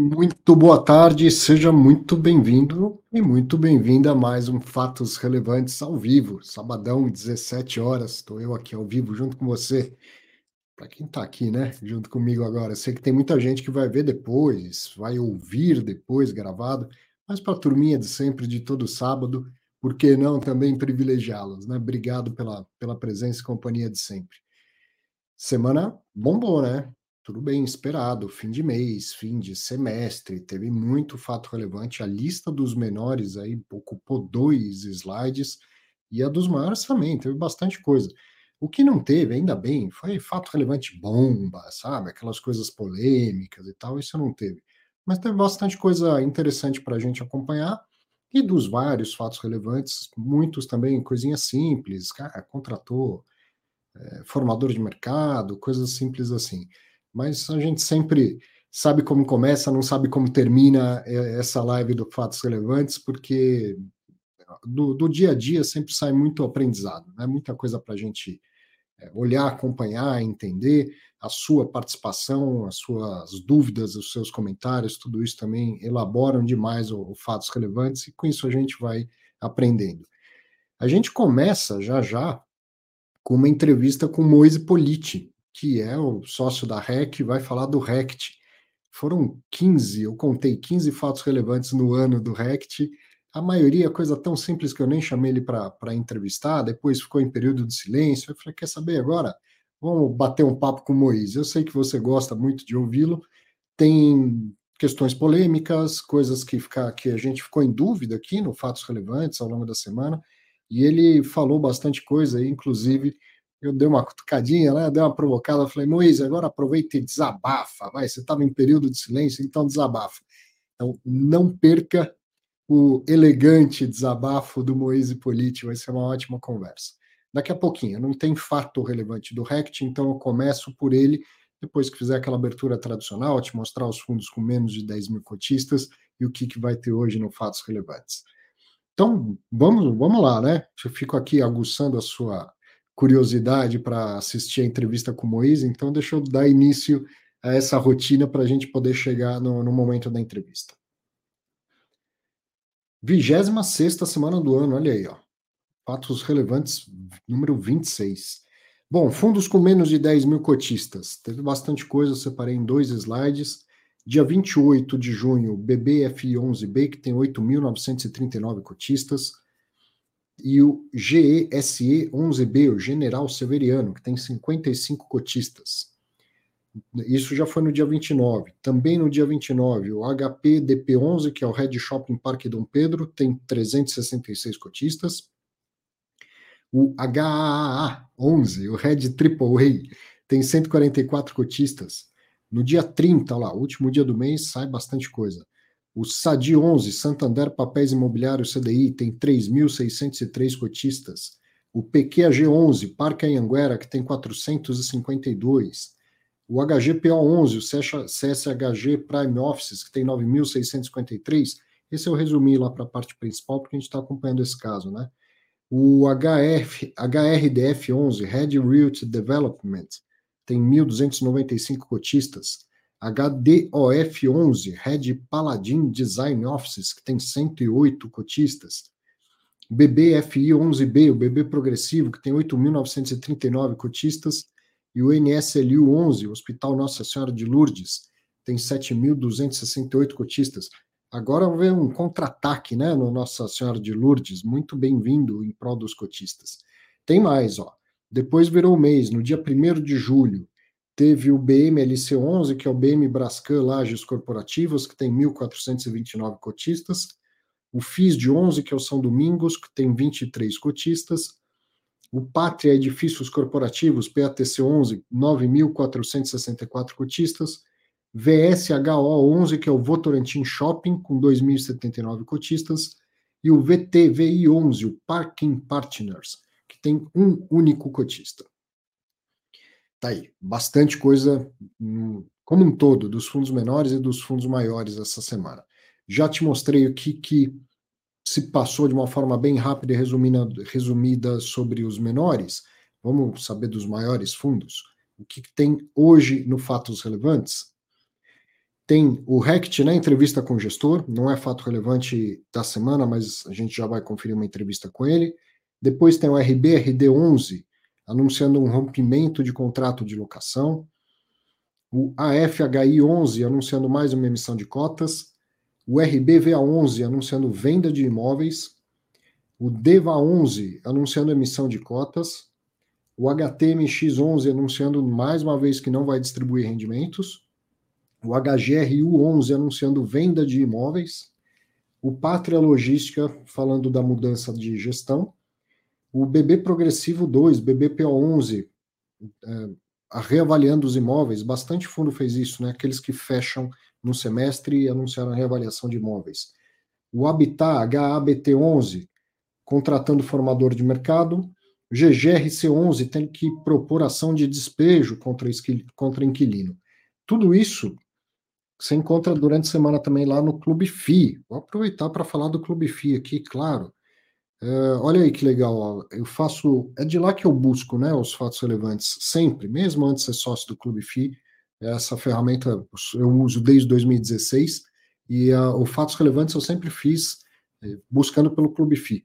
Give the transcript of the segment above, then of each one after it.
Muito boa tarde, seja muito bem-vindo e muito bem-vinda a mais um Fatos Relevantes ao vivo, sabadão, 17 horas. Estou eu aqui ao vivo junto com você. Para quem está aqui, né, junto comigo agora, sei que tem muita gente que vai ver depois, vai ouvir depois gravado, mas para a turminha de sempre, de todo sábado, por que não também privilegiá-los, né? Obrigado pela, pela presença e companhia de sempre. Semana bombou, né? Tudo bem, esperado, fim de mês, fim de semestre, teve muito fato relevante. A lista dos menores aí ocupou dois slides, e a dos maiores também, teve bastante coisa. O que não teve, ainda bem, foi fato relevante bomba, sabe? Aquelas coisas polêmicas e tal, isso não teve. Mas teve bastante coisa interessante para a gente acompanhar. E dos vários fatos relevantes, muitos também coisinhas simples, cara, contratou é, formador de mercado, coisas simples assim mas a gente sempre sabe como começa, não sabe como termina é, essa live do Fatos Relevantes, porque do, do dia a dia sempre sai muito aprendizado, né? muita coisa para a gente é, olhar, acompanhar, entender. A sua participação, as suas dúvidas, os seus comentários, tudo isso também elaboram demais o, o Fatos Relevantes e com isso a gente vai aprendendo. A gente começa já já com uma entrevista com Moise Politi, que é o sócio da REC, vai falar do RECT. Foram 15, eu contei 15 fatos relevantes no ano do RECT. A maioria é coisa tão simples que eu nem chamei ele para entrevistar, depois ficou em período de silêncio. Eu falei: quer saber agora? Vamos bater um papo com o Moisés. Eu sei que você gosta muito de ouvi-lo. Tem questões polêmicas, coisas que, ficar, que a gente ficou em dúvida aqui no Fatos Relevantes ao longo da semana, e ele falou bastante coisa, inclusive eu dei uma cutucadinha, né? dei uma provocada, falei, Moisés, agora aproveita e desabafa, vai, você estava em período de silêncio, então desabafa. Então, não perca o elegante desabafo do Moise Politi, vai ser uma ótima conversa. Daqui a pouquinho, não tem fato relevante do RECT, então eu começo por ele, depois que fizer aquela abertura tradicional, te mostrar os fundos com menos de 10 mil cotistas e o que, que vai ter hoje no Fatos Relevantes. Então, vamos, vamos lá, né? Eu fico aqui aguçando a sua curiosidade para assistir a entrevista com o Moisés, então deixa eu dar início a essa rotina para a gente poder chegar no, no momento da entrevista. 26 semana do ano, olha aí, ó. Fatos relevantes, número 26. Bom, fundos com menos de 10 mil cotistas. Teve bastante coisa, separei em dois slides. Dia 28 de junho, BBF11B, que tem 8.939 cotistas e o GESE 11B, o General Severiano, que tem 55 cotistas. Isso já foi no dia 29. Também no dia 29, o HP DP11, que é o Red Shopping Parque Dom Pedro, tem 366 cotistas. O HAA 11, o Red Triple A, tem 144 cotistas. No dia 30, lá, último dia do mês, sai bastante coisa. O SADI 11, Santander Papéis Imobiliários CDI, tem 3.603 cotistas. O PQAG 11, Parque Anhanguera, que tem 452. O HGPO 11, o CSHG Prime Offices, que tem 9.653. Esse eu resumi lá para a parte principal, porque a gente está acompanhando esse caso, né? O HF, HRDF 11, Red Route Development, tem 1.295 cotistas. HDOF11, Red Paladin Design Offices, que tem 108 cotistas. BBFI11B, o BB Progressivo, que tem 8.939 cotistas. E o NSLU 11, o Hospital Nossa Senhora de Lourdes, tem 7.268 cotistas. Agora ver um contra-ataque né, no Nossa Senhora de Lourdes. Muito bem-vindo em prol dos cotistas. Tem mais, ó. Depois virou o mês, no dia 1 de julho, Teve o BMLC11, que é o BM Brascan Lages Corporativas, que tem 1.429 cotistas. O FIS de 11, que é o São Domingos, que tem 23 cotistas. O Pátria Edifícios Corporativos, PATC 11, 9.464 cotistas. VSHO 11, que é o Votorantim Shopping, com 2.079 cotistas. E o VTVI 11, o Parking Partners, que tem um único cotista. Tá aí, bastante coisa como um todo, dos fundos menores e dos fundos maiores essa semana. Já te mostrei o que, que se passou de uma forma bem rápida e resumida, resumida sobre os menores. Vamos saber dos maiores fundos? O que, que tem hoje no Fatos Relevantes? Tem o RECT, né, entrevista com o gestor, não é fato relevante da semana, mas a gente já vai conferir uma entrevista com ele. Depois tem o RB, RD11, anunciando um rompimento de contrato de locação. O AFHI 11, anunciando mais uma emissão de cotas. O RBVA11, anunciando venda de imóveis. O DEVA11, anunciando emissão de cotas. O HTMX11, anunciando mais uma vez que não vai distribuir rendimentos. O HGRU11, anunciando venda de imóveis. O Pátria Logística, falando da mudança de gestão o BB Progressivo 2, BBPO11, é, reavaliando os imóveis, bastante fundo fez isso, né? Aqueles que fecham no semestre e anunciaram a reavaliação de imóveis. O Habitat HABT11, contratando formador de mercado. GGRC11 tem que propor ação de despejo contra, contra inquilino. Tudo isso você encontra durante a semana também lá no Clube FI. Vou aproveitar para falar do Clube FI aqui, claro. Uh, olha aí que legal, eu faço, é de lá que eu busco, né, os fatos relevantes, sempre, mesmo antes de ser sócio do Clube FI, essa ferramenta eu uso desde 2016, e uh, o Fatos Relevantes eu sempre fiz eh, buscando pelo Clube FI.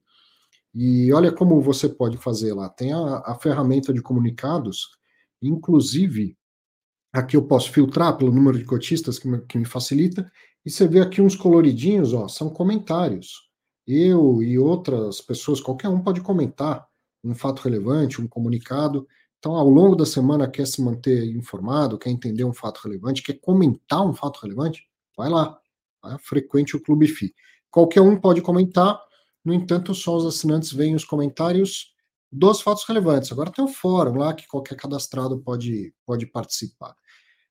E olha como você pode fazer lá, tem a, a ferramenta de comunicados, inclusive, aqui eu posso filtrar pelo número de cotistas, que me, que me facilita, e você vê aqui uns coloridinhos, ó, são comentários, eu e outras pessoas, qualquer um pode comentar um fato relevante, um comunicado. Então, ao longo da semana, quer se manter informado, quer entender um fato relevante, quer comentar um fato relevante, vai lá, frequente o Clube FI. Qualquer um pode comentar, no entanto, só os assinantes veem os comentários dos fatos relevantes. Agora tem o fórum lá que qualquer cadastrado pode, pode participar.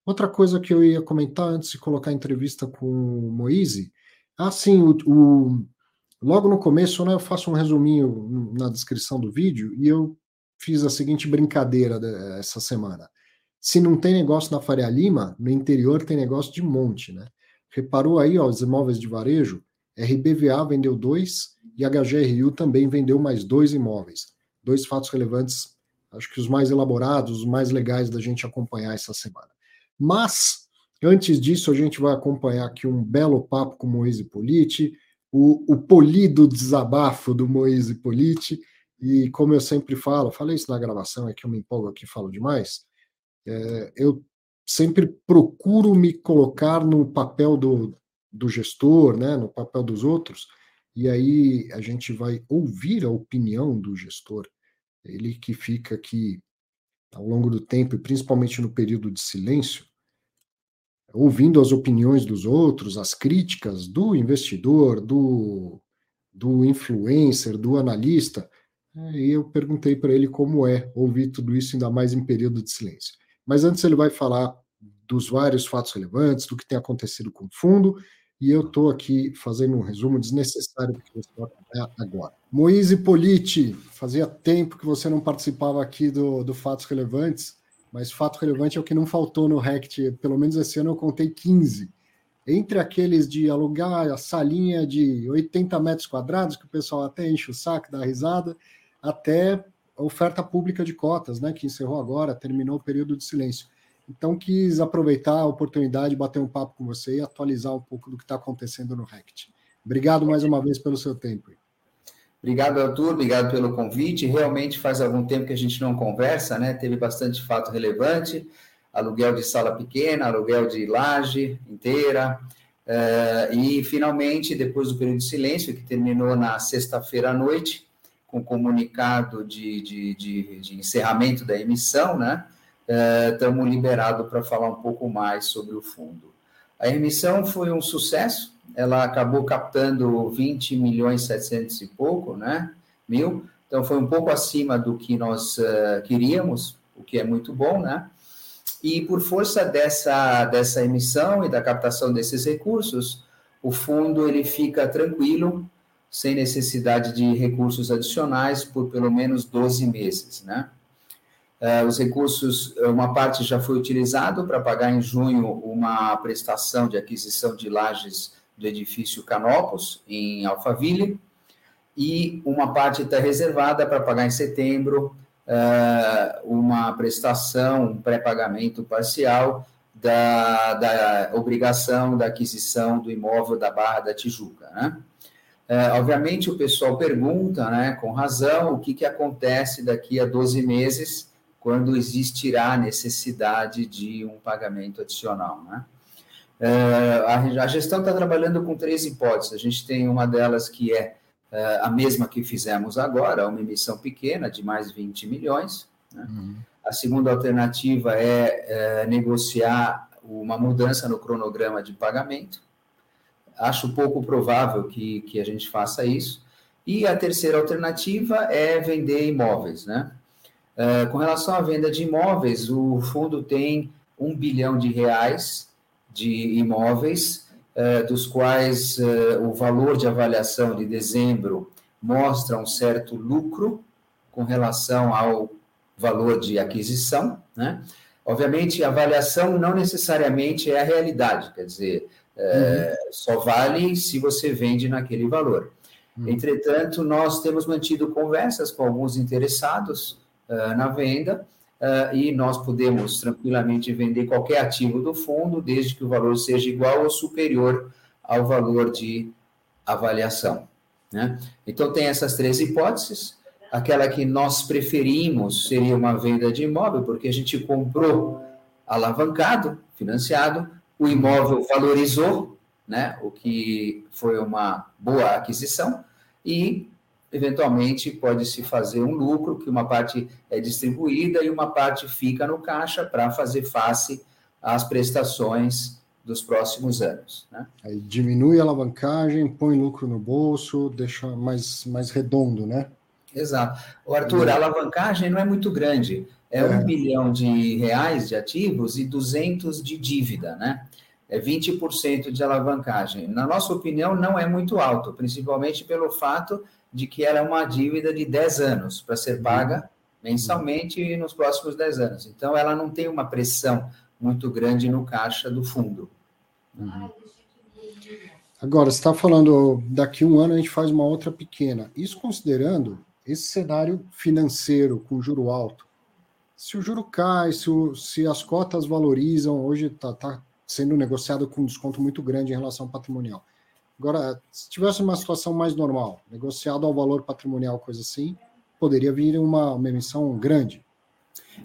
Outra coisa que eu ia comentar antes de colocar a entrevista com o Moise, ah, sim, o, o Logo no começo, né, eu faço um resuminho na descrição do vídeo e eu fiz a seguinte brincadeira essa semana. Se não tem negócio na Faria Lima, no interior tem negócio de monte, né? Reparou aí, ó, os imóveis de varejo, RBVA vendeu dois e HGRU também vendeu mais dois imóveis. Dois fatos relevantes, acho que os mais elaborados, os mais legais da gente acompanhar essa semana. Mas, antes disso, a gente vai acompanhar aqui um belo papo com Moise Politi, o, o polido desabafo do Moise Politi, e como eu sempre falo, falei isso na gravação, é que eu me empolgo aqui falo demais, é, eu sempre procuro me colocar no papel do, do gestor, né, no papel dos outros, e aí a gente vai ouvir a opinião do gestor, ele que fica aqui ao longo do tempo, e principalmente no período de silêncio, ouvindo as opiniões dos outros, as críticas do investidor, do, do influencer, do analista, e eu perguntei para ele como é ouvir tudo isso, ainda mais em período de silêncio. Mas antes ele vai falar dos vários fatos relevantes, do que tem acontecido com o fundo, e eu estou aqui fazendo um resumo desnecessário que você vai acompanhar agora. Moise Politi, fazia tempo que você não participava aqui do, do Fatos Relevantes, mas fato relevante é o que não faltou no Rect, pelo menos esse ano eu contei 15. Entre aqueles de alugar a salinha de 80 metros quadrados, que o pessoal até enche o saco, dá risada, até a oferta pública de cotas, né, que encerrou agora, terminou o período de silêncio. Então, quis aproveitar a oportunidade, bater um papo com você e atualizar um pouco do que está acontecendo no Rect. Obrigado mais uma vez pelo seu tempo. Obrigado, Arthur, obrigado pelo convite. Realmente faz algum tempo que a gente não conversa, né? Teve bastante fato relevante, aluguel de sala pequena, aluguel de laje inteira, uh, e finalmente, depois do período de silêncio, que terminou na sexta-feira à noite, com comunicado de, de, de, de, encerramento da emissão, né? Estamos uh, liberados para falar um pouco mais sobre o fundo. A emissão foi um sucesso, ela acabou captando 20 milhões 700 e pouco, né, mil, então foi um pouco acima do que nós uh, queríamos, o que é muito bom, né, e por força dessa, dessa emissão e da captação desses recursos, o fundo ele fica tranquilo, sem necessidade de recursos adicionais por pelo menos 12 meses, né. Uh, os recursos, uma parte já foi utilizado para pagar em junho uma prestação de aquisição de lajes do edifício Canopus, em Alphaville, e uma parte está reservada para pagar em setembro uh, uma prestação, um pré-pagamento parcial da, da obrigação da aquisição do imóvel da Barra da Tijuca. Né? É, obviamente, o pessoal pergunta, né, com razão, o que, que acontece daqui a 12 meses, quando existirá necessidade de um pagamento adicional. Né? É, a, gestão está trabalhando com três hipóteses. A gente tem uma delas que é, é a mesma que fizemos agora, uma emissão pequena de mais 20 milhões. Né? Uhum. A segunda alternativa é, é negociar uma mudança no cronograma de pagamento. Acho pouco provável que, que a gente faça isso. E a terceira alternativa é vender imóveis, né? Com relação à venda de imóveis, o fundo tem um bilhão de reais de imóveis, uh, dos quais uh, o valor de avaliação de dezembro mostra um certo lucro com relação ao valor de aquisição, né? Obviamente, a avaliação não necessariamente é a realidade, quer dizer, é, uhum. só vale se você vende naquele valor. Uhum. Entretanto, nós temos mantido conversas com alguns interessados uh, na venda uh, e nós podemos tranquilamente vender qualquer ativo do fundo, desde que o valor seja igual ou superior ao valor de avaliação. Né? Então, tem essas três hipóteses. Aquela que nós preferimos seria uma venda de imóvel, porque a gente comprou alavancado, financiado, o imóvel valorizou, né, o que foi uma boa aquisição, e eventualmente pode-se fazer um lucro, que uma parte é distribuída e uma parte fica no caixa para fazer face às prestações dos próximos anos. Né? Aí diminui a alavancagem, põe lucro no bolso, deixa mais, mais redondo, né? Exato. O Arthur, a alavancagem não é muito grande. É, é um bilhão de reais de ativos e 200 de dívida, né? É 20% de alavancagem. Na nossa opinião, não é muito alto, principalmente pelo fato de que ela é uma dívida de 10 anos para ser paga mensalmente nos próximos 10 anos. Então, ela não tem uma pressão muito grande no caixa do fundo. Uhum. Agora, você está falando daqui a um ano a gente faz uma outra pequena. Isso considerando esse cenário financeiro com juro alto, se o juro cai, se, o, se as cotas valorizam, hoje está tá sendo negociado com um desconto muito grande em relação ao patrimonial. Agora, se tivesse uma situação mais normal, negociado ao valor patrimonial, coisa assim, poderia vir uma, uma emissão grande.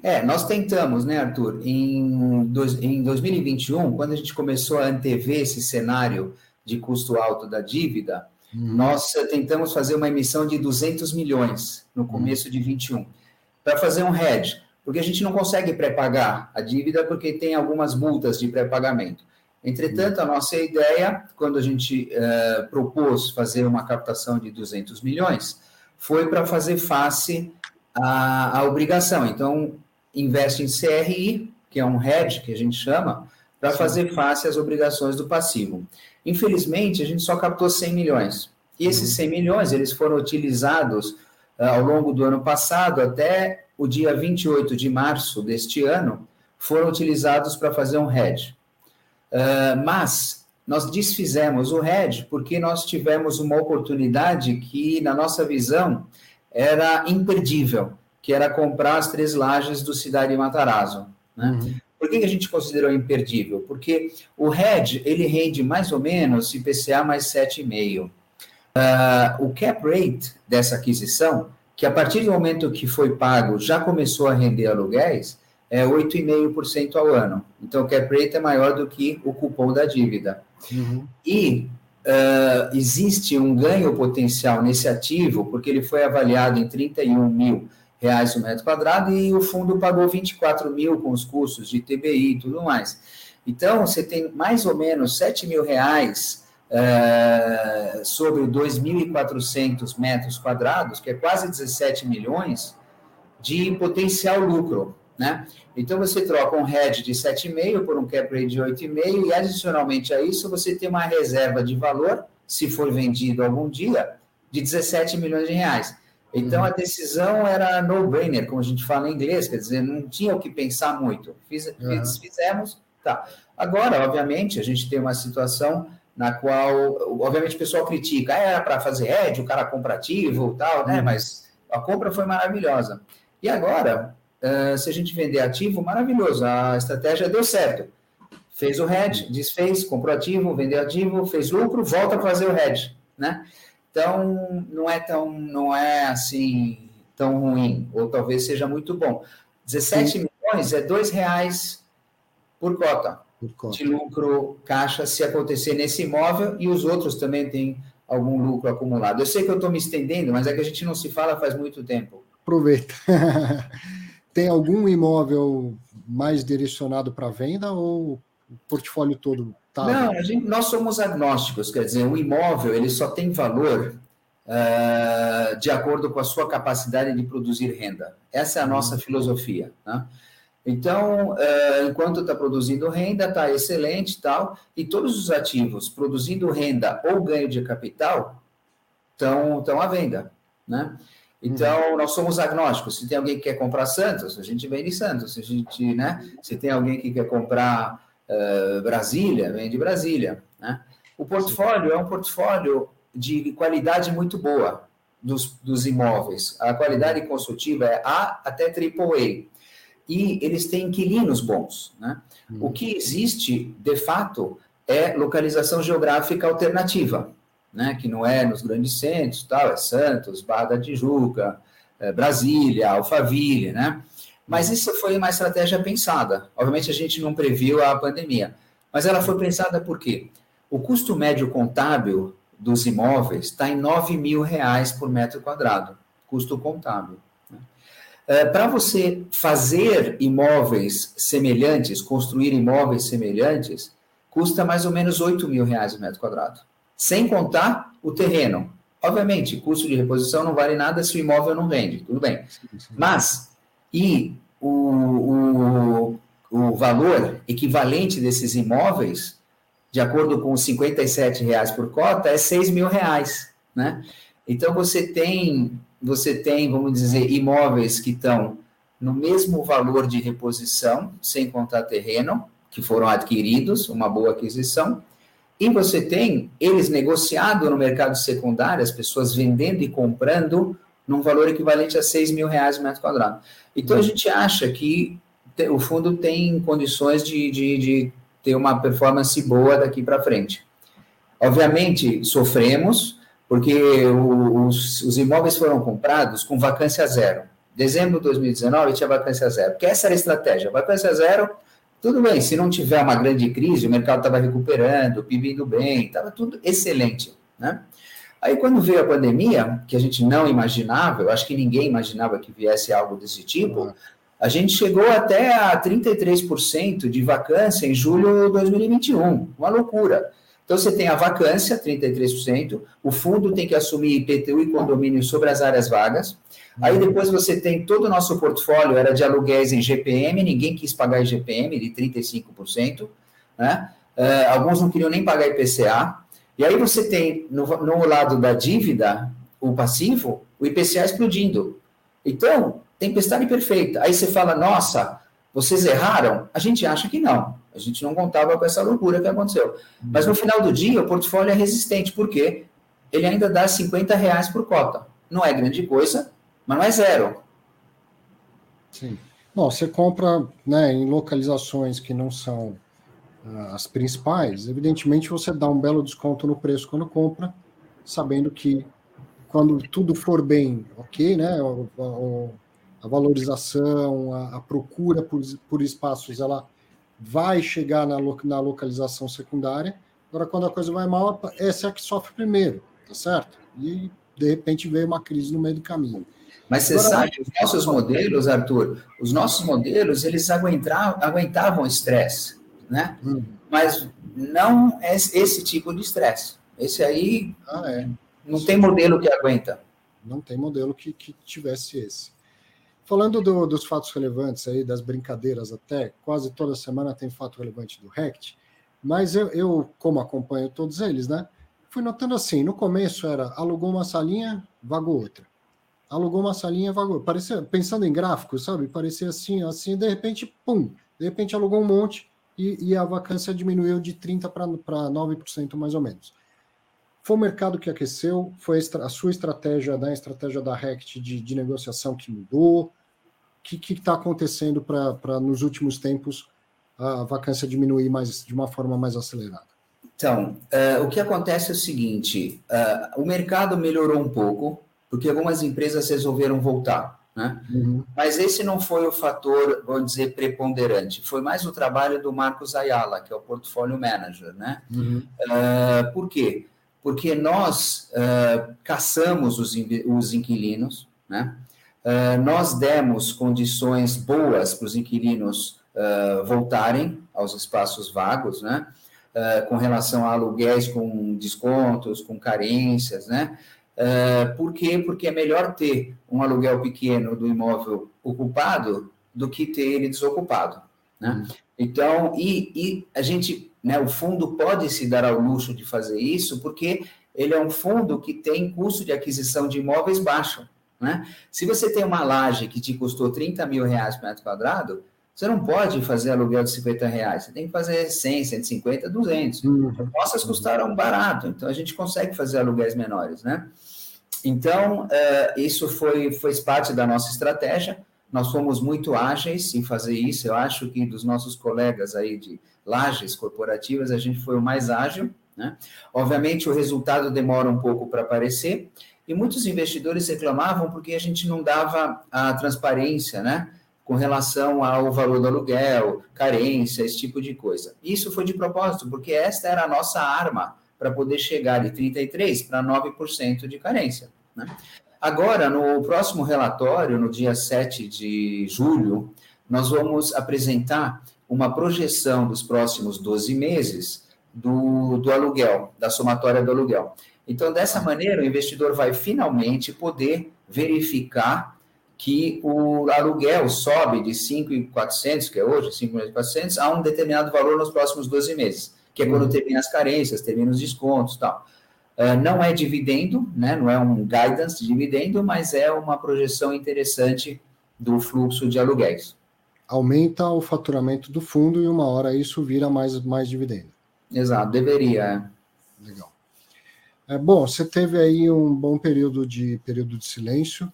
É, nós tentamos, né, Arthur, em, dois, em 2021, quando a gente começou a antever esse cenário de custo alto da dívida, Uhum. Nós tentamos fazer uma emissão de 200 milhões no uhum. começo de 21, para fazer um hedge, porque a gente não consegue pré-pagar a dívida porque tem algumas multas de pré-pagamento. Entretanto, a nossa ideia, quando a gente uh, propôs fazer uma captação de 200 milhões, foi para fazer face à, à, obrigação. Então, investe em CRI, que é um hedge que a gente chama, para fazer face às obrigações do passivo. Infelizmente, a gente só captou 100 milhões. E esses 100 milhões, eles foram utilizados uh, ao longo do ano passado, até o dia 28 de março deste ano, foram utilizados para fazer um hedge. Uh, mas nós desfizemos o hedge porque nós tivemos uma oportunidade que, na nossa visão, era imperdível, que era comprar as três lajes do Cidade Matarazzo. Né? Uhum. Por que a gente considerou imperdível? Porque o RED, ele rende mais ou menos IPCA mais 7,5. Uh, ah, o cap rate dessa aquisição, que a partir do momento que foi pago já começou a render aluguéis, é 8,5% ao ano. Então, o cap rate é maior do que o cupom da dívida. Uhum. E uh, existe um ganho potencial nesse ativo, porque ele foi avaliado em 31 mil reais o metro quadrado e o fundo pagou 24 mil com os custos de TBI e tudo mais. Então, você tem mais ou menos 7 mil reais é, sobre 2.400 metros quadrados, que é quase 17 milhões, de potencial lucro. Né? Então, você troca um hedge de 7,5 por um cap rate de 8,5 e, adicionalmente a isso, você tem uma reserva de valor, se for vendido algum dia, de 17 milhões de reais. Então a decisão era no-brainer, como a gente fala em inglês, quer dizer, não tinha o que pensar muito. Fiz, uhum. Fizemos, tá. Agora, obviamente, a gente tem uma situação na qual, obviamente, o pessoal critica, ah, era para fazer hedge, o cara comprativo tal, né? Uhum. Mas a compra foi maravilhosa. E agora, uh, se a gente vender ativo, maravilhoso, a estratégia deu certo. Fez o hedge, desfez, comprou ativo, vendeu ativo, fez lucro, volta a fazer o hedge, né? Então, não é tão, não é assim tão ruim, ou talvez seja muito bom. 17 Sim. milhões é dois reais por cota, por cota de lucro caixa se acontecer nesse imóvel e os outros também têm algum lucro acumulado. Eu sei que eu estou me estendendo, mas é que a gente não se fala faz muito tempo. Aproveita. Tem algum imóvel mais direcionado para venda ou o portfólio todo tá? Não, gente, nós somos agnósticos, quer dizer, o imóvel ele só tem valor uh, de acordo com a sua capacidade de produzir renda. Essa é a nossa uhum. filosofia. Né? Então, uh, enquanto está produzindo renda, está excelente tal, e todos os ativos produzindo renda ou ganho de capital estão à venda. Né? Então, nós somos agnósticos. Se tem alguém que quer comprar Santos, a gente vende Santos. Se, a gente, né, se tem alguém que quer comprar uh, Brasília, vende Brasília. Né? O portfólio é um portfólio de qualidade muito boa dos, dos imóveis. A qualidade consultiva é A até AAA. E eles têm inquilinos bons. Né? O que existe, de fato, é localização geográfica alternativa né, que não é nos grandes centros, tal, é Santos, Barra da Tijuca, é Brasília, Alphaville, né? Mas isso foi uma estratégia pensada. Obviamente a gente não previu a pandemia, mas ela foi pensada por quê? O custo médio contábil dos imóveis está em 9 mil reais por metro quadrado, custo contábil. Né? É, Para você fazer imóveis semelhantes, construir imóveis semelhantes, custa mais ou menos 8 mil reais o metro quadrado sem contar o terreno. Obviamente, custo de reposição não vale nada se o imóvel não vende, tudo bem. Mas, e o, o, o valor equivalente desses imóveis, de acordo com os 57 reais por cota, é 6 mil reais, né? Então, você tem, você tem, vamos dizer, imóveis que estão no mesmo valor de reposição, sem contar terreno, que foram adquiridos, uma boa aquisição, e você tem eles negociado no mercado secundário, as pessoas vendendo e comprando num valor equivalente a 6 mil reais o metro quadrado. Então a gente acha que o fundo tem condições de, de, de ter uma performance boa daqui para frente. Obviamente, sofremos, porque os, os imóveis foram comprados com vacância zero. Dezembro de 2019 tinha vacância zero, porque essa era a estratégia. Vacância zero, tudo bem, se não tiver uma grande crise, o mercado estava recuperando, o PIB indo bem, estava tudo excelente, né? Aí, quando veio a pandemia, que a gente não imaginava, eu acho que ninguém imaginava que viesse algo desse tipo, a gente chegou até a 33% de vacância em julho de 2021, uma loucura. Então, você tem a vacância, 33%, o fundo tem que assumir IPTU e condomínio sobre as áreas vagas, Aí depois você tem todo o nosso portfólio, era de aluguéis em GPM, ninguém quis pagar GPM de 35%, né? Uh, alguns não queriam nem pagar IPCA. E aí você tem, no, no lado da dívida, o passivo, o IPCA explodindo. Então, tempestade perfeita. Aí você fala, nossa, vocês erraram? A gente acha que não. A gente não contava com essa loucura que aconteceu. Mas no final do dia, o portfólio é resistente. Por quê? Ele ainda dá 50 reais por cota. Não é grande coisa, mas não é zero. Sim. Bom, você compra né, em localizações que não são uh, as principais, evidentemente você dá um belo desconto no preço quando compra, sabendo que quando tudo for bem, ok, né? A, a valorização, a, a, procura por, por espaços, ela vai chegar na, na localização secundária. Agora, quando a coisa vai mal, essa é a que sofre primeiro, tá certo? E de repente veio uma crise no meio do caminho. Mas você Agora, sabe, os nossos modelos, Arthur, os nossos modelos, eles aguentavam estresse, né? Hum. Mas não é esse tipo de estresse. Esse aí ah, é. não Sim. tem modelo que aguenta. Não tem modelo que, que tivesse esse. Falando do, dos fatos relevantes aí, das brincadeiras até, quase toda semana tem fato relevante do RECT, mas eu, eu, como acompanho todos eles, né, fui notando assim, no começo era alugou uma salinha, vagou outra alugou uma salinha, vagou. Parecia, pensando em gráficos, sabe? Parecia assim, assim, de repente, pum, de repente alugou um monte e, e a vacância diminuiu de 30% para 9% mais ou menos. Foi o mercado que aqueceu, foi a sua estratégia, né, a estratégia da RECT de, de negociação que mudou. O que está acontecendo para nos últimos tempos a vacância diminuir mais, de uma forma mais acelerada? Então, uh, o que acontece é o seguinte: uh, o mercado melhorou um pouco, porque algumas empresas resolveram voltar. Né? Uhum. Mas esse não foi o fator, vamos dizer, preponderante. Foi mais o trabalho do Marcos Ayala, que é o portfólio manager. Né? Uhum. Uh, por quê? Porque nós caçamos os, os inquilinos, né? Nós demos condições boas para os inquilinos voltarem aos espaços vagos, né? Uh, com relação a aluguéis com descontos, com carências, né? Uh, por quê? Porque é melhor ter um aluguel pequeno do imóvel ocupado do que ter ele desocupado, né? Uhum. Então, e, e a gente, né, o fundo pode se dar ao luxo de fazer isso, porque ele é um fundo que tem custo de aquisição de imóveis baixo, né? Se você tem uma laje que te custou 30 mil reais por metro quadrado, você não pode fazer aluguel de 50 reais, você tem que fazer 100, 150, 200. Uhum. Nossas custaram barato, então a gente consegue fazer aluguéis menores, né? Então, uh, isso foi, foi parte da nossa estratégia. Nós fomos muito ágeis em fazer isso. Eu acho que dos nossos colegas aí de lajes corporativas, a gente foi o mais ágil. Né? Obviamente, o resultado demora um pouco para aparecer, e muitos investidores reclamavam porque a gente não dava a transparência, né? com relação ao valor do aluguel, carência, esse tipo de coisa. Isso foi de propósito, porque esta era a nossa arma para poder chegar de 33% para 9% de carência. Né? Agora, no próximo relatório, no dia 7 de julho, nós vamos apresentar uma projeção dos próximos 12 meses do, do aluguel, da somatória do aluguel. Então, dessa maneira, o investidor vai finalmente poder verificar que o aluguel sobe de 5.400, que é hoje, 5.400, a um determinado valor nos próximos 12 meses, que é quando uhum. termina as carências, termina os descontos e tal. Uh, não é dividendo, né? não é um guidance de dividendo, mas é uma projeção interessante do fluxo de aluguéis. Aumenta o faturamento do fundo e uma hora isso vira mais, mais dividendo. Exato, deveria. É. Legal. É, bom, você teve aí um bom período de período de silêncio.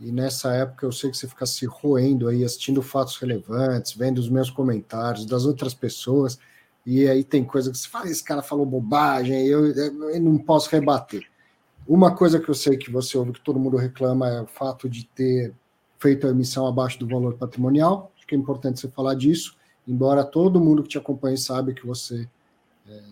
E nessa época eu sei que você fica se roendo aí, assistindo fatos relevantes, vendo os meus comentários das outras pessoas, e aí tem coisa que você fala, esse cara falou bobagem, eu, eu não posso rebater. Uma coisa que eu sei que você ouve que todo mundo reclama é o fato de ter feito a emissão abaixo do valor patrimonial. Acho que é importante você falar disso, embora todo mundo que te acompanhe sabe que você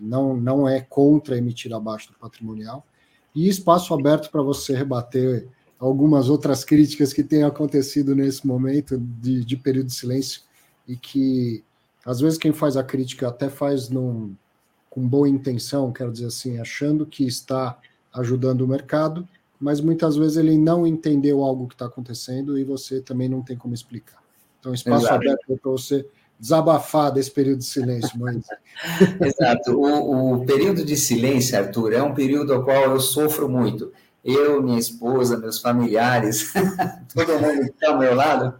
não, não é contra emitir abaixo do patrimonial. E espaço aberto para você rebater algumas outras críticas que têm acontecido nesse momento de, de período de silêncio e que às vezes quem faz a crítica até faz num, com boa intenção, quero dizer assim, achando que está ajudando o mercado, mas muitas vezes ele não entendeu algo que está acontecendo e você também não tem como explicar. Então, espaço Exato. aberto para você desabafar desse período de silêncio, mas... Exato. O, o, período de silêncio, Arthur, é um período ao qual eu sofro muito eu, minha esposa, meus familiares, todo mundo que está ao meu lado,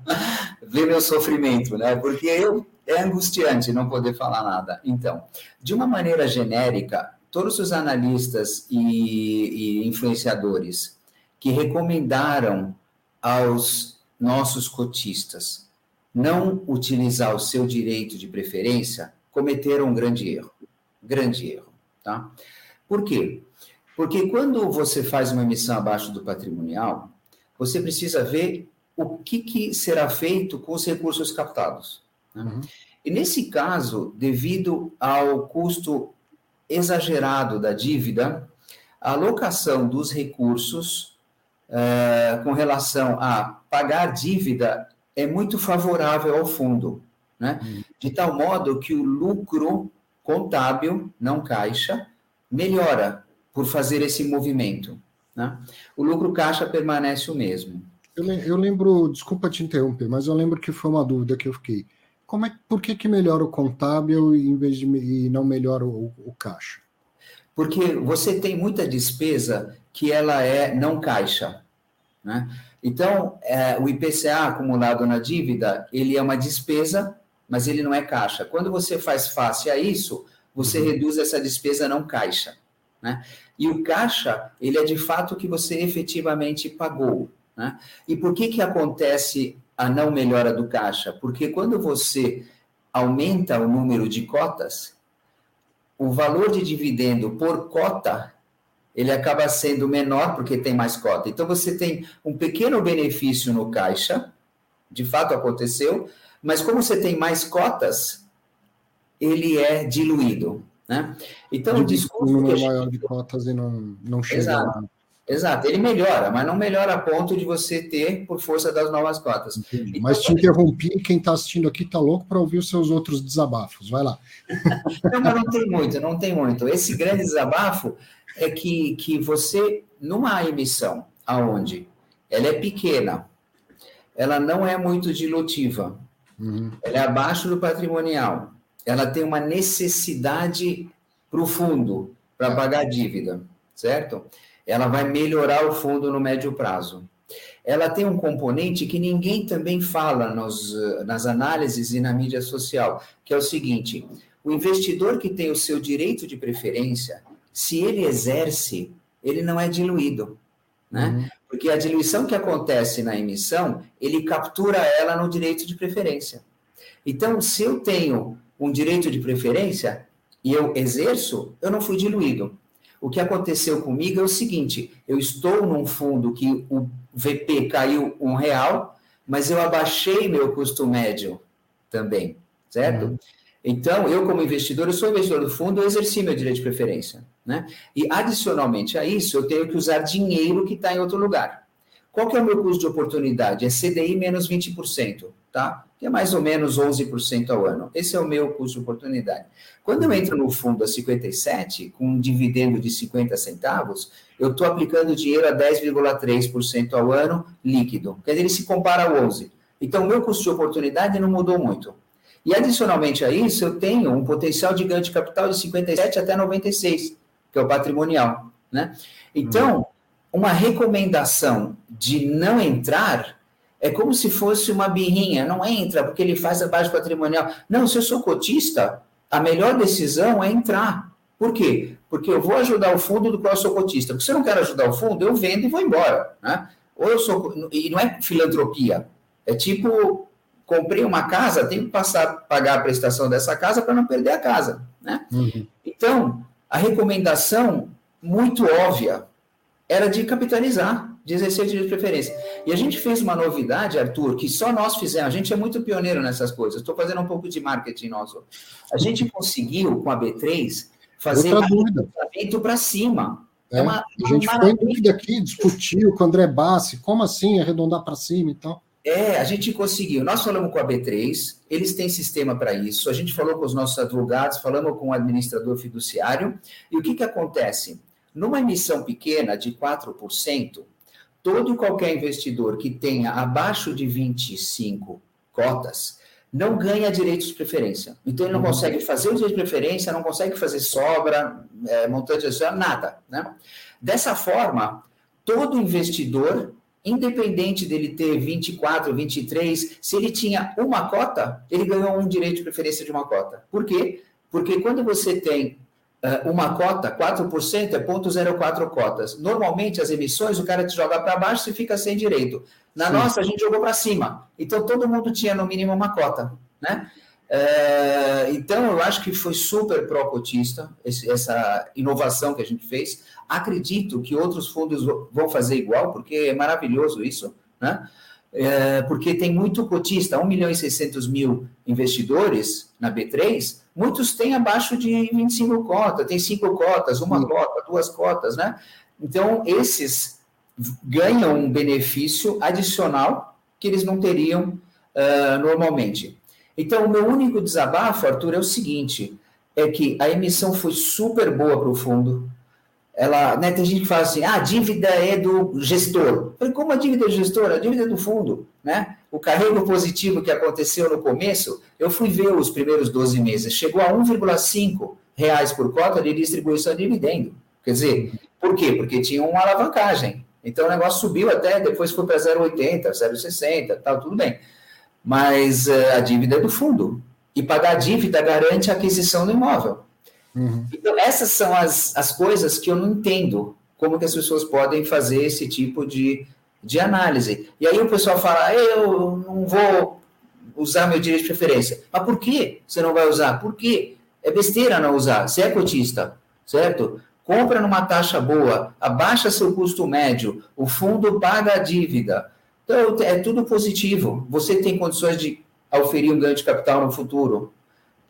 vê meu sofrimento, né? Porque eu, é angustiante não poder falar nada. Então, de uma maneira genérica, todos os analistas e, e influenciadores que recomendaram aos nossos cotistas não utilizar o seu direito de preferência cometeram um grande erro. Grande erro, tá? Por quê? Porque quando você faz uma emissão abaixo do patrimonial, você precisa ver o que, que será feito com os recursos captados. Né? Uhum. E nesse caso, devido ao custo exagerado da dívida, a alocação dos recursos uh, com relação a pagar dívida é muito favorável ao fundo, né? Uhum. De tal modo que o lucro contábil, não caixa, melhora por fazer esse movimento. Né? O lucro caixa permanece o mesmo. Eu, lembro, desculpa te interromper, mas eu lembro que foi uma dúvida que eu fiquei. Como é, por que, que melhora o contábil em vez de e não melhora o, o caixa? Porque você tem muita despesa que ela é não caixa. Né? Então, é, o IPCA acumulado na dívida, ele é uma despesa, mas ele não é caixa. Quando você faz face a isso, você uhum. reduz essa despesa não caixa. Né? E o caixa, ele é de fato o que você efetivamente pagou. Né? E por que, que acontece a não melhora do caixa? Porque quando você aumenta o número de cotas, o valor de dividendo por cota ele acaba sendo menor porque tem mais cota. Então você tem um pequeno benefício no caixa, de fato aconteceu, mas como você tem mais cotas, ele é diluído. Né? Então, o discurso. Um número gente... maior de cotas e não, não chega. Exato. Exato, ele melhora, mas não melhora a ponto de você ter por força das novas cotas. Então, mas te interrompi, quem está assistindo aqui está louco para ouvir os seus outros desabafos. Vai lá. Não, mas não tem muito, não tem muito. Esse grande desabafo é que, que você, numa emissão aonde ela é pequena, ela não é muito dilutiva, uhum. ela é abaixo do patrimonial, ela tem uma necessidade para o fundo, para pagar a dívida, certo? Ela vai melhorar o fundo no médio prazo. Ela tem um componente que ninguém também fala nos, nas análises e na mídia social, que é o seguinte: o investidor que tem o seu direito de preferência, se ele exerce, ele não é diluído. Né? Uhum. Porque a diluição que acontece na emissão, ele captura ela no direito de preferência. Então, se eu tenho um direito de preferência e eu exerço, eu não fui diluído. O que aconteceu comigo é o seguinte: eu estou num fundo que o VP caiu um real, mas eu abaixei meu custo médio também, certo? Uhum. Então, eu, como investidor, eu sou investidor do fundo, eu exerci meu direito de preferência. Né? E, adicionalmente a isso, eu tenho que usar dinheiro que está em outro lugar. Qual que é o meu custo de oportunidade? É CDI menos 20%, tá? Que é mais ou menos 11% ao ano. Esse é o meu custo de oportunidade. Quando eu entro no fundo a 57, com um dividendo de 50 centavos, eu estou aplicando dinheiro a 10,3% ao ano líquido. Quer dizer, ele se compara ao 11%. Então, o meu custo de oportunidade não mudou muito. E, adicionalmente a isso, eu tenho um potencial de ganho de capital de 57 até 96 que é o patrimonial, né? Então, uma recomendação de não entrar é como se fosse uma birrinha, não entra porque ele faz abaixo patrimonial. Não, se eu sou cotista, a melhor decisão é entrar. Por quê? Porque eu vou ajudar o fundo do qual eu sou cotista. Porque se eu não quero ajudar o fundo, eu vendo e vou embora, né? Ou eu sou e não é filantropia. É tipo comprei uma casa, tenho que passar pagar a prestação dessa casa para não perder a casa, né? Uhum. Então, a recomendação muito óbvia era de capitalizar, de exercer direito de preferência. E a gente fez uma novidade, Arthur, que só nós fizemos. A gente é muito pioneiro nessas coisas. Estou fazendo um pouco de marketing nosso. A gente conseguiu, com a B3, fazer um para cima. É, é uma, a gente foi em dúvida aqui, discutiu com o André Bassi, como assim arredondar para cima e tal. É, a gente conseguiu. Nós falamos com a B3, eles têm sistema para isso. A gente falou com os nossos advogados, falamos com o administrador fiduciário. E o que, que acontece? Numa emissão pequena de 4%, todo e qualquer investidor que tenha abaixo de 25 cotas não ganha direitos de preferência. Então, ele não uhum. consegue fazer o direito de preferência, não consegue fazer sobra, é, montante de nada. Né? Dessa forma, todo investidor independente dele ter 24, 23, se ele tinha uma cota, ele ganhou um direito de preferência de uma cota. Por quê? Porque quando você tem uh, uma cota, 4% é 0,04 cotas. Normalmente, as emissões, o cara te joga para baixo e fica sem direito. Na Sim. nossa, a gente jogou para cima. Então, todo mundo tinha, no mínimo, uma cota. Né? Uh, então, eu acho que foi super pró-cotista essa inovação que a gente fez. Acredito que outros fundos vão fazer igual, porque é maravilhoso isso, né? É, porque tem muito cotista, 1 milhão e 600 mil investidores na B3, muitos têm abaixo de 25 cotas, tem cinco cotas, uma Sim. cota, duas cotas, né? Então, esses ganham um benefício adicional que eles não teriam uh, normalmente. Então, o meu único desabafo, Arthur, é o seguinte: é que a emissão foi super boa para o fundo, ela, né, tem gente que fala assim, ah, a dívida é do gestor. Eu falei, como a dívida é do gestor? A dívida é do fundo, né? O carrego positivo que aconteceu no começo, eu fui ver os primeiros 12 meses, chegou a 1,5 reais por cota de distribuição de dividendo. Quer dizer, por quê? Porque tinha uma alavancagem. Então o negócio subiu até, depois foi para 0,80, 0,60, tal, tudo bem. Mas uh, a dívida é do fundo. E pagar a dívida garante a aquisição do imóvel. Uhum. Então, essas são as, as coisas que eu não entendo como que as pessoas podem fazer esse tipo de, de análise. E aí o pessoal fala, eu não vou usar meu direito de preferência. Mas por que você não vai usar? Por quê? É besteira não usar. Você é cotista, certo? Compra numa taxa boa, abaixa seu custo médio, o fundo paga a dívida. Então, é tudo positivo. Você tem condições de oferir um ganho de capital no futuro.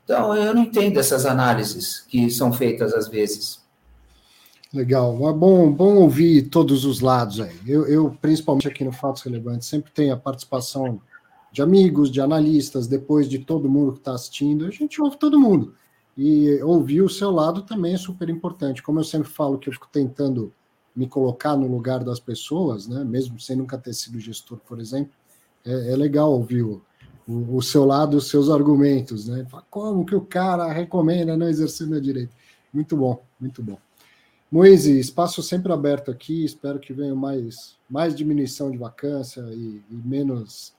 Então, eu não entendo essas análises que são feitas às vezes. Legal, é bom, bom ouvir todos os lados aí. Eu, eu, principalmente aqui no Fatos Relevantes, sempre tenho a participação de amigos, de analistas, depois de todo mundo que está assistindo, a gente ouve todo mundo. E ouvir o seu lado também é super importante. Como eu sempre falo que eu fico tentando me colocar no lugar das pessoas, né, mesmo sem nunca ter sido gestor, por exemplo, é, é legal ouvir o, o, o, seu lado, os seus argumentos, né? Como que o cara recomenda não exercer meu direito? Muito bom, muito bom. Moise, espaço sempre aberto aqui, espero que venha mais, mais diminuição de vacância e, e menos,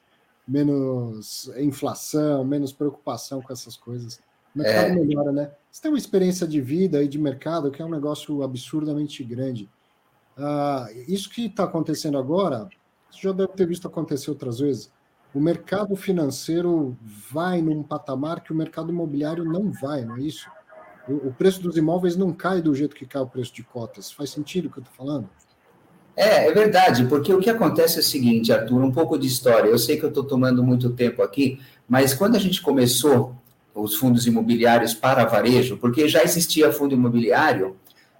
menos inflação, menos preocupação com essas coisas. O mercado é. melhora, né? Você tem uma experiência de vida e de mercado que é um negócio absurdamente grande. Ah, isso que está acontecendo agora, você já deve ter visto acontecer outras vezes. O mercado financeiro vai num patamar que o mercado imobiliário não vai, não é isso? o preço dos imóveis não cai do jeito que cai o preço de cotas. Faz sentido o que eu estou falando? É, é verdade, porque o que acontece é o seguinte, Arthur, um pouco de história. Eu sei que eu estou tomando muito tempo aqui, mas quando a gente começou os fundos imobiliários para varejo, porque já existia fundo imobiliário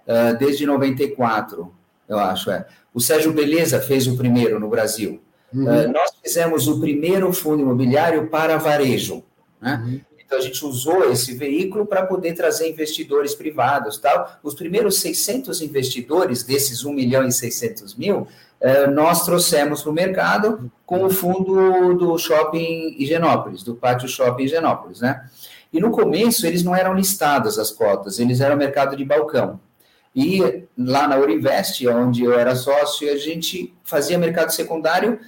uh, desde 94, eu acho, é. O Sérgio Beleza fez o primeiro no Brasil. Uhum. Uh, nós fizemos o primeiro fundo imobiliário para varejo, né? Uhum. Então, a gente usou esse veículo para poder trazer investidores privados. Tal. Os primeiros 600 investidores, desses 1 milhão e 600 mil, eh, nós trouxemos para o mercado com o fundo do shopping Higienópolis, do pátio shopping Higienópolis, né? E no começo, eles não eram listadas as cotas, eles eram mercado de balcão. E lá na Urinvest, onde eu era sócio, a gente fazia mercado secundário,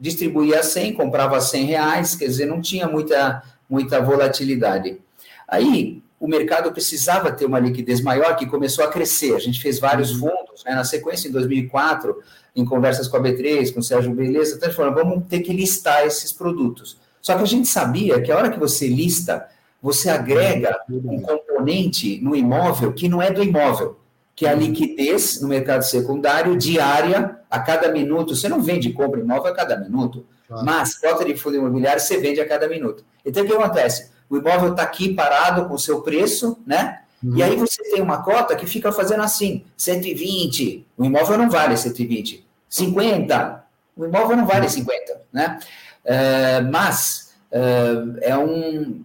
distribuía a 100, comprava a 100 reais, quer dizer, não tinha muita muita volatilidade. Aí, o mercado precisava ter uma liquidez maior, que começou a crescer. A gente fez vários uhum. fundos, né? na sequência, em 2004, em conversas com a B3, com o Sérgio Beleza, até falando, vamos ter que listar esses produtos. Só que a gente sabia que a hora que você lista, você agrega uhum. um componente no imóvel que não é do imóvel, que é a uhum. liquidez no mercado secundário diária, a cada minuto. Você não vende compra imóvel a cada minuto. Mas cota de fundo imobiliário você vende a cada minuto. Então o que acontece? O imóvel está aqui parado com o seu preço, né? Uhum. E aí você tem uma cota que fica fazendo assim, 120, o imóvel não vale 120. 50, o imóvel não vale 50, né? Uh, mas uh, é um,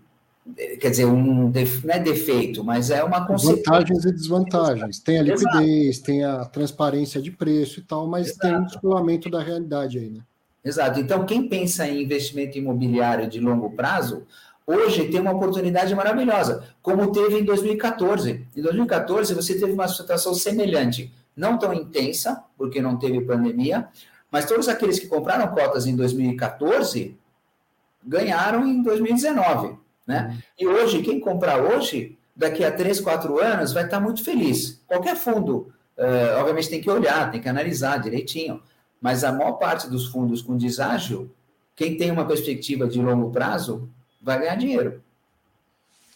quer dizer, um não é defeito, mas é uma consequência. Vantagens e desvantagens. Tem a liquidez, Exato. tem a transparência de preço e tal, mas Exato. tem um descolamento da realidade aí, né? Exato. Então, quem pensa em investimento imobiliário de longo prazo, hoje tem uma oportunidade maravilhosa, como teve em 2014. Em 2014, você teve uma situação semelhante, não tão intensa, porque não teve pandemia, mas todos aqueles que compraram cotas em 2014 ganharam em 2019. Né? Uhum. E hoje, quem comprar hoje, daqui a 3, 4 anos, vai estar muito feliz. Qualquer fundo, uh, obviamente, tem que olhar, tem que analisar direitinho. Mas a maior parte dos fundos com deságio, quem tem uma perspectiva de longo prazo, vai ganhar dinheiro.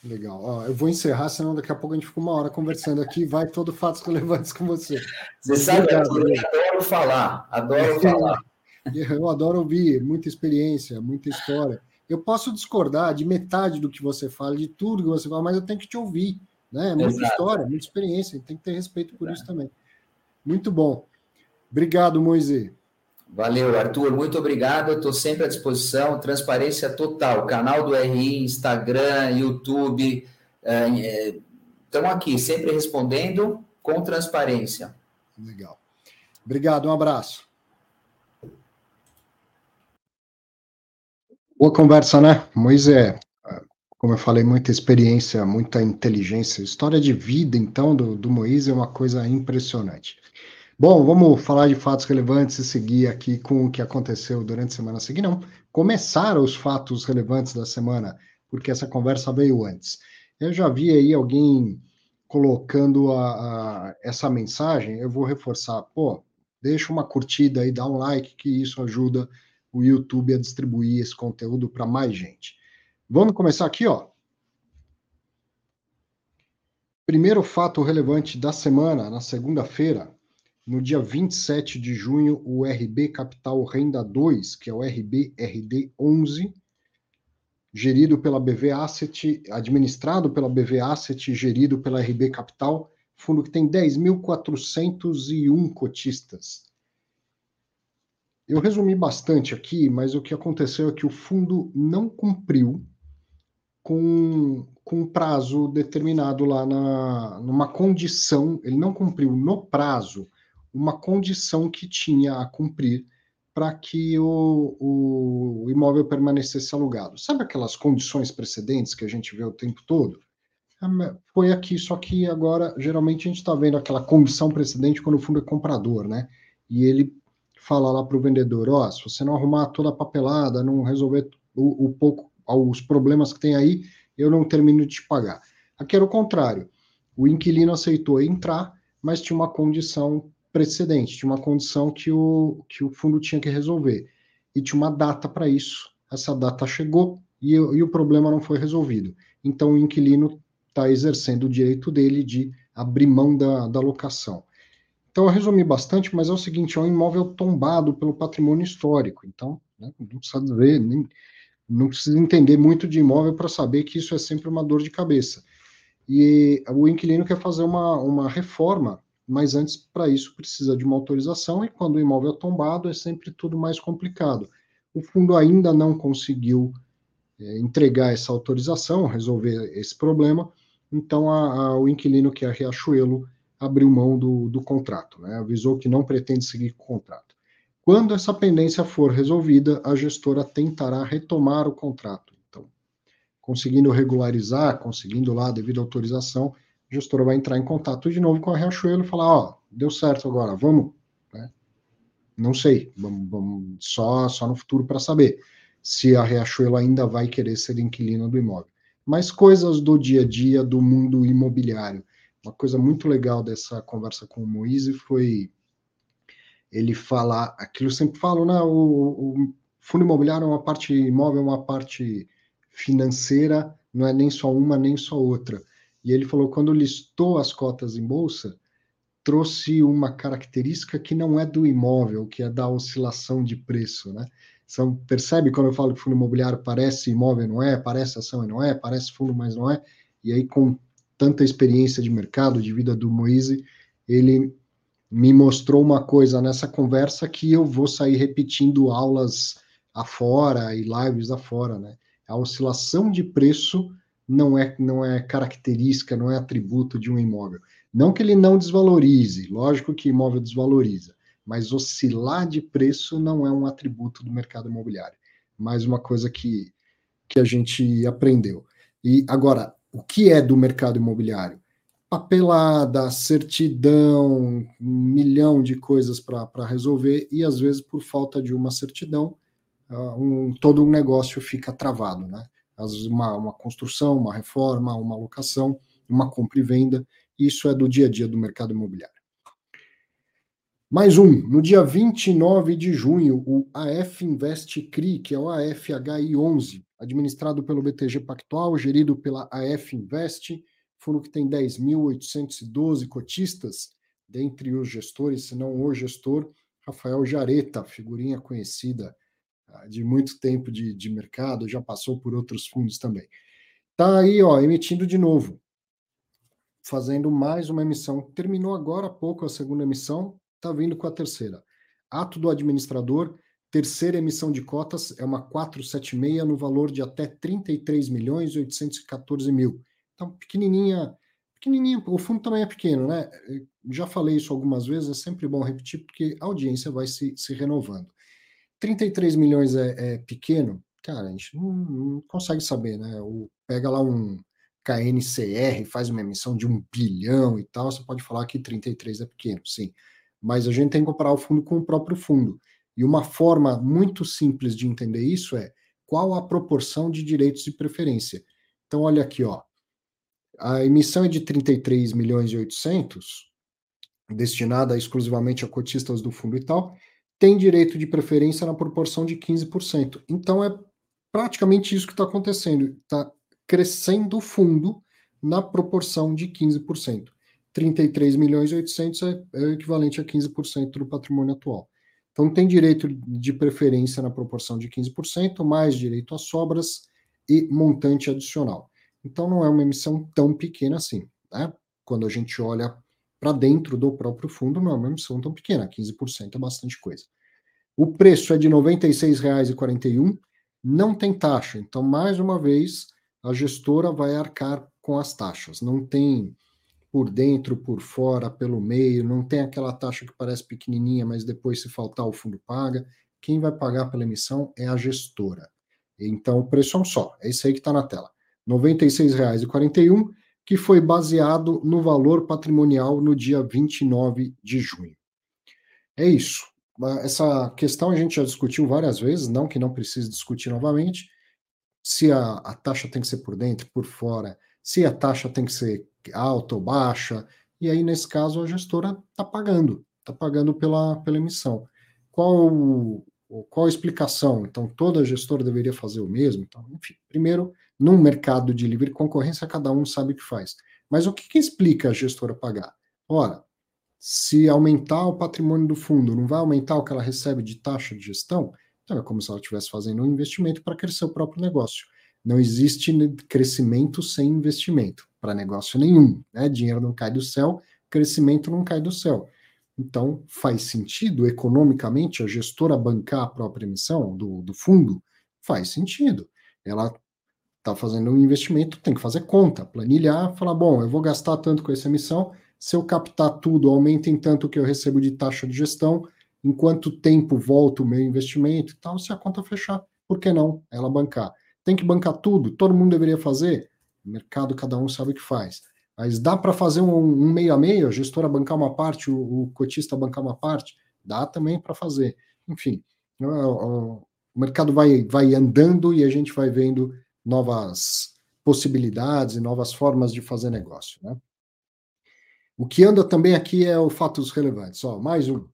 Legal. Ó, eu vou encerrar, senão daqui a pouco a gente fica uma hora conversando aqui, vai todo fatos relevantes com você. Você sabe, eu adoro falar, adoro falar. Eu adoro ouvir, muita experiência, muita história. Eu posso discordar de metade do que você fala, de tudo que você fala, mas eu tenho que te ouvir. Né? Muita Exato. história, muita experiência, tem que ter respeito por Exato. isso também. Muito bom. Obrigado, Moisés. Valeu, Arthur. Muito obrigado. Estou sempre à disposição. Transparência total. Canal do RI, Instagram, YouTube. Estamos é, aqui, sempre respondendo com transparência. Legal. Obrigado, um abraço. Boa conversa, né? Moisés, como eu falei, muita experiência, muita inteligência. História de vida, então, do, do Moisés é uma coisa impressionante. Bom, vamos falar de fatos relevantes e seguir aqui com o que aconteceu durante a semana. Seguir não, começaram os fatos relevantes da semana, porque essa conversa veio antes. Eu já vi aí alguém colocando a, a, essa mensagem, eu vou reforçar, pô, deixa uma curtida aí, dá um like, que isso ajuda o YouTube a distribuir esse conteúdo para mais gente. Vamos começar aqui, ó. Primeiro fato relevante da semana, na segunda-feira, no dia 27 de junho, o RB Capital Renda 2, que é o RBRD 11, gerido pela BV Asset, administrado pela BV Asset, gerido pela RB Capital, fundo que tem 10.401 cotistas. Eu resumi bastante aqui, mas o que aconteceu é que o fundo não cumpriu com, com um prazo determinado lá na, numa condição, ele não cumpriu no prazo uma condição que tinha a cumprir para que o, o, imóvel permanecesse alugado. Sabe aquelas condições precedentes que a gente vê o tempo todo? É, foi aqui, só que agora, geralmente, a gente está vendo aquela condição precedente quando o fundo é comprador, né? E ele fala lá para o vendedor: ó, oh, se você não arrumar toda a papelada, não resolver o, o pouco, os problemas que tem aí, eu não termino de te pagar. Aqui era o contrário. O inquilino aceitou entrar, mas tinha uma condição precedente, tinha uma condição que o, que o fundo tinha que resolver. E tinha uma data para isso. Essa data chegou e, e, o problema não foi resolvido. Então o inquilino está exercendo o direito dele de abrir mão da, da locação. Então eu resumi bastante, mas é o seguinte: é um imóvel tombado pelo patrimônio histórico. Então, né, não precisa ver, nem, não precisa entender muito de imóvel para saber que isso é sempre uma dor de cabeça. E o inquilino quer fazer uma, uma reforma mas antes, para isso, precisa de uma autorização, e quando o imóvel é tombado, é sempre tudo mais complicado. O fundo ainda não conseguiu é, entregar essa autorização, resolver esse problema, então a, a, o inquilino, que é a Riachuelo, abriu mão do, do contrato, né? avisou que não pretende seguir com o contrato. Quando essa pendência for resolvida, a gestora tentará retomar o contrato. Então, conseguindo regularizar, conseguindo lá a devida autorização, a gestora vai entrar em contato de novo com a Riachuelo e falar, ó, deu certo agora, vamos, né? Não sei, vamos, vamos só, só no futuro para saber se a Riachuelo ainda vai querer ser inquilina do imóvel. Mas coisas do dia a dia do mundo imobiliário. Uma coisa muito legal dessa conversa com o Moise foi ele falar, aquilo eu sempre falo, né? O, o fundo imobiliário é uma parte imóvel, é uma parte financeira, não é nem só uma nem só outra. E ele falou quando listou as cotas em bolsa, trouxe uma característica que não é do imóvel, que é da oscilação de preço, né? Então, percebe quando eu falo que fundo imobiliário parece imóvel, não é? Parece ação e não é? Parece fundo, mas não é? E aí, com tanta experiência de mercado, de vida do Moise, ele me mostrou uma coisa nessa conversa que eu vou sair repetindo aulas afora e lives afora, né? A oscilação de preço não é, não é característica, não é atributo de um imóvel. Não que ele não desvalorize, lógico que imóvel desvaloriza, mas oscilar de preço não é um atributo do mercado imobiliário. Mais uma coisa que, que a gente aprendeu. E agora, o que é do mercado imobiliário? Papelada, certidão, um milhão de coisas para resolver, e às vezes, por falta de uma certidão, uh, um, todo um negócio fica travado, né? às vezes uma, uma construção, uma reforma, uma locação, uma compra e venda. Isso é do dia a dia do mercado imobiliário. Mais um, no dia 29 de junho, o AF Invest CRI, que é o AFHI 11, administrado pelo BTG Pactual, gerido pela AF Invest, fundo que tem 10.812 cotistas, dentre os gestores, se não o gestor, Rafael Jareta, figurinha conhecida de muito tempo de, de mercado, já passou por outros fundos também. Está aí, ó, emitindo de novo, fazendo mais uma emissão. Terminou agora há pouco a segunda emissão, está vindo com a terceira. Ato do administrador, terceira emissão de cotas é uma 476 no valor de até 33 milhões e 814 mil. Então, pequenininha, pequenininha, o fundo também é pequeno, né? Já falei isso algumas vezes, é sempre bom repetir, porque a audiência vai se, se renovando. 33 milhões é, é pequeno? Cara, a gente não, não, consegue saber, né? O, pega lá um KNCR, faz uma emissão de um bilhão e tal, você pode falar que 33 é pequeno, sim. Mas a gente tem que comparar o fundo com o próprio fundo. E uma forma muito simples de entender isso é qual a proporção de direitos de preferência. Então, olha aqui, ó. A emissão é de 33 milhões e 800, destinada exclusivamente a cotistas do fundo e tal, tem direito de preferência na proporção de 15%. Então é praticamente isso que está acontecendo. Está crescendo o fundo na proporção de 15%. 33 milhões e 800 é, é o equivalente a 15% do patrimônio atual. Então tem direito de preferência na proporção de 15%, mais direito às sobras e montante adicional. Então não é uma emissão tão pequena assim. Né? Quando a gente olha para dentro do próprio fundo, não é uma emissão tão pequena, 15% é bastante coisa. O preço é de R$ 96,41, não tem taxa. Então, mais uma vez, a gestora vai arcar com as taxas. Não tem por dentro, por fora, pelo meio, não tem aquela taxa que parece pequenininha, mas depois se faltar o fundo paga. Quem vai pagar pela emissão é a gestora. Então o preço é um só, é isso aí que está na tela. R$ 96,41, que foi baseado no valor patrimonial no dia 29 de junho. É isso. Essa questão a gente já discutiu várias vezes, não que não precise discutir novamente. Se a, a taxa tem que ser por dentro, por fora, se a taxa tem que ser alta ou baixa, e aí, nesse caso, a gestora está pagando, está pagando pela, pela emissão. Qual, qual a explicação? Então, toda gestora deveria fazer o mesmo? Então, enfim, primeiro, num mercado de livre concorrência, cada um sabe o que faz. Mas o que, que explica a gestora pagar? Ora, se aumentar o patrimônio do fundo, não vai aumentar o que ela recebe de taxa de gestão? Então, é como se ela estivesse fazendo um investimento para crescer o próprio negócio. Não existe crescimento sem investimento para negócio nenhum. Né? Dinheiro não cai do céu, crescimento não cai do céu. Então, faz sentido economicamente a gestora bancar a própria emissão do, do fundo? Faz sentido. Ela está fazendo um investimento, tem que fazer conta, planilhar, falar: bom, eu vou gastar tanto com essa emissão, se eu captar tudo, aumenta em tanto que eu recebo de taxa de gestão, em quanto tempo volta o meu investimento e tal, se a conta fechar, por que não ela bancar? Tem que bancar tudo? Todo mundo deveria fazer? O mercado, cada um sabe o que faz. Mas dá para fazer um, um, meio a meio, a gestora bancar uma parte, o, o cotista bancar uma parte? Dá também para fazer. Enfim, o, o, o mercado vai, vai andando e a gente vai vendo novas possibilidades e novas formas de fazer negócio. Né? O que anda também aqui é o fatos relevantes. Ó, mais um.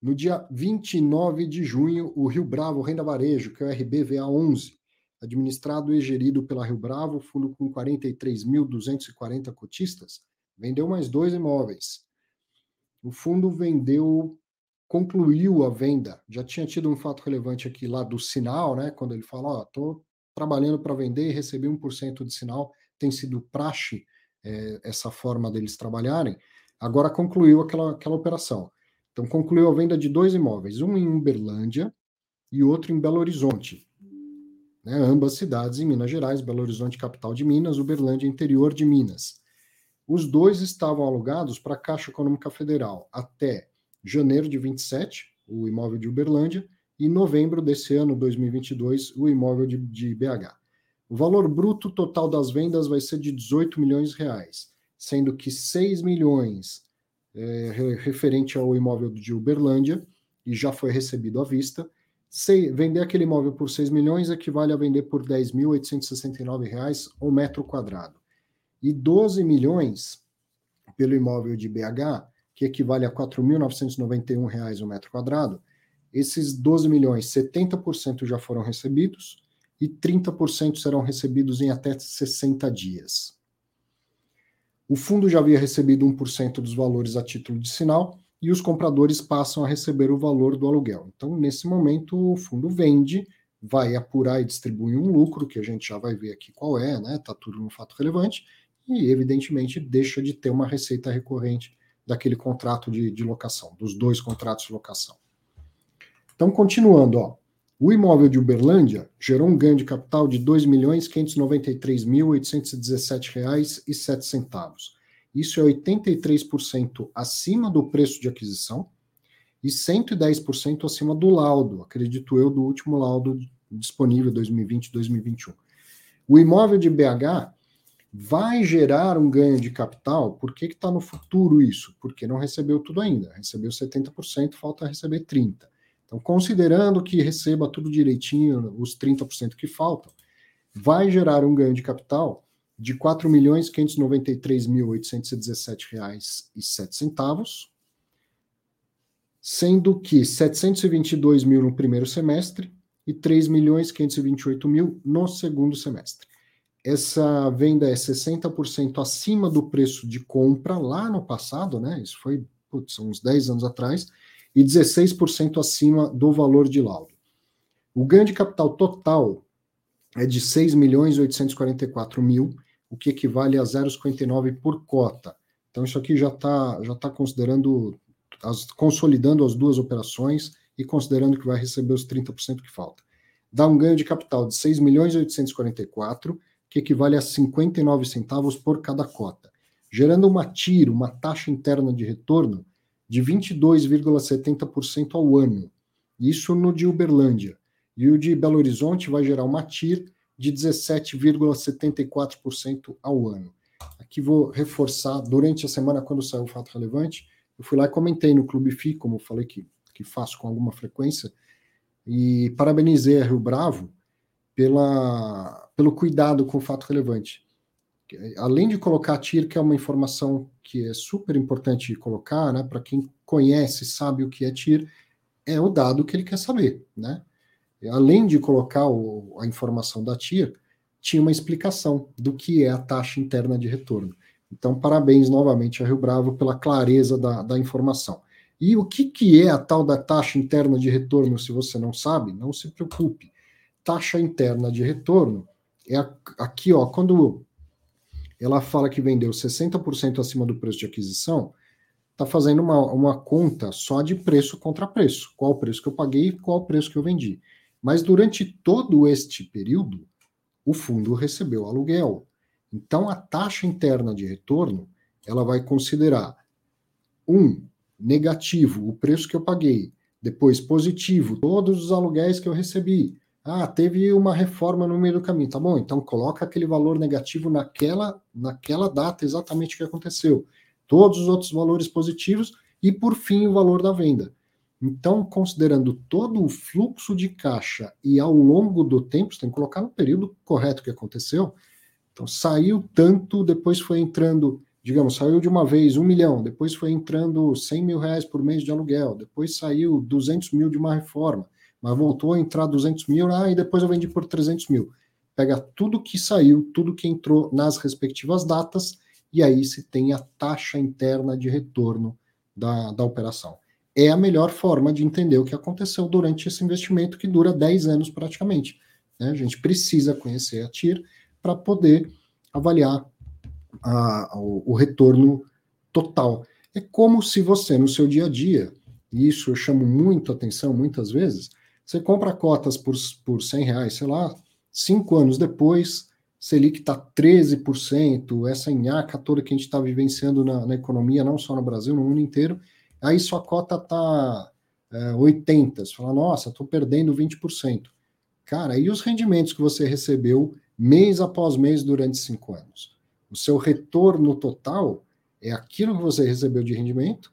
No dia 29 de junho, o Rio Bravo Renda Varejo, que é o RBVA11, administrado e gerido pela Rio Bravo, fundo com 43.240 cotistas, vendeu mais dois imóveis. O fundo vendeu, concluiu a venda. Já tinha tido um fato relevante aqui lá do sinal, né? Quando ele fala, ó, estou trabalhando para vender e recebi 1% de sinal. Tem sido praxe é, essa forma deles trabalharem. Agora concluiu aquela, aquela operação. Então concluiu a venda de dois imóveis, um em Uberlândia e outro em Belo Horizonte né, ambas cidades em Minas Gerais, Belo Horizonte, capital de Minas, Uberlândia, interior de Minas. Os dois estavam alugados para a Caixa Econômica Federal até janeiro de 27, o imóvel de Uberlândia, e novembro desse ano, 2022, o imóvel de, de BH. O valor bruto total das vendas vai ser de 18 milhões de reais, sendo que 6 milhões é, referente ao imóvel de Uberlândia, e já foi recebido à vista, vender aquele imóvel por 6 milhões equivale a vender por R$ 10.869 o metro quadrado. E 12 milhões pelo imóvel de BH, que equivale a R$ 4.991 o metro quadrado, esses 12 milhões, 70% já foram recebidos e 30% serão recebidos em até 60 dias. O fundo já havia recebido 1% dos valores a título de sinal e os compradores passam a receber o valor do aluguel. Então, nesse momento, o fundo vende, vai apurar e distribuir um lucro, que a gente já vai ver aqui qual é, né? Está tudo no fato relevante, e evidentemente deixa de ter uma receita recorrente daquele contrato de, de locação, dos dois contratos de locação. Então, continuando, ó. O imóvel de Uberlândia gerou um ganho de capital de R$ 2.593.817,07 isso é 83% acima do preço de aquisição e 110% acima do laudo, acredito eu, do último laudo disponível 2020-2021. O imóvel de BH vai gerar um ganho de capital, por que está no futuro isso? Porque não recebeu tudo ainda, recebeu 70%, falta receber 30%. Então, considerando que receba tudo direitinho, os 30% que faltam, vai gerar um ganho de capital de R$ 4.593.817,07, sendo que 722 mil no primeiro semestre e 3 milhões 528 mil no segundo semestre. Essa venda é 60% acima do preço de compra lá no passado, né? Isso foi putz, uns 10 anos atrás, e 16% acima do valor de laudo. O ganho de capital total é de 6 milhões 844 mil, o que equivale a 0,59 por cota. Então, isso aqui já está já tá considerando as, consolidando as duas operações e considerando que vai receber os 30% que falta. Dá um ganho de capital de 6 milhões e 844, que equivale a 59 centavos por cada cota, gerando uma TIR, uma taxa interna de retorno, de 22,70% ao ano. Isso no de Uberlândia. E o de Belo Horizonte vai gerar uma TIR de 17,74% ao ano. Aqui vou reforçar, durante a semana, quando saiu o fato relevante, eu fui lá e comentei no Clube FI, como eu falei que, que faço com alguma frequência, e parabenizei a Rio Bravo pela, pelo cuidado com o fato relevante. Além de colocar a TIR, que é uma informação que é super importante colocar, né, para quem conhece, sabe o que é TIR, é o dado que ele quer saber, né? Além de colocar o, a informação da TIR, tinha uma explicação do que é a taxa interna de retorno. Então, parabéns novamente a Rio Bravo pela clareza da, da informação. E o que, que é a tal da taxa interna de retorno, se você não sabe, não se preocupe. Taxa interna de retorno é aqui, ó, quando ela fala que vendeu 60% acima do preço de aquisição, está fazendo uma, uma conta só de preço contra preço. Qual o preço que eu paguei e qual o preço que eu vendi. Mas durante todo este período, o fundo recebeu aluguel. Então, a taxa interna de retorno, ela vai considerar um negativo, o preço que eu paguei, depois positivo, todos os aluguéis que eu recebi. Ah, teve uma reforma no meio do caminho, tá bom? Então coloca aquele valor negativo naquela naquela data exatamente que aconteceu. Todos os outros valores positivos e por fim o valor da venda. Então, considerando todo o fluxo de caixa e ao longo do tempo, você tem que colocar no período correto que aconteceu, então saiu tanto, depois foi entrando, digamos, saiu de uma vez um milhão, depois foi entrando 100 mil reais por mês de aluguel, depois saiu 200 mil de uma reforma, mas voltou a entrar 200 mil, ah, e depois eu vendi por 300 mil. Pega tudo que saiu, tudo que entrou nas respectivas datas, e aí se tem a taxa interna de retorno da, da operação. É a melhor forma de entender o que aconteceu durante esse investimento que dura 10 anos praticamente. Né? A gente precisa conhecer a TIR para poder avaliar a, o, o, retorno total. É como se você, no seu dia a dia, e isso eu chamo muito atenção muitas vezes, você compra cotas por, por 100 reais, sei lá, cinco anos depois, Selic está 13%, essa nhaca toda que a gente está vivenciando na, na, economia, não só no Brasil, no mundo inteiro, aí sua cota está é, 80%, você fala, nossa, estou perdendo 20%. Cara, e os rendimentos que você recebeu mês após mês durante cinco anos. O seu retorno total é aquilo que você recebeu de rendimento,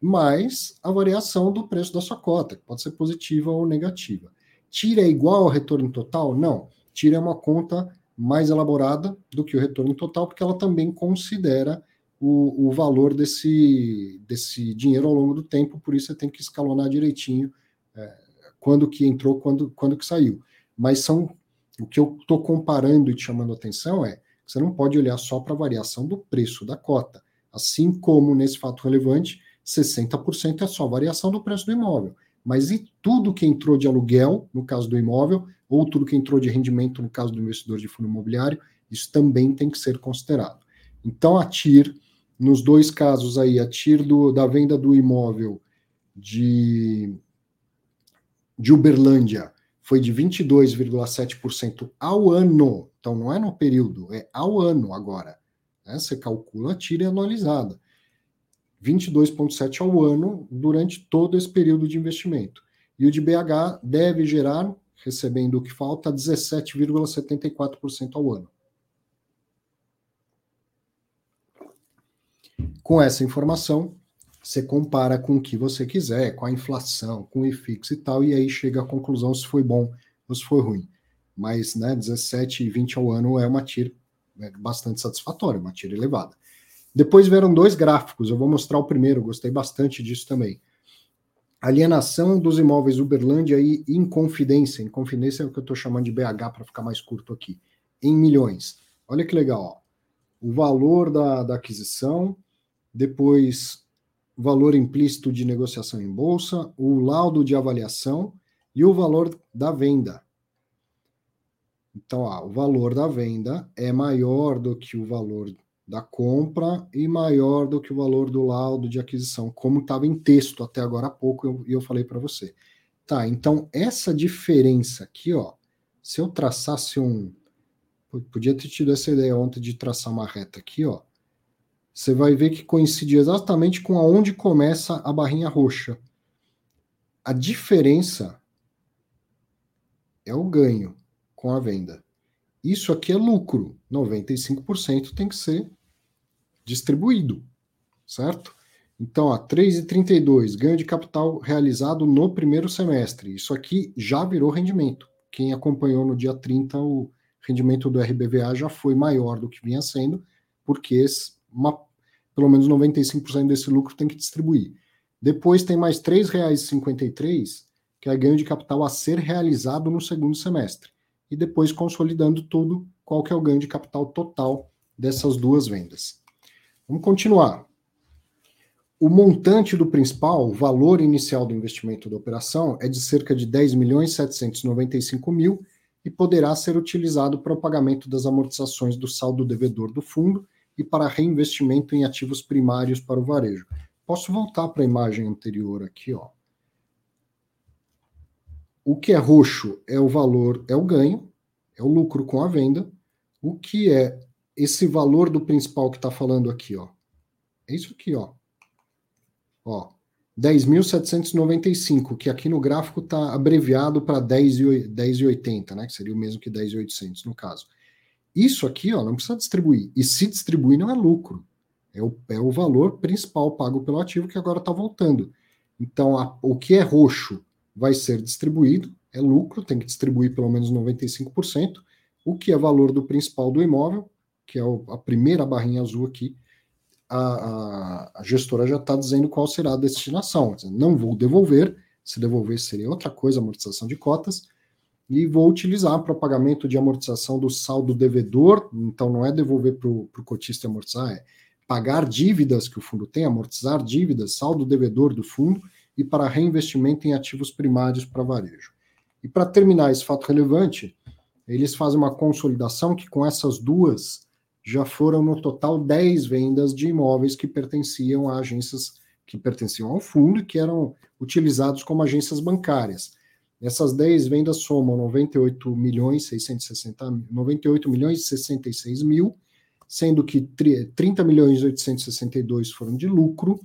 mais a variação do preço da sua cota, que pode ser positiva ou negativa. Tira é igual ao retorno total? Não. Tira é uma conta mais elaborada do que o retorno total, porque ela também considera o, o valor desse, desse dinheiro ao longo do tempo, por isso você tem que escalonar direitinho é, quando que entrou, quando, quando que saiu. Mas são o que eu estou comparando e te chamando atenção é que você não pode olhar só para a variação do preço da cota. Assim como nesse fato relevante, 60% é só variação do preço do imóvel. Mas e tudo que entrou de aluguel, no caso do imóvel, ou tudo que entrou de rendimento, no caso do investidor de fundo imobiliário, isso também tem que ser considerado. Então, a TIR, nos dois casos aí, a TIR do, da venda do imóvel de, de Uberlândia foi de 22,7% ao ano. Então, não é no período, é ao ano agora. Né? Você calcula a tira anualizada. 22,7% ao ano durante todo esse período de investimento. E o de BH deve gerar, recebendo o que falta, 17,74% ao ano. Com essa informação, você compara com o que você quiser, com a inflação, com o IFIX e tal, e aí chega à conclusão se foi bom ou se foi ruim. Mas, né, 17 e 20 ao ano é uma tira é bastante satisfatória, uma tira elevada. Depois vieram dois gráficos, eu vou mostrar o primeiro, gostei bastante disso também. alienação dos imóveis Uberlândia e Inconfidência. Inconfidência é o que eu estou chamando de BH para ficar mais curto aqui. Em milhões. Olha que legal. Ó. O valor da, da aquisição, depois valor implícito de negociação em bolsa, o laudo de avaliação e o valor da venda. Então, ó, o valor da venda é maior do que o valor da compra e maior do que o valor do laudo de aquisição, como estava em texto até agora há pouco, e eu, eu falei para você. Tá, então essa diferença aqui, ó, se eu traçasse um. Podia ter tido essa ideia ontem de traçar uma reta aqui, ó. Você vai ver que coincide exatamente com aonde começa a barrinha roxa. A diferença é o ganho com a venda. Isso aqui é lucro. 95% tem que ser distribuído, certo? Então, ó, 3,32, ganho de capital realizado no primeiro semestre. Isso aqui já virou rendimento. Quem acompanhou no dia 30, o rendimento do RBVA já foi maior do que vinha sendo, porque uma, pelo menos 95% desse lucro tem que distribuir. Depois tem mais R$ 3,53, que é ganho de capital a ser realizado no segundo semestre e depois consolidando tudo, qual que é o ganho de capital total dessas duas vendas. Vamos continuar. O montante do principal, o valor inicial do investimento da operação, é de cerca de 10 milhões 795 mil e poderá ser utilizado para o pagamento das amortizações do saldo devedor do fundo e para reinvestimento em ativos primários para o varejo. Posso voltar para a imagem anterior aqui, ó. O que é roxo é o valor, é o ganho, é o lucro com a venda. O que é esse valor do principal que está falando aqui, ó? É isso aqui, ó. Ó, 10.795, que aqui no gráfico está abreviado para 10,80, né? Que seria o mesmo que 10.800 no caso. Isso aqui, ó, não precisa distribuir. E se distribuir não é lucro. É o, é o valor principal pago pelo ativo que agora está voltando. Então, a, o que é roxo vai ser distribuído, é lucro, tem que distribuir pelo menos 95%, o que é valor do principal do imóvel, que é a primeira barrinha azul aqui, a, a, a gestora já está dizendo qual será a destinação. Não vou devolver, se devolver seria outra coisa, amortização de cotas, e vou utilizar para pagamento de amortização do saldo devedor, então não é devolver para o cotista amortizar, é pagar dívidas que o fundo tem, amortizar dívidas, saldo devedor do fundo, e para reinvestimento em ativos primários para varejo. E para terminar esse fato relevante, eles fazem uma consolidação que com essas duas já foram no total 10 vendas de imóveis que pertenciam a agências que pertenciam ao fundo e que eram utilizados como agências bancárias. Essas 10 vendas somam 98 milhões 660 98 milhões e 66 mil, sendo que 30 milhões e 862 foram de lucro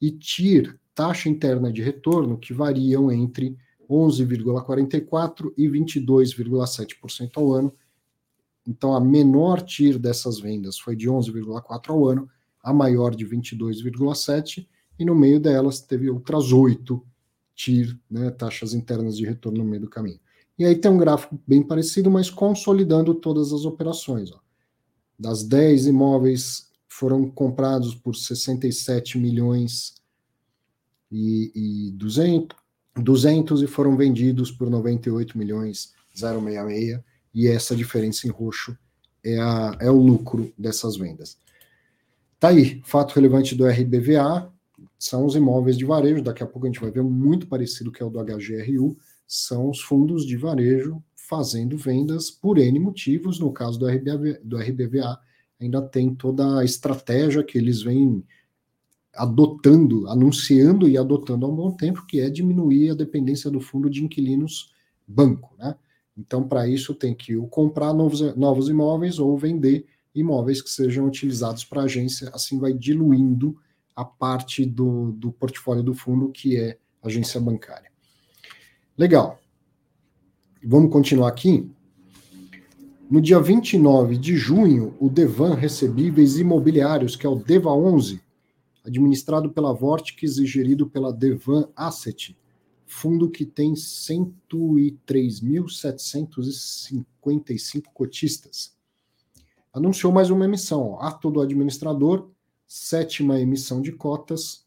e TIR taxa interna de retorno que variam entre 11,44% e 22,7% ao ano. Então, a menor TIR dessas vendas foi de 11,4% ao ano, a maior de 22,7%, e no meio delas teve outras oito TIR, né, taxas internas de retorno no meio do caminho. E aí tem um gráfico bem parecido, mas consolidando todas as operações. Ó. Das 10 imóveis foram comprados por 67 milhões e, e 200, 200 e foram vendidos por 98 milhões 066 e essa diferença em roxo é, a, é o lucro dessas vendas. Tá aí, fato relevante do RBVA são os imóveis de varejo, daqui a pouco a gente vai ver muito parecido que é o do HGRU, são os fundos de varejo fazendo vendas por N motivos, no caso do, RBVA, do RBVA ainda tem toda a estratégia que eles vêm adotando, anunciando e adotando há um bom tempo, que é diminuir a dependência do fundo de inquilinos banco, né? Então, para isso, tem que ou comprar novos, novos imóveis ou vender imóveis que sejam utilizados para agência, assim vai diluindo a parte do, do portfólio do fundo que é agência bancária. Legal. Vamos continuar aqui. No dia 29 de junho, o Devan Recebíveis Imobiliários, que é o DEVA 11, administrado pela Vortex e gerido pela Devan Asset, fundo que tem 103.755 cotistas. Anunciou mais uma emissão, ó, ato do administrador, sétima emissão de cotas,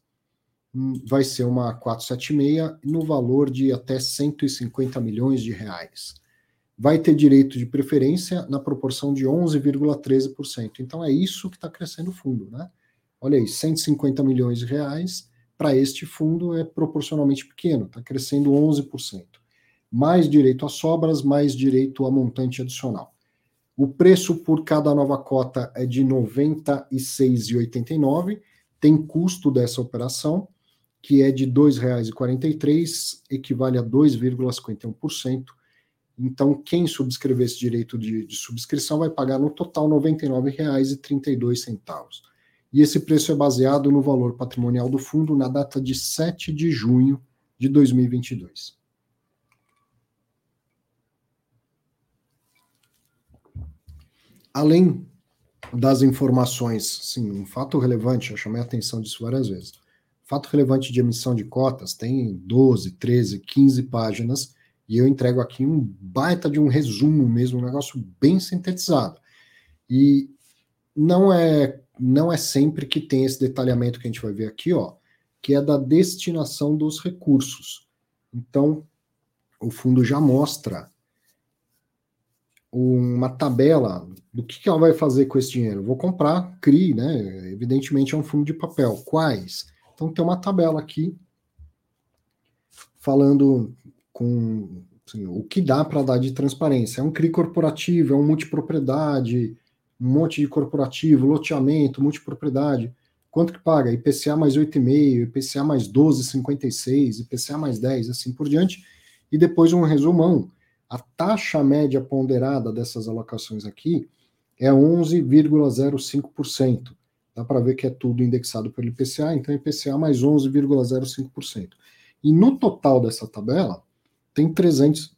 hum, vai ser uma 476 no valor de até 150 milhões de reais. Vai ter direito de preferência na proporção de 11,13%. Então é isso que está crescendo o fundo, né? Olha aí, 150 milhões de reais para este fundo é proporcionalmente pequeno, está crescendo 11%. Mais direito a sobras, mais direito a montante adicional. O preço por cada nova cota é de R$ 96,89. Tem custo dessa operação, que é de R$ 2,43, equivale a 2,51%. Então, quem subscrever esse direito de, de subscrição vai pagar no total R$ 99,32. E esse preço é baseado no valor patrimonial do fundo na data de 7 de junho de 2022. Além das informações, sim, um fato relevante, eu chamei a atenção disso várias vezes. Fato relevante de emissão de cotas tem 12, 13, 15 páginas e eu entrego aqui um baita de um resumo mesmo, um negócio bem sintetizado. E não é não é sempre que tem esse detalhamento que a gente vai ver aqui, ó, que é da destinação dos recursos. Então, o fundo já mostra uma tabela do que, que ela vai fazer com esse dinheiro. vou comprar CRI, né? Evidentemente é um fundo de papel. Quais? Então tem uma tabela aqui falando com assim, o que dá para dar de transparência. É um CRI corporativo, é um multipropriedade, um monte de corporativo, loteamento, multipropriedade. Quanto que paga? IPCA mais 8,5, IPCA mais 12,56, IPCA mais 10, assim por diante. E depois um resumão. A taxa média ponderada dessas alocações aqui é 11,05%. Dá para ver que é tudo indexado pelo IPCA, então IPCA mais 11,05%. E no total dessa tabela, tem 300,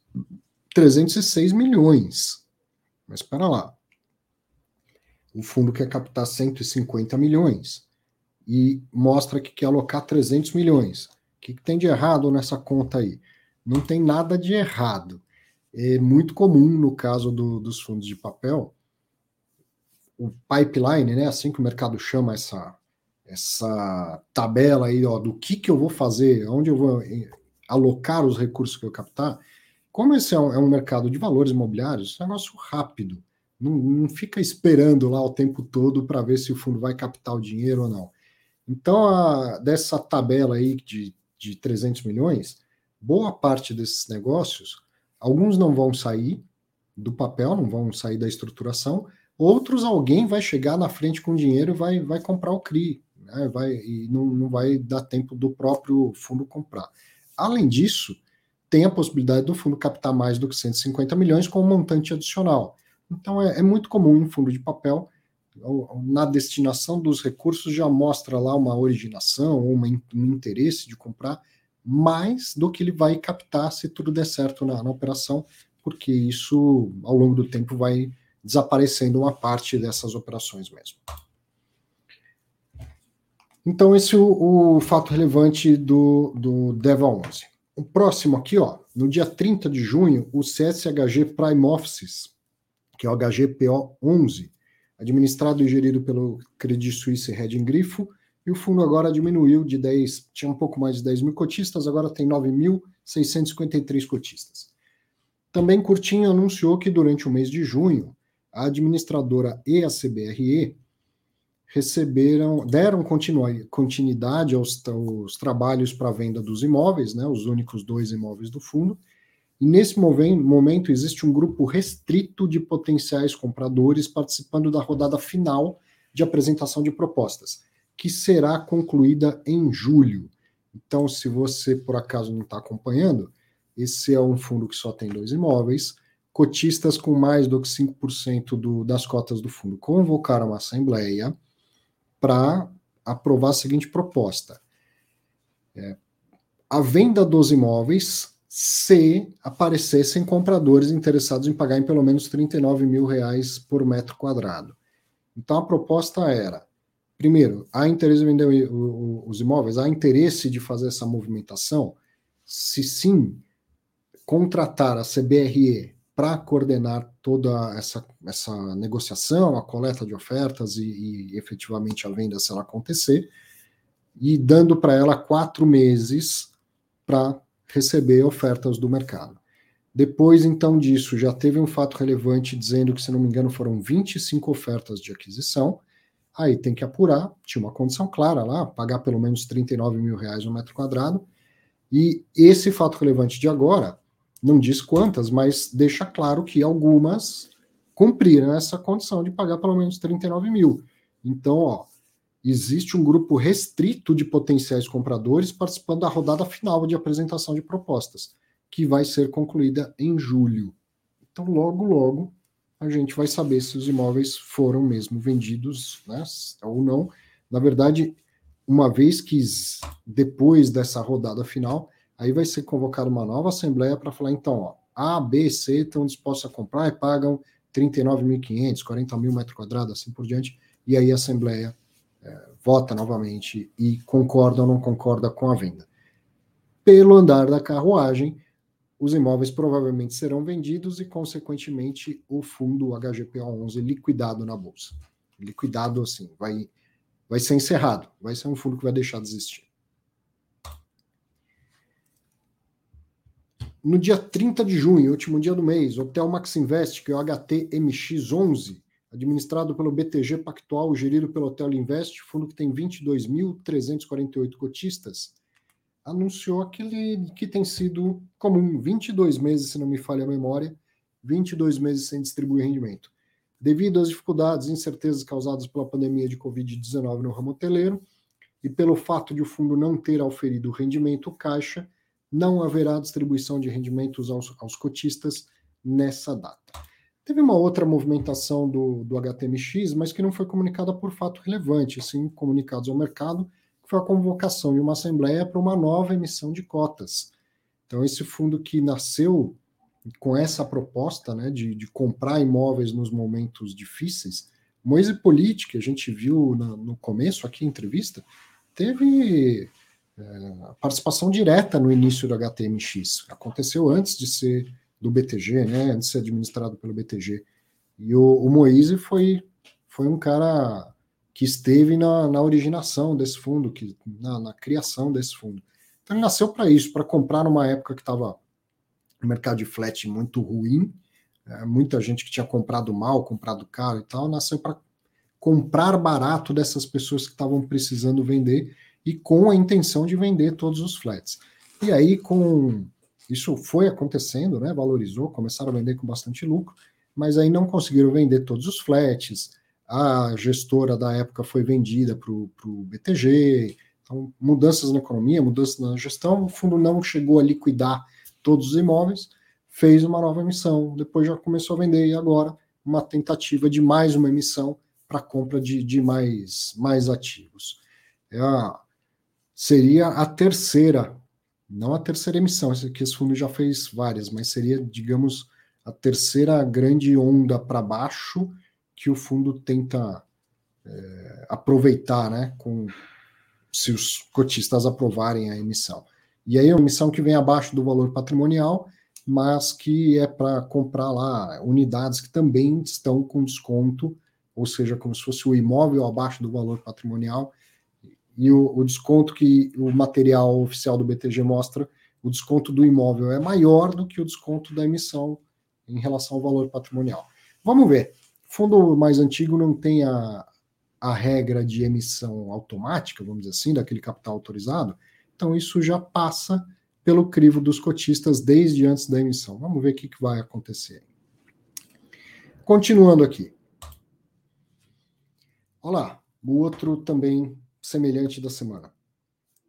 306 milhões. Mas espera lá o fundo quer captar 150 milhões e mostra que quer alocar 300 milhões. O que, que tem de errado nessa conta aí? Não tem nada de errado. É muito comum no caso do, dos fundos de papel, o pipeline, né, assim que o mercado chama essa, essa tabela aí ó, do que, que eu vou fazer, onde eu vou eh, alocar os recursos que eu captar, como esse é um, é um mercado de valores imobiliários, é um negócio rápido. Não, não fica esperando lá o tempo todo para ver se o fundo vai captar o dinheiro ou não. Então, a, dessa tabela aí de, de 300 milhões, boa parte desses negócios, alguns não vão sair do papel, não vão sair da estruturação, outros alguém vai chegar na frente com dinheiro e vai, vai comprar o CRI, né? vai, e não, não vai dar tempo do próprio fundo comprar. Além disso, tem a possibilidade do fundo captar mais do que 150 milhões com um montante adicional. Então é, é muito comum em fundo de papel, na destinação dos recursos já mostra lá uma originação ou um interesse de comprar mais do que ele vai captar se tudo der certo na, na operação, porque isso ao longo do tempo vai desaparecendo uma parte dessas operações mesmo. Então, esse é o, o fato relevante do, do DEVA 11. O próximo aqui, ó, no dia 30 de junho, o CSHG Prime Offices que é o HGPO 11, administrado e gerido pelo Credit Suisse Hedging Grifo, e o fundo agora diminuiu de 10, tinha um pouco mais de 10 mil cotistas, agora tem 9.653 cotistas. Também Curtinho anunciou que durante o mês de junho, a administradora e a CBRE receberam, deram continuidade aos, aos trabalhos para venda dos imóveis, né, os únicos dois imóveis do fundo, e nesse momento existe um grupo restrito de potenciais compradores participando da rodada final de apresentação de propostas, que será concluída em julho. Então, se você por acaso não está acompanhando, esse é um fundo que só tem dois imóveis. Cotistas com mais do que 5% do, das cotas do fundo convocaram a assembleia para aprovar a seguinte proposta: é, a venda dos imóveis se aparecessem compradores interessados em pagar em pelo menos 39 mil reais por metro quadrado. Então a proposta era, primeiro, há interesse em vender os imóveis, há interesse de fazer essa movimentação? Se sim, contratar a CBRE para coordenar toda essa, essa negociação, a coleta de ofertas e, e efetivamente a venda se ela acontecer. e dando para ela quatro meses para receber ofertas do mercado. Depois, então, disso, já teve um fato relevante dizendo que, se não me engano, foram 25 ofertas de aquisição. Aí tem que apurar, tinha uma condição clara lá, pagar pelo menos 39 mil reais no metro quadrado. E esse fato relevante de agora, não diz quantas, mas deixa claro que algumas cumpriram essa condição de pagar pelo menos 39 mil. Então, ó, existe um grupo restrito de potenciais compradores participando da rodada final de apresentação de propostas, que vai ser concluída em julho. Então, logo, logo, a gente vai saber se os imóveis foram mesmo vendidos né, ou não. Na verdade, uma vez que depois dessa rodada final, aí vai ser convocada uma nova assembleia para falar, então, ó, A, B, C estão dispostos a comprar e pagam 39.500, 40 mil metros quadrados, assim por diante, e aí a assembleia é, vota novamente e concorda ou não concorda com a venda. Pelo andar da carruagem, os imóveis provavelmente serão vendidos e, consequentemente, o fundo HGPO11 liquidado na bolsa. Liquidado assim, vai, vai ser encerrado, vai ser um fundo que vai deixar de existir. No dia 30 de junho, último dia do mês, Hotel Max Invest, que é o HTMX11, administrado pelo BTG Pactual, gerido pelo Hotel Invest, fundo que tem 22.348 cotistas, anunciou aquele que tem sido comum, 22 meses, se não me falha a memória, 22 meses sem distribuir rendimento. Devido às dificuldades e incertezas causadas pela pandemia de Covid-19 no ramo hoteleiro e pelo fato de o fundo não ter auferido rendimento caixa, não haverá distribuição de rendimentos aos, aos cotistas nessa data. Teve uma outra movimentação do, do HTMX, mas que não foi comunicada por fato relevante, sim comunicados ao mercado, foi a convocação de uma assembleia para uma nova emissão de cotas. Então, esse fundo que nasceu com essa proposta né, de, de comprar imóveis nos momentos difíceis, Moise Politi, que a gente viu na, no começo aqui, entrevista, teve é, participação direta no início do HTMX. Aconteceu antes de ser do BTG, né, antes de ser administrado pelo BTG. E o, o Moise foi, foi um cara que esteve na, na originação desse fundo, que, na, na, criação desse fundo. Então ele nasceu para isso, para comprar numa época que estava o mercado de flat muito ruim, é, muita gente que tinha comprado mal, comprado caro e tal, nasceu para comprar barato dessas pessoas que estavam precisando vender e com a intenção de vender todos os flats. E aí, com isso foi acontecendo, né? Valorizou, começaram a vender com bastante lucro, mas aí não conseguiram vender todos os flats, a gestora da época foi vendida para o BTG, então, mudanças na economia, mudanças na gestão, o fundo não chegou a liquidar todos os imóveis, fez uma nova emissão, depois já começou a vender, e agora uma tentativa de mais uma emissão para compra de, de mais, mais ativos. É a, seria a terceira, não a terceira emissão, que esse fundo já fez várias, mas seria, digamos, a terceira grande onda para baixo, que o fundo tenta é, aproveitar, né, com, se os cotistas aprovarem a emissão. E aí é uma emissão que vem abaixo do valor patrimonial, mas que é para comprar lá unidades que também estão com desconto, ou seja, como se fosse o imóvel abaixo do valor patrimonial, e o, o desconto que o material oficial do BTG mostra, o desconto do imóvel é maior do que o desconto da emissão em relação ao valor patrimonial. Vamos ver. Fundo mais antigo não tem a, a regra de emissão automática, vamos dizer assim, daquele capital autorizado, então isso já passa pelo crivo dos cotistas desde antes da emissão. Vamos ver o que, que vai acontecer. Continuando aqui. Olá, o outro também semelhante da semana.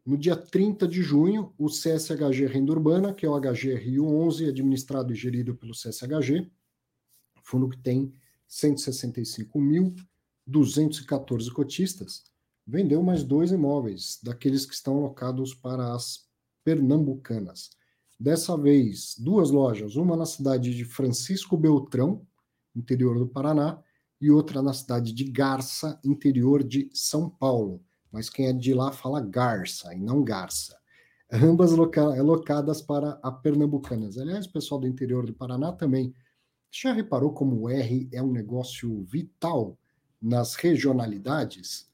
No dia 30 de junho, o CSHG Renda Urbana, que é o HG Rio 11, administrado e gerido pelo CSHG, fundo que tem 165.214 cotistas, vendeu mais dois imóveis, daqueles que estão alocados para as pernambucanas. Dessa vez, duas lojas, uma na cidade de Francisco Beltrão, interior do Paraná, e outra na cidade de Garça, interior de São Paulo. Mas quem é de lá fala Garça e não Garça. Ambas alocadas para a Pernambucanas. Aliás, o pessoal do interior do Paraná também já reparou como o R é um negócio vital nas regionalidades?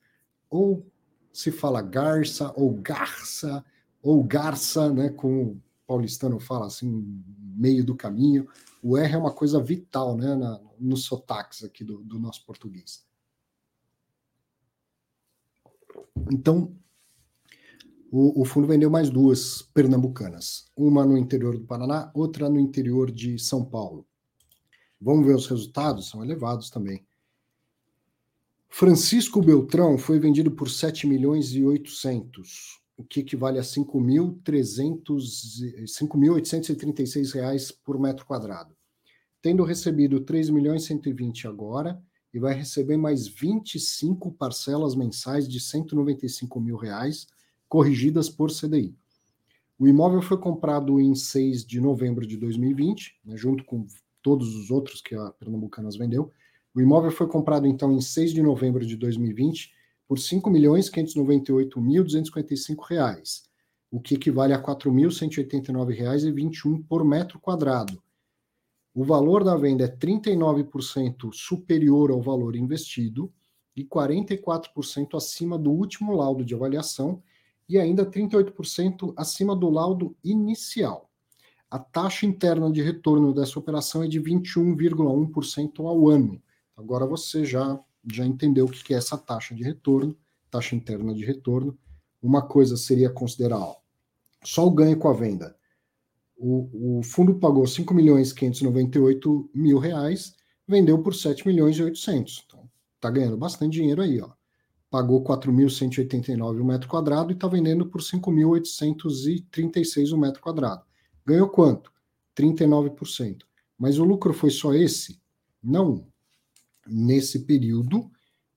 Ou se fala Garça ou Garça ou Garça, né, como o paulistano fala assim, meio do caminho. O R é uma coisa vital, né, na, nos sotaques aqui do, do nosso português. Então, o, o, fundo vendeu mais duas pernambucanas, uma no interior do Paraná, outra no interior de São Paulo. Vamos ver os resultados, são elevados também. Francisco Beltrão foi vendido por 7 milhões e 800, o que equivale a 5.836 reais por metro quadrado. Tendo recebido 3 milhões e 120 agora, e vai receber mais 25 parcelas mensais de 195 mil reais, corrigidas por CDI. O imóvel foi comprado em 6 de novembro de 2020, né, junto com todos os outros que a Pernambucanas vendeu. O imóvel foi comprado então em 6 de novembro de 2020 por 5.598.255 reais, o que equivale a R$ 4.189,21 por metro quadrado. O valor da venda é 39% superior ao valor investido e 44% acima do último laudo de avaliação e ainda 38% acima do laudo inicial. A taxa interna de retorno dessa operação é de 21,1% ao ano. Agora você já, já entendeu o que é essa taxa de retorno, taxa interna de retorno. Uma coisa seria considerar só o ganho com a venda. O, o fundo pagou 5 milhões 598 mil reais, vendeu por 7 milhões e 800. Então, tá ganhando bastante dinheiro aí, ó pagou 4.189 o metro quadrado e está vendendo por 5.836 o metro quadrado. Ganhou quanto? 39%. Mas o lucro foi só esse? Não. Nesse período,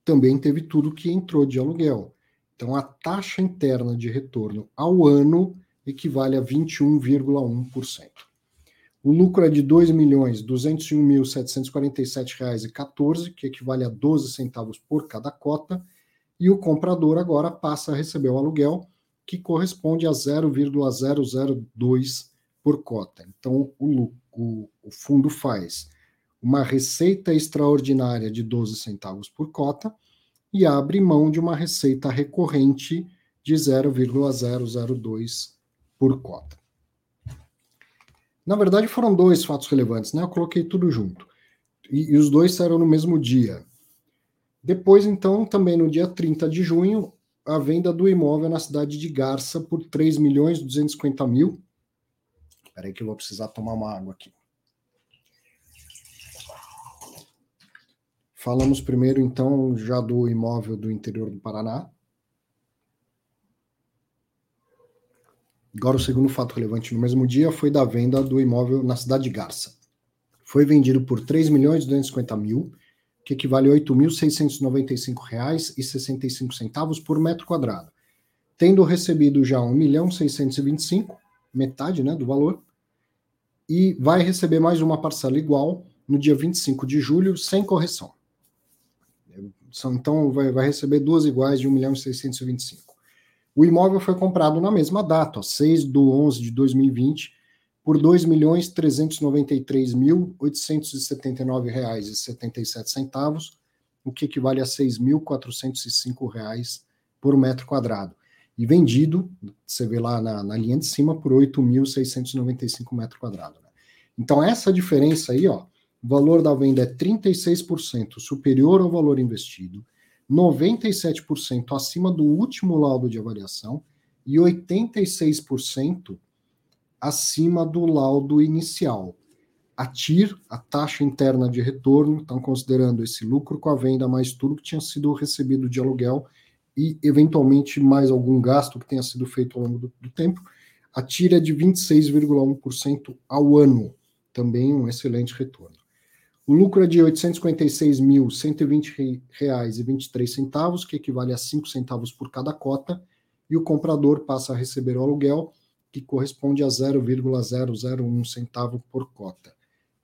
também teve tudo que entrou de aluguel. Então, a taxa interna de retorno ao ano equivale a 21,1%. O lucro é de R$ 2.201.747,14, que equivale a 12 centavos por cada cota, e o comprador agora passa a receber o aluguel, que corresponde a 0,002 por cota. Então, o, o, o fundo faz uma receita extraordinária de 12 centavos por cota e abre mão de uma receita recorrente de 0,002 por cota. Na verdade, foram dois fatos relevantes, né? Eu coloquei tudo junto. E, e os dois saíram no mesmo dia. Depois, então, também no dia 30 de junho, a venda do imóvel na cidade de Garça por 3 milhões 250 mil. Espera aí que eu vou precisar tomar uma água aqui. Falamos primeiro, então, já do imóvel do interior do Paraná. Agora, o segundo fato relevante no mesmo dia foi da venda do imóvel na cidade de Garça. Foi vendido por 3 milhões 250 mil que equivale a R$ 8.695,65 por metro quadrado. Tendo recebido já R$ 1.625, metade né, do valor, e vai receber mais uma parcela igual no dia 25 de julho, sem correção. Então, vai, vai receber duas iguais de R$ 1.625. O imóvel foi comprado na mesma data, 6 de 11 de 2020, por R$ 2.393.879,77, o que equivale a R$ 6.405 por metro quadrado. E vendido, você vê lá na, na linha de cima, por R$ 8.695 metro quadrado. Né? Então, essa diferença aí, ó, o valor da venda é 36% superior ao valor investido, 97% acima do último laudo de avaliação e 86% acima do laudo inicial. A TIR, a taxa interna de retorno, estão considerando esse lucro com a venda mais tudo que tinha sido recebido de aluguel e, eventualmente, mais algum gasto que tenha sido feito ao longo do, do tempo. A TIR é de 26,1% ao ano, também um excelente retorno. O lucro é de R$ 856.120,23, que equivale a 5 centavos por cada cota, e o comprador passa a receber o aluguel que corresponde a 0,001 centavo por cota.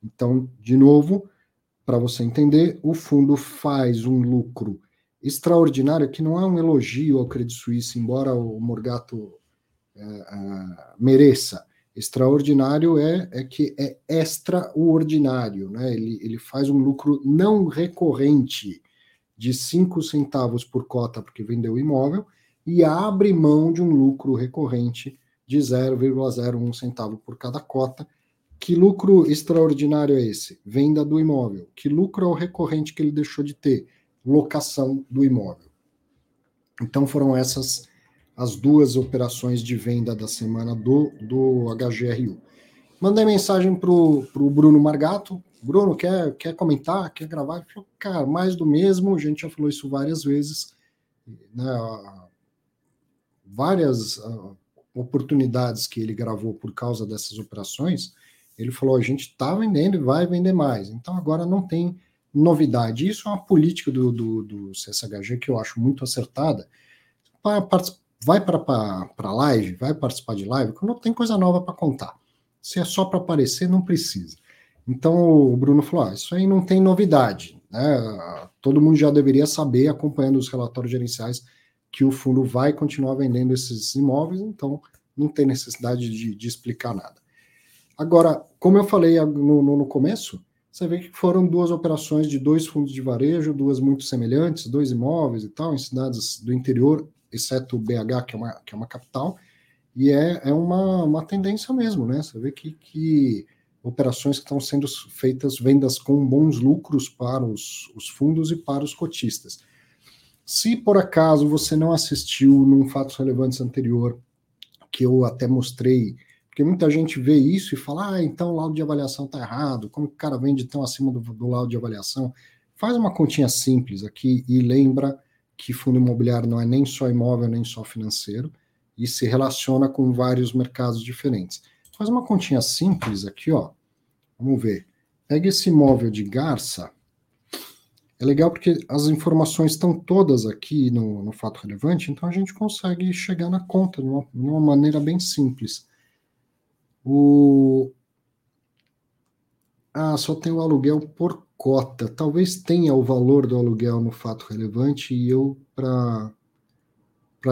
Então, de novo, para você entender, o fundo faz um lucro extraordinário, que não é um elogio ao Credit Suisse, embora o Morgato é, é, mereça. Extraordinário é, é que é extraordinário, né? Ele, ele faz um lucro não recorrente de 5 centavos por cota porque vendeu o imóvel e abre mão de um lucro recorrente de 0,01 centavo por cada cota. Que lucro extraordinário é esse? Venda do imóvel. Que lucro é o recorrente que ele deixou de ter? Locação do imóvel. Então foram essas as duas operações de venda da semana do, do HGRU. Mandei mensagem para o Bruno Margato. Bruno, quer, quer comentar? Quer gravar? Ele falou, cara, mais do mesmo. A gente já falou isso várias vezes. Né, várias uh, oportunidades que ele gravou por causa dessas operações, ele falou: a gente está vendendo e vai vender mais. Então agora não tem novidade. Isso é uma política do, do, do CSHG que eu acho muito acertada. Vai para a live, vai participar de live, quando tem coisa nova para contar. Se é só para aparecer, não precisa. Então o Bruno falou: ah, isso aí não tem novidade. Né? Todo mundo já deveria saber, acompanhando os relatórios gerenciais, que o fundo vai continuar vendendo esses imóveis, então não tem necessidade de, de explicar nada. Agora, como eu falei no, no, no, começo, você vê que foram duas operações de dois fundos de varejo, duas muito semelhantes, dois imóveis e tal, em cidades do interior, exceto o BH, que é uma, que é uma capital, e é, é uma, uma tendência mesmo, né? Você vê que, que operações que estão sendo feitas, vendas com bons lucros para os, os fundos e para os cotistas. Se por acaso você não assistiu num Fatos Relevantes anterior, que eu até mostrei, porque muita gente vê isso e fala, ah, então o laudo de avaliação está errado, como o cara vende tão acima do, do laudo de avaliação? Faz uma continha simples aqui e lembra que fundo imobiliário não é nem só imóvel, nem só financeiro, e se relaciona com vários mercados diferentes. Faz uma continha simples aqui, ó. Vamos ver. Pega esse imóvel de Garça, é legal porque as informações estão todas aqui no, no fato relevante, então a gente consegue chegar na conta de uma, de uma maneira bem simples. O... Ah, só tem o aluguel por cota. Talvez tenha o valor do aluguel no fato relevante e eu, para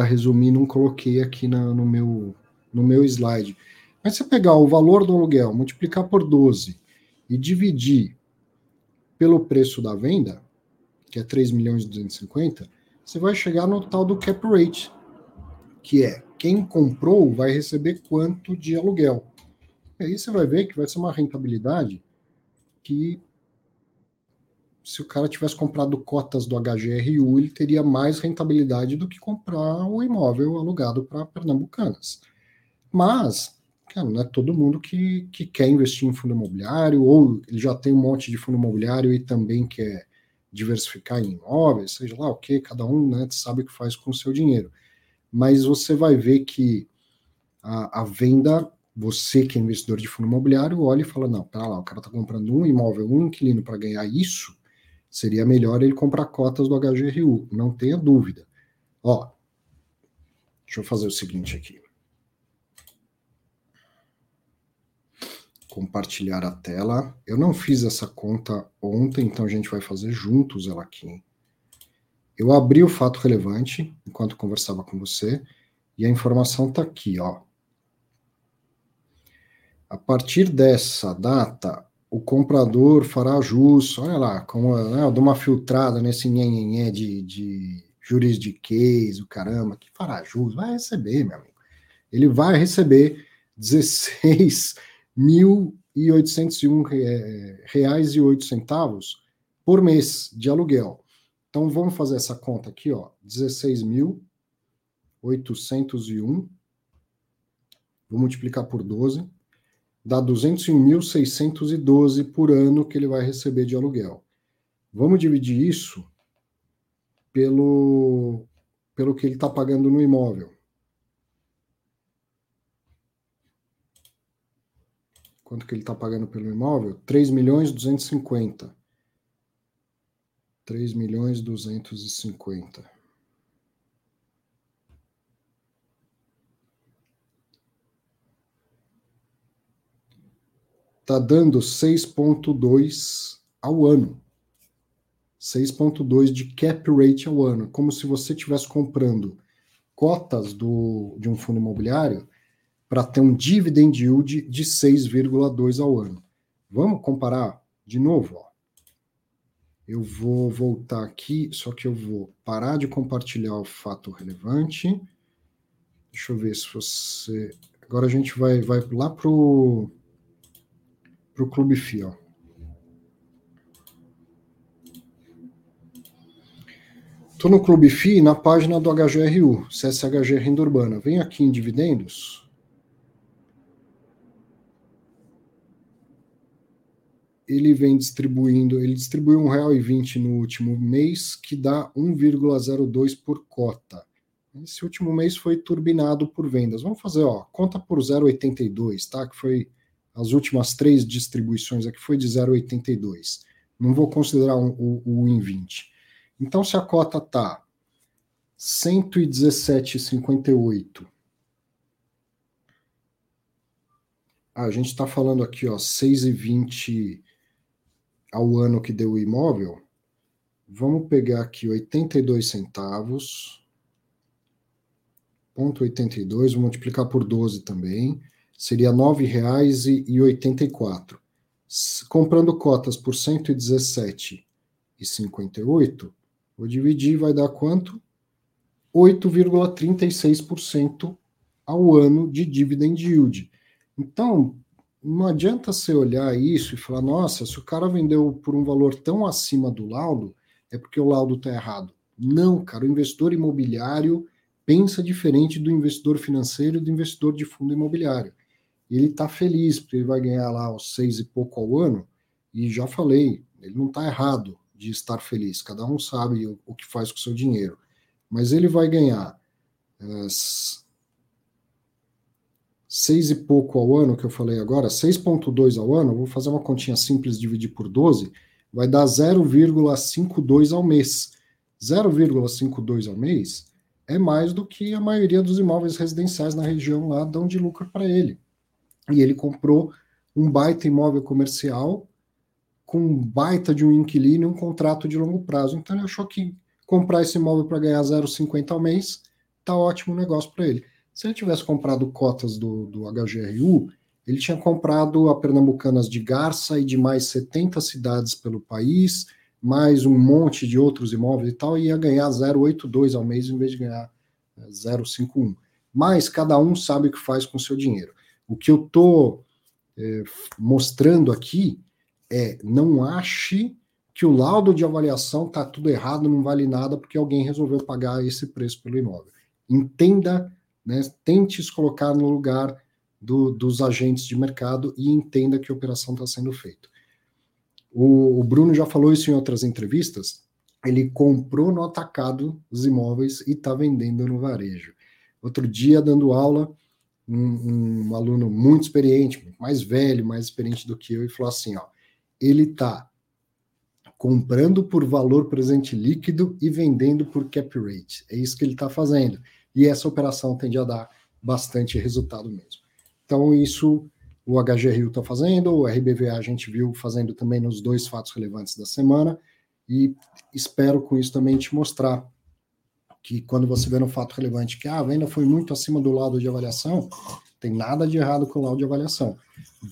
resumir, não coloquei aqui na, no, meu, no meu slide. Mas se pegar o valor do aluguel, multiplicar por 12 e dividir pelo preço da venda, que é 3 milhões e 250, você vai chegar no tal do cap rate, que é quem comprou vai receber quanto de aluguel. E aí você vai ver que vai ser uma rentabilidade que se o cara tivesse comprado cotas do HGRU, ele teria mais rentabilidade do que comprar o imóvel alugado para pernambucanas. Mas, cara, não é todo mundo que, que quer investir em fundo imobiliário, ou ele já tem um monte de fundo imobiliário e também quer diversificar em imóveis, seja lá o que, cada um né, sabe o que faz com o seu dinheiro. Mas você vai ver que a, a, venda, você que é investidor de fundo imobiliário, olha e fala: não, pera lá, o cara está comprando um imóvel, um inquilino para ganhar isso, seria melhor ele comprar cotas do HGRU, não tenha dúvida. Ó, deixa eu fazer o seguinte aqui. compartilhar a tela. Eu não fiz essa conta ontem, então a gente vai fazer juntos ela aqui. Eu abri o fato relevante enquanto conversava com você e a informação está aqui, ó. A partir dessa data, o comprador fará jus, olha lá, como né, eu dou uma filtrada nesse nhenhenhé de, de o caramba, que fará jus, vai receber, meu amigo. Ele vai receber 16 1.801 reais e oito centavos por mês de aluguel. Então vamos fazer essa conta aqui, ó, 16.801 vou multiplicar por 12, dá 201.612 por ano que ele vai receber de aluguel. Vamos dividir isso pelo pelo que ele está pagando no imóvel. Quanto que ele está pagando pelo imóvel? 3 milhões 250. 3 milhões 250. Está dando 6,2 ao ano. 6,2 de cap rate ao ano. Como se você estivesse comprando cotas do, de um fundo imobiliário para ter um dividend yield de 6,2 ao ano. Vamos comparar de novo? Ó. Eu vou voltar aqui, só que eu vou parar de compartilhar o fato relevante. Deixa eu ver se você. Agora a gente vai, vai lá pro, pro Clube Fiel. Estou no Clube FI na página do HGRU, CSHG Renda Urbana. Vem aqui em dividendos. Ele vem distribuindo, ele distribuiu R$ 1,20 no último mês, que dá 1,02 por cota. Esse último mês foi turbinado por vendas. Vamos fazer, ó, conta por 0,82, tá? Que foi as últimas três distribuições aqui foi de 0,82. Não vou considerar o, o, o em 20. Então, se a cota está 117,58, ah, a gente está falando aqui, ó, 6,20 ao ano que deu o imóvel. Vamos pegar aqui 82 centavos, ponto 82, vou multiplicar por 12 também, seria R$ 9,84. Comprando cotas por 117,58, Vou dividir, vai dar quanto? 8,36% ao ano de dividend yield. Então, não adianta você olhar isso e falar, nossa, se o cara vendeu por um valor tão acima do laudo, é porque o laudo está errado. Não, cara, o investidor imobiliário pensa diferente do investidor financeiro e do investidor de fundo imobiliário. Ele está feliz, porque ele vai ganhar lá os seis e pouco ao ano, e já falei, ele não está errado de estar feliz. Cada um sabe o, o que faz com o seu dinheiro. Mas ele vai ganhar uh, seis e pouco ao ano, que eu falei agora, 6,2 ao ano, vou fazer uma continha simples, dividir por 12, vai dar 0,52 ao mês. 0,52 ao mês é mais do que a maioria dos imóveis residenciais na região lá dão de lucro para ele. E ele comprou um baita imóvel comercial com um baita de um inquilino e um contrato de longo prazo. Então ele achou que comprar esse imóvel para ganhar 0,50 ao mês tá ótimo negócio para ele. Se ele tivesse comprado cotas do, do HGRU, ele tinha comprado a Pernambucanas de Garça e de mais 70 cidades pelo país, mais um monte de outros imóveis e tal, e ia ganhar 0,82 ao mês em vez de ganhar 0,51. Mas cada um sabe o que faz com o seu dinheiro. O que eu estou é, mostrando aqui é não ache que o laudo de avaliação está tudo errado, não vale nada porque alguém resolveu pagar esse preço pelo imóvel. Entenda, né, tente se colocar no lugar do, dos agentes de mercado e entenda que a operação está sendo feita. O, o, Bruno já falou isso em outras entrevistas. Ele comprou no atacado os imóveis e está vendendo no varejo. Outro dia, dando aula, um, um aluno muito experiente, mais velho, mais experiente do que eu, e falou assim: ó, ele está comprando por valor presente líquido e vendendo por cap rate. É isso que ele está fazendo. E essa operação tende a dar bastante resultado mesmo. Então, isso o HGRU está fazendo, o RBVA a gente viu fazendo também nos dois fatos relevantes da semana, e espero com isso também te mostrar que quando você vê no fato relevante que ah, a venda foi muito acima do laudo de avaliação, tem nada de errado com o laudo de avaliação.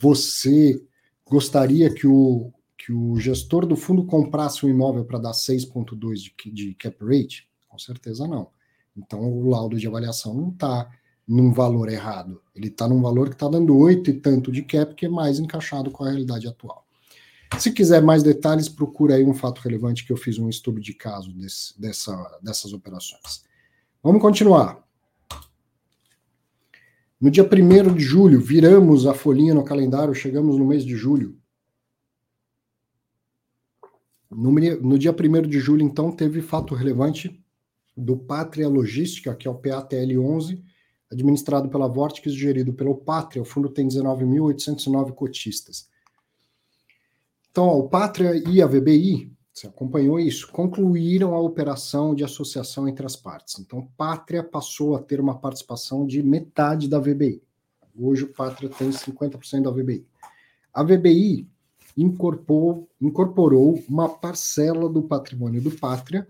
Você gostaria que o, que o gestor do fundo comprasse um imóvel para dar 6,2 de, de cap rate? Com certeza não. Então o laudo de avaliação não está num valor errado. Ele está num valor que está dando 8 e tanto de cap, que é mais encaixado com a realidade atual. Se quiser mais detalhes, procura aí um fato relevante que eu fiz um estudo de caso desse, dessa, dessas operações. Vamos continuar. No dia 1 de julho, viramos a folhinha no calendário, chegamos no mês de julho. No, no dia 1 de julho, então, teve fato relevante do Pátria Logística, que é o PATL 11, administrado pela Vortex e gerido pelo Pátria. O fundo tem 19.809 cotistas. Então, o Pátria e a VBI você acompanhou isso? Concluíram a operação de associação entre as partes. Então, Pátria passou a ter uma participação de metade da VBI. Hoje, o Pátria tem 50% da VBI. A VBI incorporou, incorporou uma parcela do patrimônio do Pátria,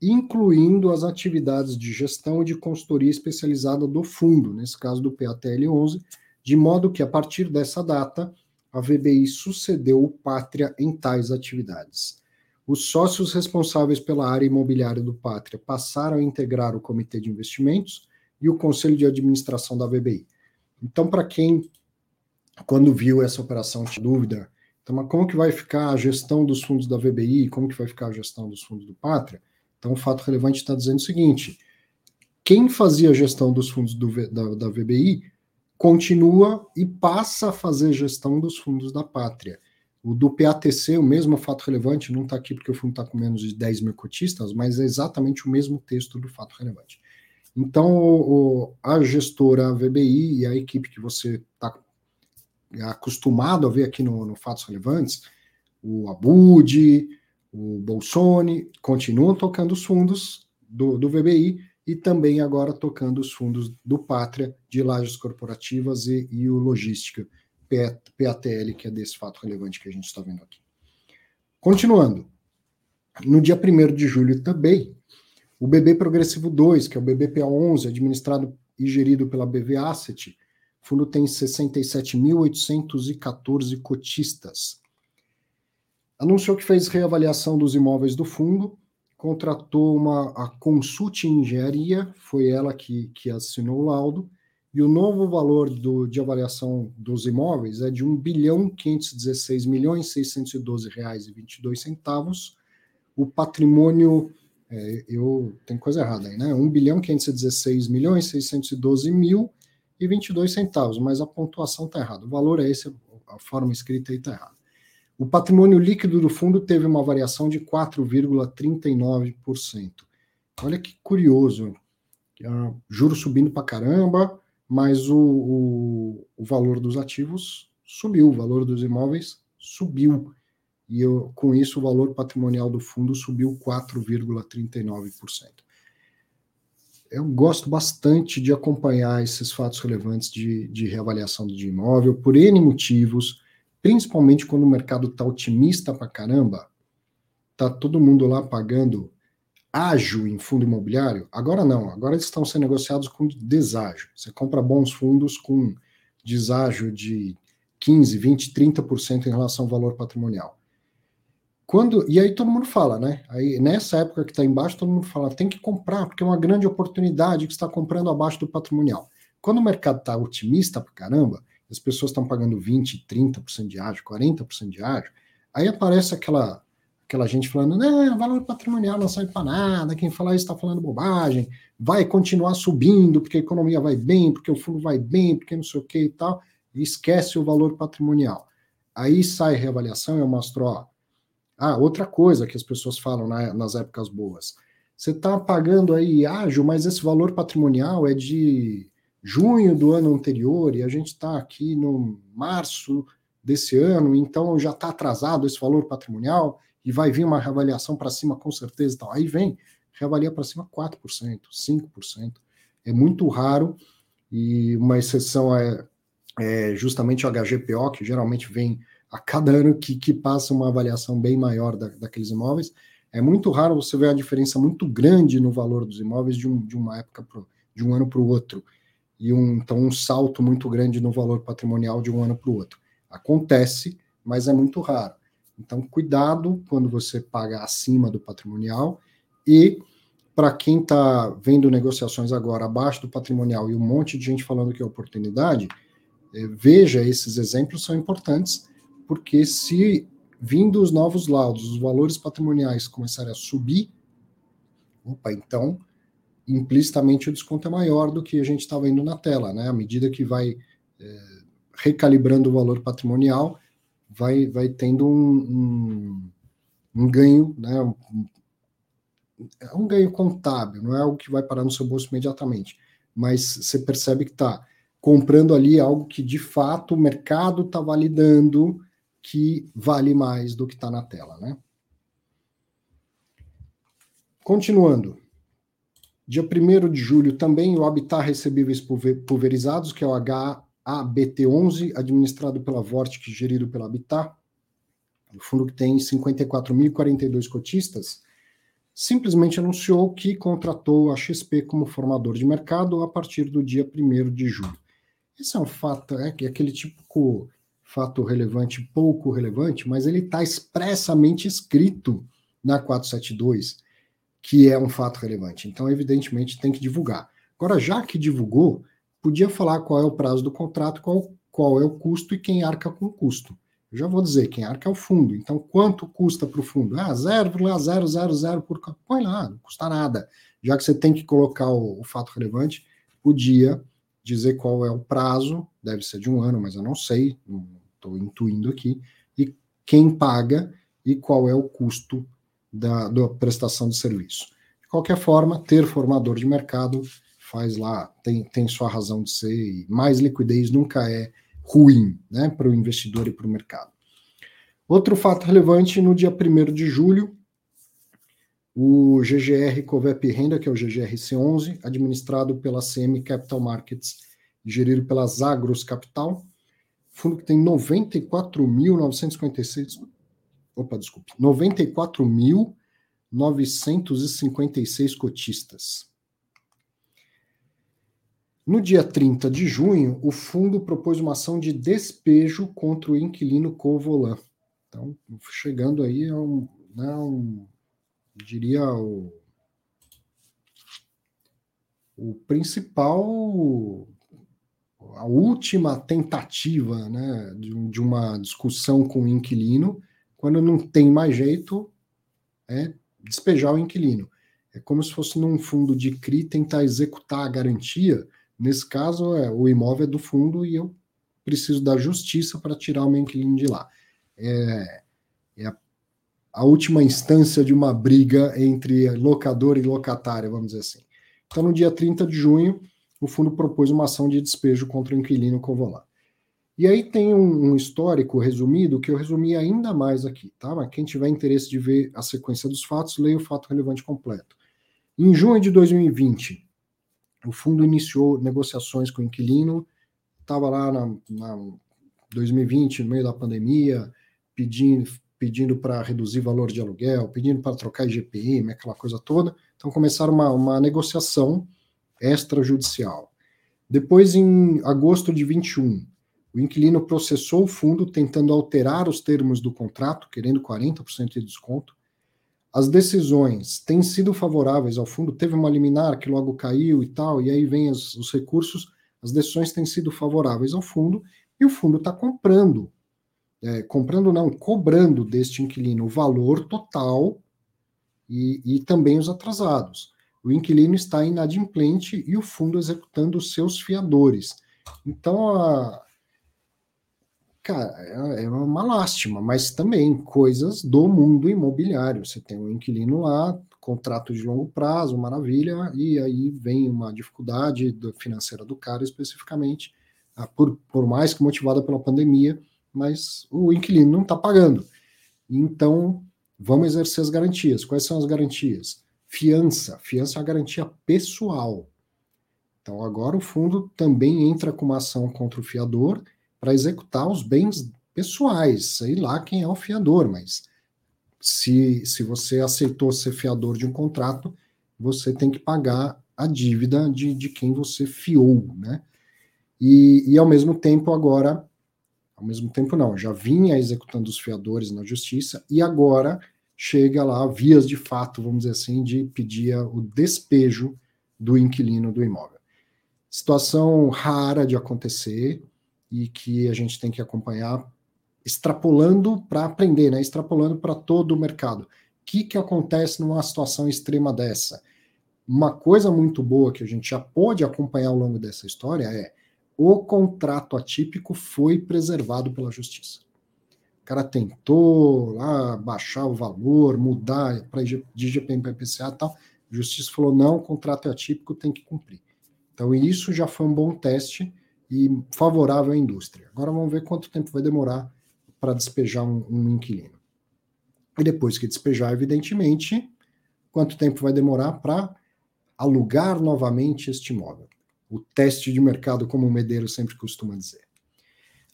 incluindo as atividades de gestão e de consultoria especializada do fundo, nesse caso do PATL 11, de modo que, a partir dessa data, a VBI sucedeu o Pátria em tais atividades. os sócios responsáveis pela área imobiliária do Pátria passaram a integrar o comitê de investimentos e o conselho de administração da VBI. Então, para quem, quando viu essa operação, tinha dúvida, então, mas como que vai ficar a gestão dos fundos da VBI, como que vai ficar a gestão dos fundos do Pátria? Então, o fato relevante está dizendo o seguinte, quem fazia a gestão dos fundos do, da, da VBI continua e passa a fazer gestão dos fundos da Pátria. O do PATC, o mesmo fato relevante, não está aqui porque o fundo está com menos de 10 mil cotistas, mas é exatamente o mesmo texto do fato relevante. Então, o, a gestora VBI e a equipe que você está acostumado a ver aqui no, no Fatos Relevantes, o Abud, o Bolsoni, continuam tocando os fundos do, do VBI e também agora tocando os fundos do Pátria, de lajes corporativas e, e o Logística, PATL, que é desse fato relevante que a gente está vendo aqui. Continuando, no dia 1 de julho também, o BB Progressivo 2, que é o BBPA11, administrado e gerido pela BV Asset, o fundo tem 67.814 cotistas. Anunciou que fez reavaliação dos imóveis do fundo, contratou uma a Consult Engenharia, foi ela que, que assinou o laudo, e o novo valor do, de avaliação dos imóveis é de 1 bilhão 516 milhões 612 reais e 22 centavos. O patrimônio, é, eu tem coisa errada aí, né? 1 bilhão 516 milhões 612 mil e 22 centavos, mas a pontuação está errada. O valor é esse, a forma escrita aí está errada. O patrimônio líquido do fundo teve uma variação de 4,39%. Olha que curioso. Uh, juros subindo para caramba, mas o, o, o, valor dos ativos subiu, o valor dos imóveis subiu. E eu, com isso, o valor patrimonial do fundo subiu 4,39%. Eu gosto bastante de acompanhar esses fatos relevantes de, de reavaliação de imóvel, por N motivos, principalmente quando o mercado está otimista para caramba, tá todo mundo lá pagando ágio em fundo imobiliário, agora não, agora eles estão sendo negociados com deságio. Você compra bons fundos com deságio de 15, 20, 30% em relação ao valor patrimonial. Quando, e aí todo mundo fala, né? Aí nessa época que está embaixo, todo mundo fala, tem que comprar, porque é uma grande oportunidade que está comprando abaixo do patrimonial. Quando o mercado está otimista para caramba, as pessoas estão pagando 20, 30% de ágio, 40% de ágio, aí aparece aquela aquela gente falando, não, valor patrimonial não serve para nada, quem fala isso está falando bobagem, vai continuar subindo porque a economia vai bem, porque o fundo vai bem, porque não sei o que e tal, e esquece o valor patrimonial. Aí sai reavaliação, eu mostro, ó, ah, outra coisa que as pessoas falam na, nas épocas boas, você está pagando aí ágil, mas esse valor patrimonial é de junho do ano anterior e a gente está aqui no março desse ano, então já está atrasado esse valor patrimonial, e vai vir uma reavaliação para cima com certeza. Aí vem, reavalia para cima 4%, 5%. É muito raro e uma exceção é, é, justamente o HGPO, que geralmente vem a cada ano que, que passa uma avaliação bem maior da, daqueles imóveis. É muito raro você ver a diferença muito grande no valor dos imóveis de, um, de uma época pro, de um ano para o outro. E um, então um salto muito grande no valor patrimonial de um ano para o outro. Acontece, mas é muito raro. Então, cuidado quando você paga acima do patrimonial e para quem está vendo negociações agora abaixo do patrimonial e um monte de gente falando que é oportunidade, é, veja esses exemplos são importantes, porque se vindo os novos laudos, os valores patrimoniais começarem a subir, opa, então implicitamente o desconto é maior do que a gente está vendo na tela, né? À medida que vai é, recalibrando o valor patrimonial, vai, vai tendo um, um, um ganho, né? Um, é um ganho contábil, não é algo que vai parar no seu bolso imediatamente, mas você percebe que está comprando ali algo que de fato o mercado está validando que vale mais do que está na tela, né? Continuando. Dia 1 de julho também o Habitat Recebíveis Pulverizados, que é o H ABT11, administrado pela Vortic, gerido pela Habitat, o fundo que tem 54.042 cotistas, simplesmente anunciou que contratou a XP como formador de mercado a partir do dia 1 de julho. Esse é um fato, é, é aquele típico fato relevante, pouco relevante, mas ele está expressamente escrito na 472, que é um fato relevante. Então, evidentemente, tem que divulgar. Agora, já que divulgou, podia falar qual é o prazo do contrato, qual, qual é o custo e quem arca com o custo. Eu já vou dizer, quem arca é o fundo. Então, quanto custa para o fundo? Ah, 0,000 por. Põe lá, não custa nada. Já que você tem que colocar o, o fato relevante, podia dizer qual é o prazo, deve ser de um ano, mas eu não sei, estou intuindo aqui, e quem paga e qual é o custo da, da prestação de serviço. De qualquer forma, ter formador de mercado faz lá, tem, tem sua razão de ser, e mais liquidez nunca é ruim né, para o investidor e para o mercado. Outro fato relevante, no dia 1 de julho, o GGR Covep Renda, que é o GGRC11, administrado pela CM Capital Markets, gerido pela Zagros Capital, fundo que tem 94.956, opa, desculpe, 94.956 cotistas. No dia 30 de junho, o fundo propôs uma ação de despejo contra o inquilino Covolan. Então, chegando aí a um, né, um diria, o, o principal, a última tentativa né, de, de uma discussão com o inquilino, quando não tem mais jeito, é despejar o inquilino. É como se fosse num fundo de CRI tentar executar a garantia Nesse caso, é, o imóvel é do fundo e eu preciso da justiça para tirar o meu inquilino de lá. É, é a, a, última instância de uma briga entre locador e locatário, vamos dizer assim. Então, no dia 30 de junho, o fundo propôs uma ação de despejo contra o inquilino Covolar. E aí tem um, um, histórico resumido que eu resumi ainda mais aqui, tá? Mas quem tiver interesse de ver a sequência dos fatos, leia o fato relevante completo. Em junho de 2020, o fundo iniciou negociações com o inquilino, estava lá na, na 2020, no meio da pandemia, pedindo, pedindo para reduzir valor de aluguel, pedindo para trocar IGPM, aquela coisa toda. Então começaram uma, uma negociação extrajudicial. Depois, em agosto de 21, o inquilino processou o fundo tentando alterar os termos do contrato, querendo 40% de desconto. As decisões têm sido favoráveis ao fundo, teve uma liminar que logo caiu e tal, e aí vem os, os recursos, as decisões têm sido favoráveis ao fundo, e o fundo está comprando, é, comprando não, cobrando deste inquilino o valor total e, e também os atrasados. O inquilino está inadimplente e o fundo executando os seus fiadores. Então, a, cara, é, é uma lástima, mas também coisas do mundo imobiliário. Você tem um inquilino lá, contrato de longo prazo, maravilha, e aí vem uma dificuldade financeira do cara especificamente, ah, por, por mais que motivada pela pandemia, mas o inquilino não está pagando. Então, vamos exercer as garantias. Quais são as garantias? Fiança. Fiança é uma garantia pessoal. Então, agora o fundo também entra com uma ação contra o fiador para executar os bens pessoais, sei lá quem é o fiador, mas se, se você aceitou ser fiador de um contrato, você tem que pagar a dívida de, de quem você fiou, né? E, e ao mesmo tempo agora, ao mesmo tempo não, já vinha executando os fiadores na justiça e agora chega lá vias de fato, vamos dizer assim, de pedir o despejo do inquilino do imóvel. Situação rara de acontecer, e que a gente tem que acompanhar, extrapolando para aprender, né? extrapolando para todo o mercado. O que, que acontece numa situação extrema dessa? Uma coisa muito boa que a gente já pode acompanhar ao longo dessa história é o contrato atípico foi preservado pela justiça. O cara tentou lá baixar o valor, mudar para de IGPM para IPCA e tal. A justiça falou: não, o contrato é atípico, tem que cumprir. Então, isso já foi um bom teste e favorável à indústria. Agora vamos ver quanto tempo vai demorar para despejar um, um, inquilino. E depois que despejar, evidentemente, quanto tempo vai demorar para alugar novamente este imóvel. O teste de mercado, como o Medeiro sempre costuma dizer.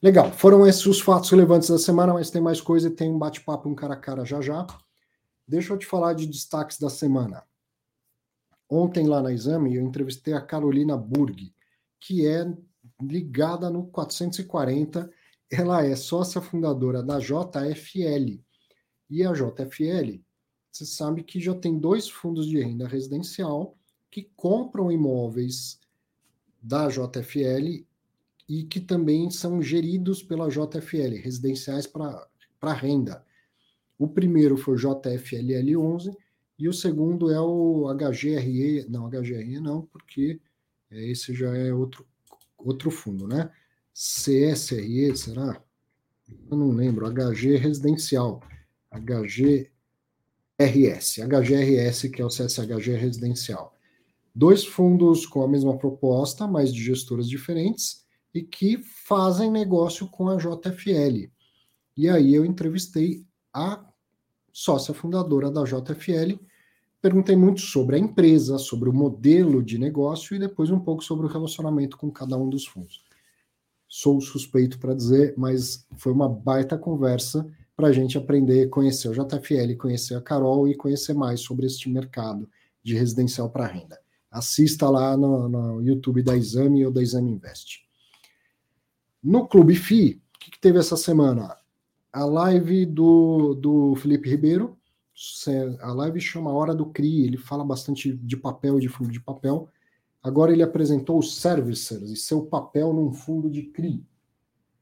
Legal, foram esses os fatos relevantes da semana, mas tem mais coisa e tem um bate-papo um cara a cara já já. Deixa eu te falar de destaques da semana. Ontem lá na Exame eu entrevistei a Carolina Burg, que é ligada no 440. Ela é sócia fundadora da JFL. E a JFL você sabe que já tem dois fundos de renda residencial que compram imóveis da JFL e que também são geridos pela JFL, residenciais para renda. O primeiro foi o JFLL11 e o segundo é o HGRE, não, HGRE não, porque esse já é outro, outro fundo, né? CSRE, será? Eu não lembro, HG Residencial, HGRS, HGRS, que é o CSHG Residencial. Dois fundos com a mesma proposta, mas de gestoras diferentes, e que fazem negócio com a JFL. E aí eu entrevistei a sócia fundadora da JFL, perguntei muito sobre a empresa, sobre o modelo de negócio e depois um pouco sobre o relacionamento com cada um dos fundos. Sou suspeito para dizer, mas foi uma baita conversa para a gente aprender, conhecer o JFL, conhecer a Carol e conhecer mais sobre este mercado de residencial para renda. Assista lá no, no, YouTube da Exame ou da Exame Invest. No Clube FI, o que, que teve essa semana? A live do, do Felipe Ribeiro, a live chama Hora do CRI, ele fala bastante de papel, de fundo de papel. Agora ele apresentou os servicers e seu papel num fundo de CRI.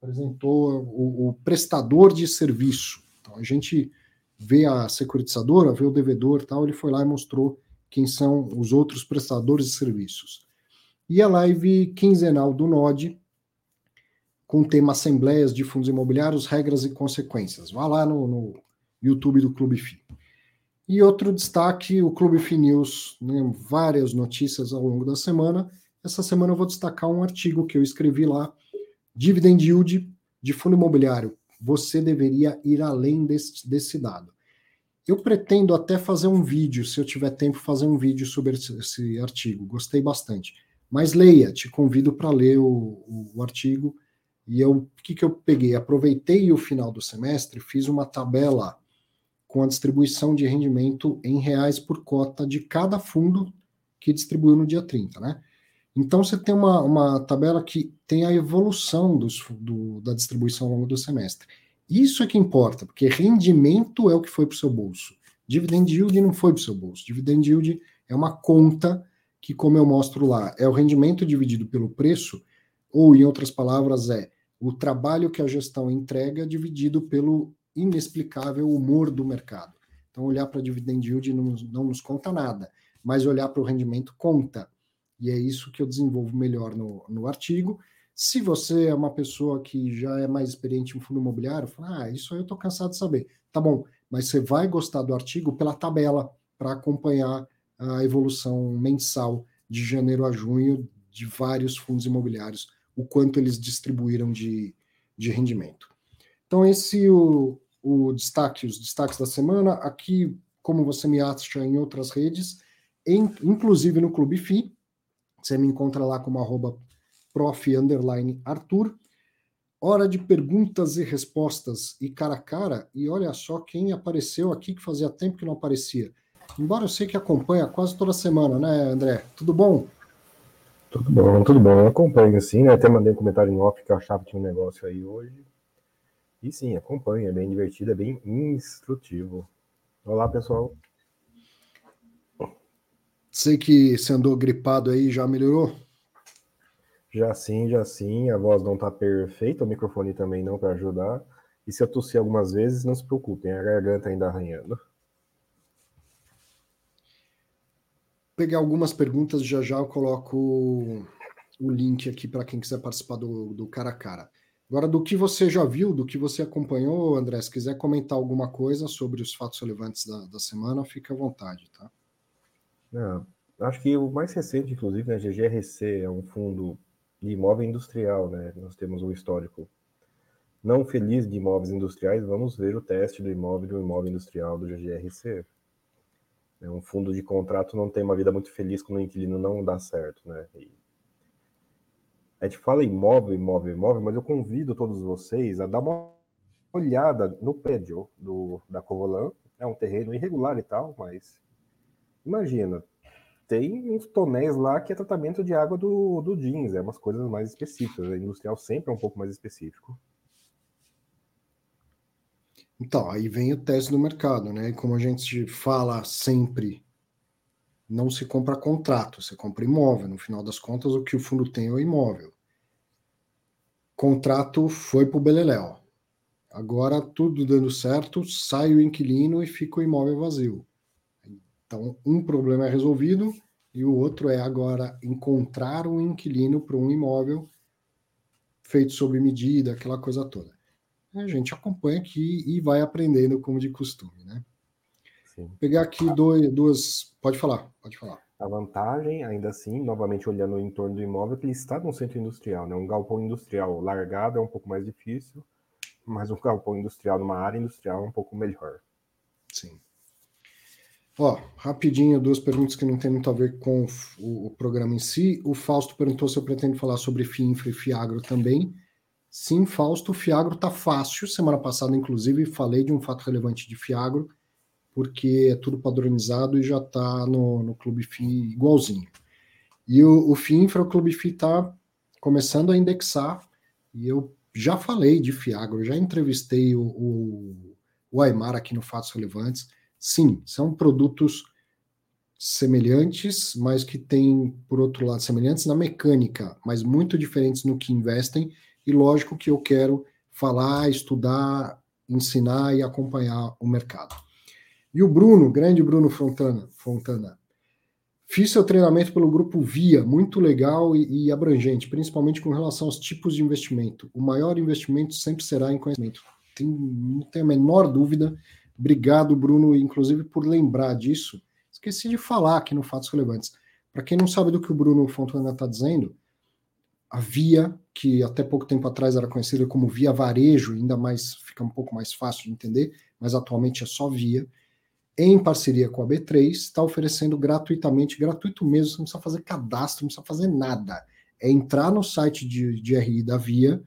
Apresentou o, o prestador de serviço. Então a gente vê a securitizadora, vê o devedor tal, ele foi lá e mostrou quem são os outros prestadores de serviços. E a live quinzenal do NOD, com o tema Assembleias de Fundos Imobiliários, Regras e Consequências. Vá lá no, no YouTube do Clube FI. E outro destaque, o Clube FI News, né, várias notícias ao longo da semana. Essa semana eu vou destacar um artigo que eu escrevi lá, Dividend Yield de Fundo Imobiliário. Você deveria ir além desse, desse dado. Eu pretendo até fazer um vídeo, se eu tiver tempo, fazer um vídeo sobre esse, esse artigo. Gostei bastante. Mas leia, te convido para ler o, o, o, artigo. E eu, o que, que eu peguei? Aproveitei o final do semestre, fiz uma tabela com a distribuição de rendimento em reais por cota de cada fundo que distribuiu no dia 30, né? Então você tem uma, uma tabela que tem a evolução dos, do, da distribuição ao longo do semestre. Isso é que importa, porque rendimento é o que foi para o seu bolso. Dividend yield não foi para o seu bolso. Dividend yield é uma conta que, como eu mostro lá, é o rendimento dividido pelo preço, ou, em outras palavras, é o trabalho que a gestão entrega dividido pelo inexplicável humor do mercado. Então, olhar para dividend yield não, não nos conta nada, mas olhar para o rendimento conta. E é isso que eu desenvolvo melhor no, no artigo. Se você é uma pessoa que já é mais experiente em fundo imobiliário, fala, ah, isso aí eu estou cansado de saber. Tá bom, mas você vai gostar do artigo pela tabela para acompanhar a evolução mensal de janeiro a junho de vários fundos imobiliários, o quanto eles distribuíram de, de rendimento. Então, esse o, o destaque, os destaques da semana. Aqui, como você me acha em outras redes, em, inclusive no Clube FI, você me encontra lá como arroba prof Arthur. Hora de perguntas e respostas e cara a cara. E olha só quem apareceu aqui que fazia tempo que não aparecia. Embora eu sei que acompanha quase toda semana, né, André? Tudo bom? Tudo bom, tudo bom. Eu acompanho, sim. Né? Até mandei um comentário em off que eu achava que tinha um negócio aí hoje. E sim, acompanha. É bem divertido, é bem instrutivo. Olá, pessoal. Sei que você andou gripado aí, já melhorou? Já sim, já sim, a voz não tá perfeita, o microfone também não para ajudar. E se eu tossir algumas vezes, não se preocupem, a garganta ainda arranhando. Pegar algumas perguntas, já já eu coloco o link aqui para quem quiser participar do, do cara a cara. Agora, do que você já viu, do que você acompanhou, André, se quiser comentar alguma coisa sobre os fatos relevantes da, da semana, fique à vontade, tá? Não, acho que o mais recente, inclusive, né, GGRC é um fundo de imóvel industrial, né? Nós temos um histórico não feliz de imóveis industriais, vamos ver o teste do imóvel do imóvel industrial do GGRC. É um fundo de contrato não tem uma vida muito feliz quando o inquilino não dá certo, né? E a gente fala imóvel, imóvel, imóvel, mas eu convido todos vocês a dar uma olhada no prédio do, da Covolan. É um terreno irregular e tal, mas imagina, tem uns tonéis lá que é tratamento de água do, do jeans, é umas coisas mais específicas. A industrial sempre é um pouco mais específico. Então, aí vem o teste do mercado, né? Como a gente fala sempre, não se compra contrato, você compra imóvel. No final das contas, o que o fundo tem é o imóvel. Contrato foi para o Beleléu. Agora, tudo dando certo, sai o inquilino e fica o imóvel vazio. Então, um problema é resolvido e o outro é agora encontrar um inquilino para um imóvel feito sob medida, aquela coisa toda. A gente acompanha aqui e vai aprendendo como de costume, né? Sim. Pegar aqui dois, duas. Pode falar, pode falar. A vantagem, ainda assim, novamente olhando o entorno do imóvel, que ele está num centro industrial, né? Um galpão industrial largado é um pouco mais difícil, mas um galpão industrial numa área industrial é um pouco melhor. Sim. Ó, rapidinho, duas perguntas que não tem muito a ver com o, o programa em si. O Fausto perguntou se eu pretendo falar sobre FIINFRA e FIAGRO também. Sim, Fausto, o Fiagro tá fácil. Semana passada, inclusive, falei de um fato relevante de Fiagro, porque é tudo padronizado e já está no, no Clube FI igualzinho. E o, o FIINFRA, o Clube FI está começando a indexar, e eu já falei de Fiagro, já entrevistei o, o, o Aymar aqui no Fatos Relevantes Sim, são produtos semelhantes, mas que têm, por outro lado, semelhantes na mecânica, mas muito diferentes no que investem, e lógico que eu quero falar, estudar, ensinar e acompanhar o mercado. E o Bruno, grande Bruno Fontana, Fontana fiz seu treinamento pelo grupo Via, muito legal e, e abrangente, principalmente com relação aos tipos de investimento. O maior investimento sempre será em conhecimento. Tem, não tenho a menor dúvida Obrigado, Bruno, inclusive por lembrar disso. Esqueci de falar aqui no Fatos Relevantes. Para quem não sabe do que o Bruno Fontana está dizendo, a Via, que até pouco tempo atrás era conhecida como Via Varejo, ainda mais fica um pouco mais fácil de entender, mas atualmente é só Via, em parceria com a B3, está oferecendo gratuitamente, gratuito mesmo, você não precisa fazer cadastro, não precisa fazer nada. É entrar no site de, de RI da Via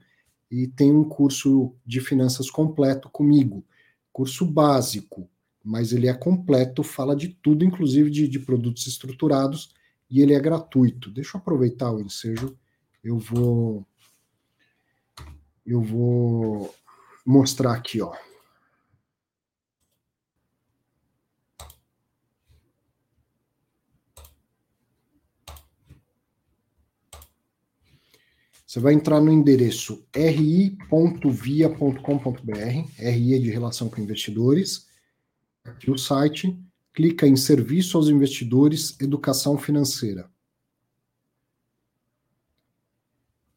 e tem um curso de finanças completo comigo curso básico, mas ele é completo, fala de tudo, inclusive de, de produtos estruturados, e ele é gratuito. Deixa eu aproveitar o ensejo, eu vou eu vou mostrar aqui, ó. Você vai entrar no endereço ri.via.com.br, RI é de relação com investidores, aqui o site, clica em Serviço aos Investidores, Educação Financeira.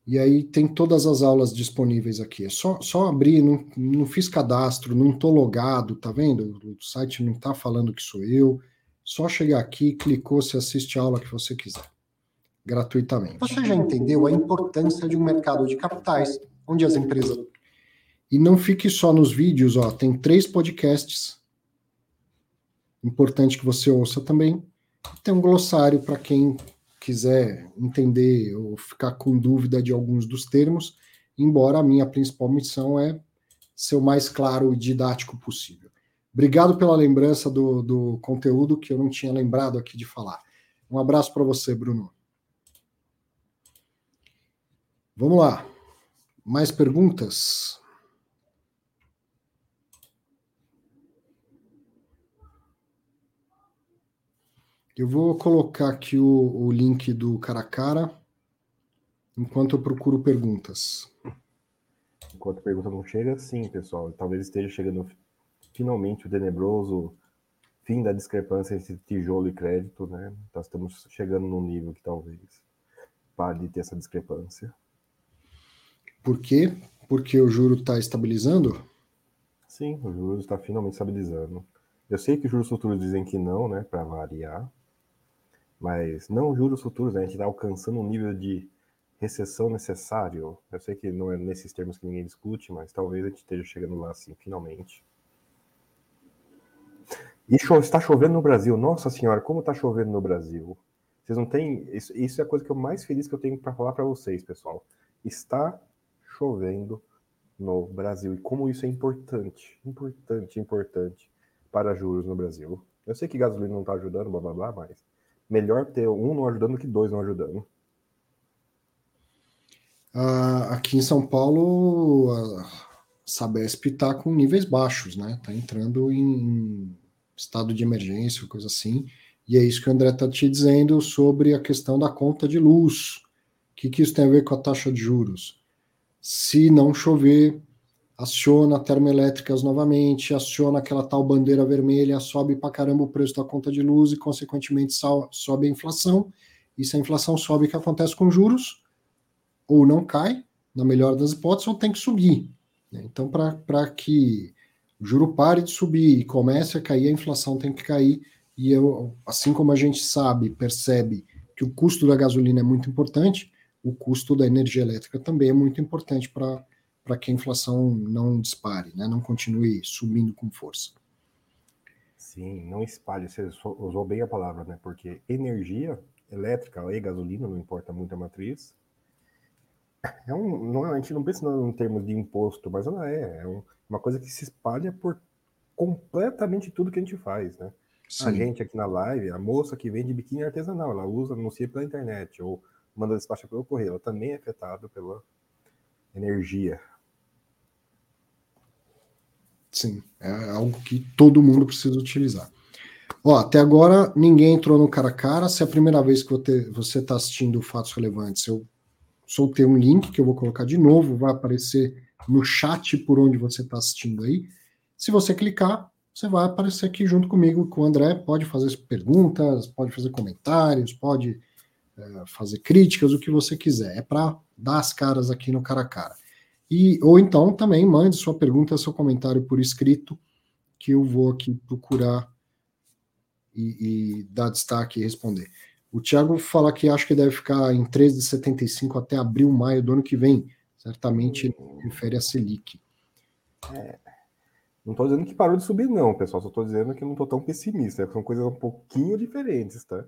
E aí tem todas as aulas disponíveis aqui. É só, só abrir, não, não fiz cadastro, não estou logado, tá vendo? O site não está falando que sou eu. Só chegar aqui, clicou, você assiste a aula que você quiser gratuitamente. Você já entendeu a importância de um mercado de capitais, onde as empresas. E não fique só nos vídeos, ó, tem três podcasts. Importante que você ouça também. Tem um glossário para quem quiser entender ou ficar com dúvida de alguns dos termos, embora a minha principal missão é ser o mais claro e didático possível. Obrigado pela lembrança do, do conteúdo que eu não tinha lembrado aqui de falar. Um abraço para você, Bruno. Vamos lá. Mais perguntas? Eu vou colocar aqui o, o link do cara a cara enquanto eu procuro perguntas. Enquanto a pergunta não chega, sim, pessoal. Talvez esteja chegando finalmente o tenebroso fim da discrepância entre tijolo e crédito, né? Nós estamos chegando num nível que talvez pare de ter essa discrepância. Por quê? Porque o juro está estabilizando? Sim, o juro está finalmente estabilizando. Eu sei que os juros futuros dizem que não, né, para variar, mas não juros futuros, né, a gente está alcançando um nível de recessão necessário. Eu sei que não é nesses termos que ninguém discute, mas talvez a gente esteja chegando lá, assim, finalmente. E está chovendo no Brasil. Nossa senhora, como está chovendo no Brasil. Vocês não têm. Isso, isso é a coisa que eu mais feliz que eu tenho para falar para vocês, pessoal. Está chovendo no Brasil. E como isso é importante, importante, importante para juros no Brasil. Eu sei que gasolina não está ajudando, blá blá blá, mas melhor ter um não ajudando do que dois não ajudando. Uh, aqui em São Paulo, uh, Sabesp está com níveis baixos, né? Está entrando em estado de emergência, coisa assim. E é isso que o André está te dizendo sobre a questão da conta de luz. O que, que isso tem a ver com a taxa de juros? Se não chover, aciona termoelétricas novamente, aciona aquela tal bandeira vermelha, sobe para caramba o preço da conta de luz e, consequentemente, sobe a inflação. E se a inflação sobe, o que acontece com juros? Ou não cai, na melhor das hipóteses, ou tem que subir. Né? Então, para que o juro pare de subir e comece a cair, a inflação tem que cair. E eu, assim como a gente sabe, percebe que o custo da gasolina é muito importante, o custo da energia elétrica também é muito importante para que a inflação não dispare, né? não continue subindo com força. Sim, não espalhe, você usou bem a palavra, né? Porque energia elétrica e gasolina, não importa muito a matriz, é um, não, é, a gente não pensa em termos de imposto, mas ela é, é um, uma coisa que se espalha por completamente tudo que a gente faz, né? Sim. A gente aqui na live, a moça que vende biquíni artesanal, ela usa, anuncia pela internet, ou manda despacho pelo correio, ela também é afetada pela energia. Sim, é algo que todo mundo precisa utilizar. Ó, até agora ninguém entrou no cara a cara. Se é a primeira vez que você está assistindo Fatos Relevantes, eu soltei um link que eu vou colocar de novo, vai aparecer no chat por onde você está assistindo aí. Se você clicar, você vai aparecer aqui junto comigo, com o André. Pode fazer perguntas, pode fazer comentários, pode é, fazer críticas, o que você quiser. É para dar as caras aqui no cara a cara. E, ou então também mande sua pergunta, seu comentário por escrito, que eu vou aqui procurar e, e dar destaque e responder. O Thiago fala que acha que deve ficar em 13,75 até abril, maio do ano que vem. Certamente refere a Selic. É, não estou dizendo que parou de subir, não, pessoal. Só estou dizendo que não estou tão pessimista. São coisas um pouquinho diferentes, tá?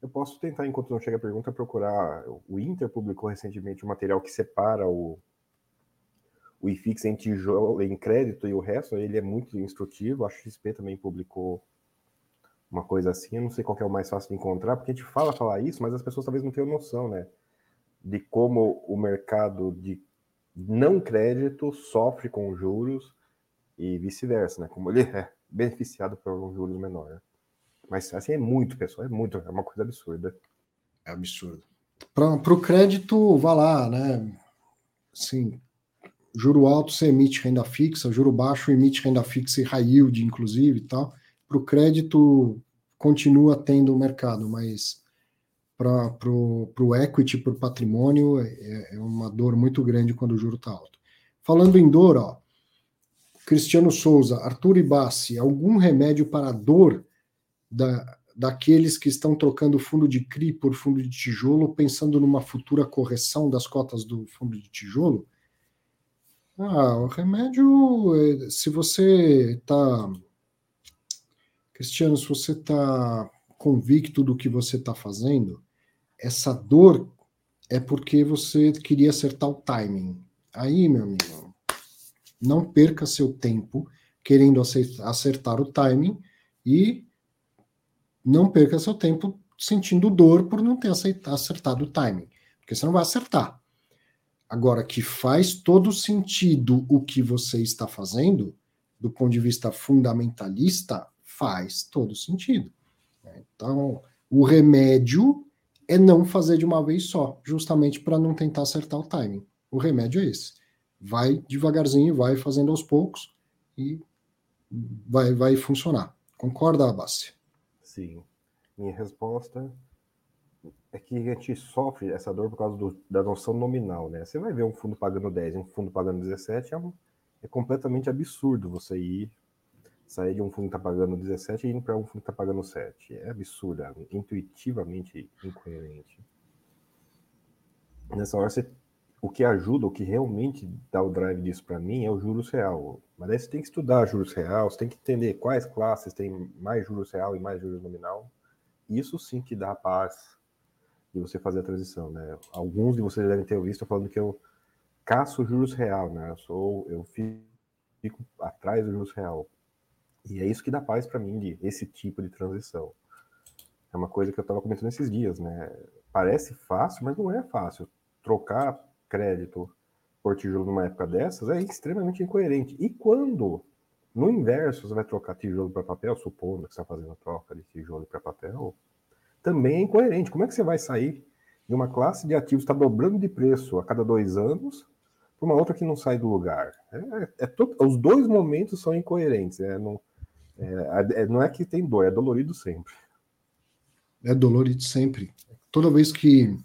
Eu posso tentar, enquanto não chega a pergunta, procurar. O Inter publicou recentemente um material que separa o, o IFIX em tijolo, em crédito e o resto. Ele é muito instrutivo. A XP também publicou uma coisa assim. Eu não sei qual é o mais fácil de encontrar, porque a gente fala falar isso, mas as pessoas talvez não tenham noção, né? De como o mercado de não crédito sofre com juros e vice-versa, né? Como ele é beneficiado por um juros menor. Né? Mas assim é muito, pessoal, é muito, é uma coisa absurda. É absurdo. Para o crédito, vá lá, né? Sim, juro alto você emite renda fixa, juro baixo emite renda fixa e high yield, inclusive, e tal para o crédito continua tendo o mercado, mas para o equity, para o patrimônio, é, é, uma dor muito grande quando o juro está alto. Falando em dor, ó, Cristiano Souza, Arthur Ibassi, algum remédio para a dor da, daqueles que estão trocando fundo de CRI por fundo de tijolo, pensando numa futura correção das cotas do fundo de tijolo? Ah, o remédio, é, se você está Cristiano, se você está convicto do que você está fazendo, essa dor é porque você queria acertar o timing. Aí, meu amigo, não perca seu tempo querendo acertar o timing e não perca seu tempo sentindo dor por não ter acertado o timing, porque você não vai acertar. Agora, que faz todo sentido o que você está fazendo, do ponto de vista fundamentalista, faz todo sentido. Né? Então, o remédio é não fazer de uma vez só, justamente para não tentar acertar o timing. O remédio é esse. Vai devagarzinho, vai fazendo aos poucos e vai, vai funcionar. Concorda, Abassi? Sim. Minha resposta é que a gente sofre essa dor por causa do, da noção nominal, né? Você vai ver um fundo pagando 10 e um fundo pagando 17, é, um, é completamente absurdo você ir sair de um fundo que está pagando 17 e ir para um fundo que está pagando 7. É absurdo, é intuitivamente incoerente. Nessa hora, você, o que ajuda, o que realmente dá o drive disso para mim é o juros real. Mas aí você tem que estudar juros real, você tem que entender quais classes têm mais juros real e mais juros nominal. Isso sim que dá a paz de você fazer a transição, né? Alguns de vocês devem ter visto falando que eu caço juros real, né? Eu sou, eu fico atrás do juros real. E é isso que dá paz para mim, de esse tipo de transição. É uma coisa que eu estava comentando esses dias, né? Parece fácil, mas não é fácil. Trocar crédito por tijolo numa época dessas é extremamente incoerente. E quando, no inverso, você vai trocar tijolo para papel, supondo que você está fazendo troca de tijolo para papel, também é incoerente. Como é que você vai sair de uma classe de ativos que está dobrando de preço a cada dois anos para uma outra que não sai do lugar? É, é, é os dois momentos são incoerentes. É, não, é, é, não é que tem dor, é dolorido sempre. É dolorido sempre. Toda vez que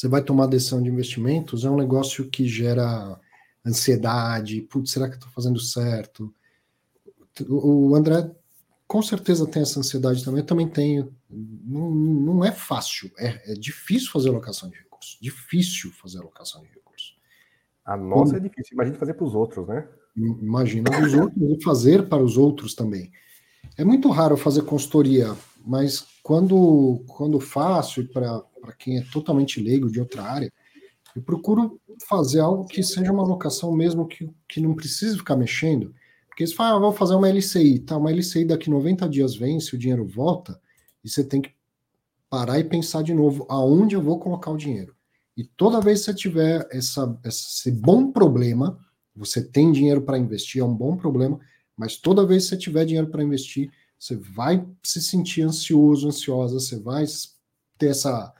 você vai tomar decisão de investimentos, é um negócio que gera ansiedade. Putz, será que eu estou fazendo certo? O André com certeza tem essa ansiedade também. Eu também tenho. Não, não é fácil. É, é difícil fazer alocação de recursos. Difícil fazer alocação de recursos. A nossa Como... é difícil. Imagina fazer para os outros, né? Imagina os outros e fazer para os outros também. É muito raro fazer consultoria, mas quando, quando faço, para quem é totalmente leigo de outra área, eu procuro fazer algo que seja uma alocação mesmo que, que não precise ficar mexendo. Porque você fala, ah, vou fazer uma LCI, tá? Uma LCI daqui 90 dias vence, o dinheiro volta, e você tem que parar e pensar de novo aonde eu vou colocar o dinheiro. E toda vez que você tiver essa, esse bom problema, você tem dinheiro para investir, é um bom problema, mas toda vez que você tiver dinheiro para investir, você vai se sentir ansioso, ansiosa, você vai ter essa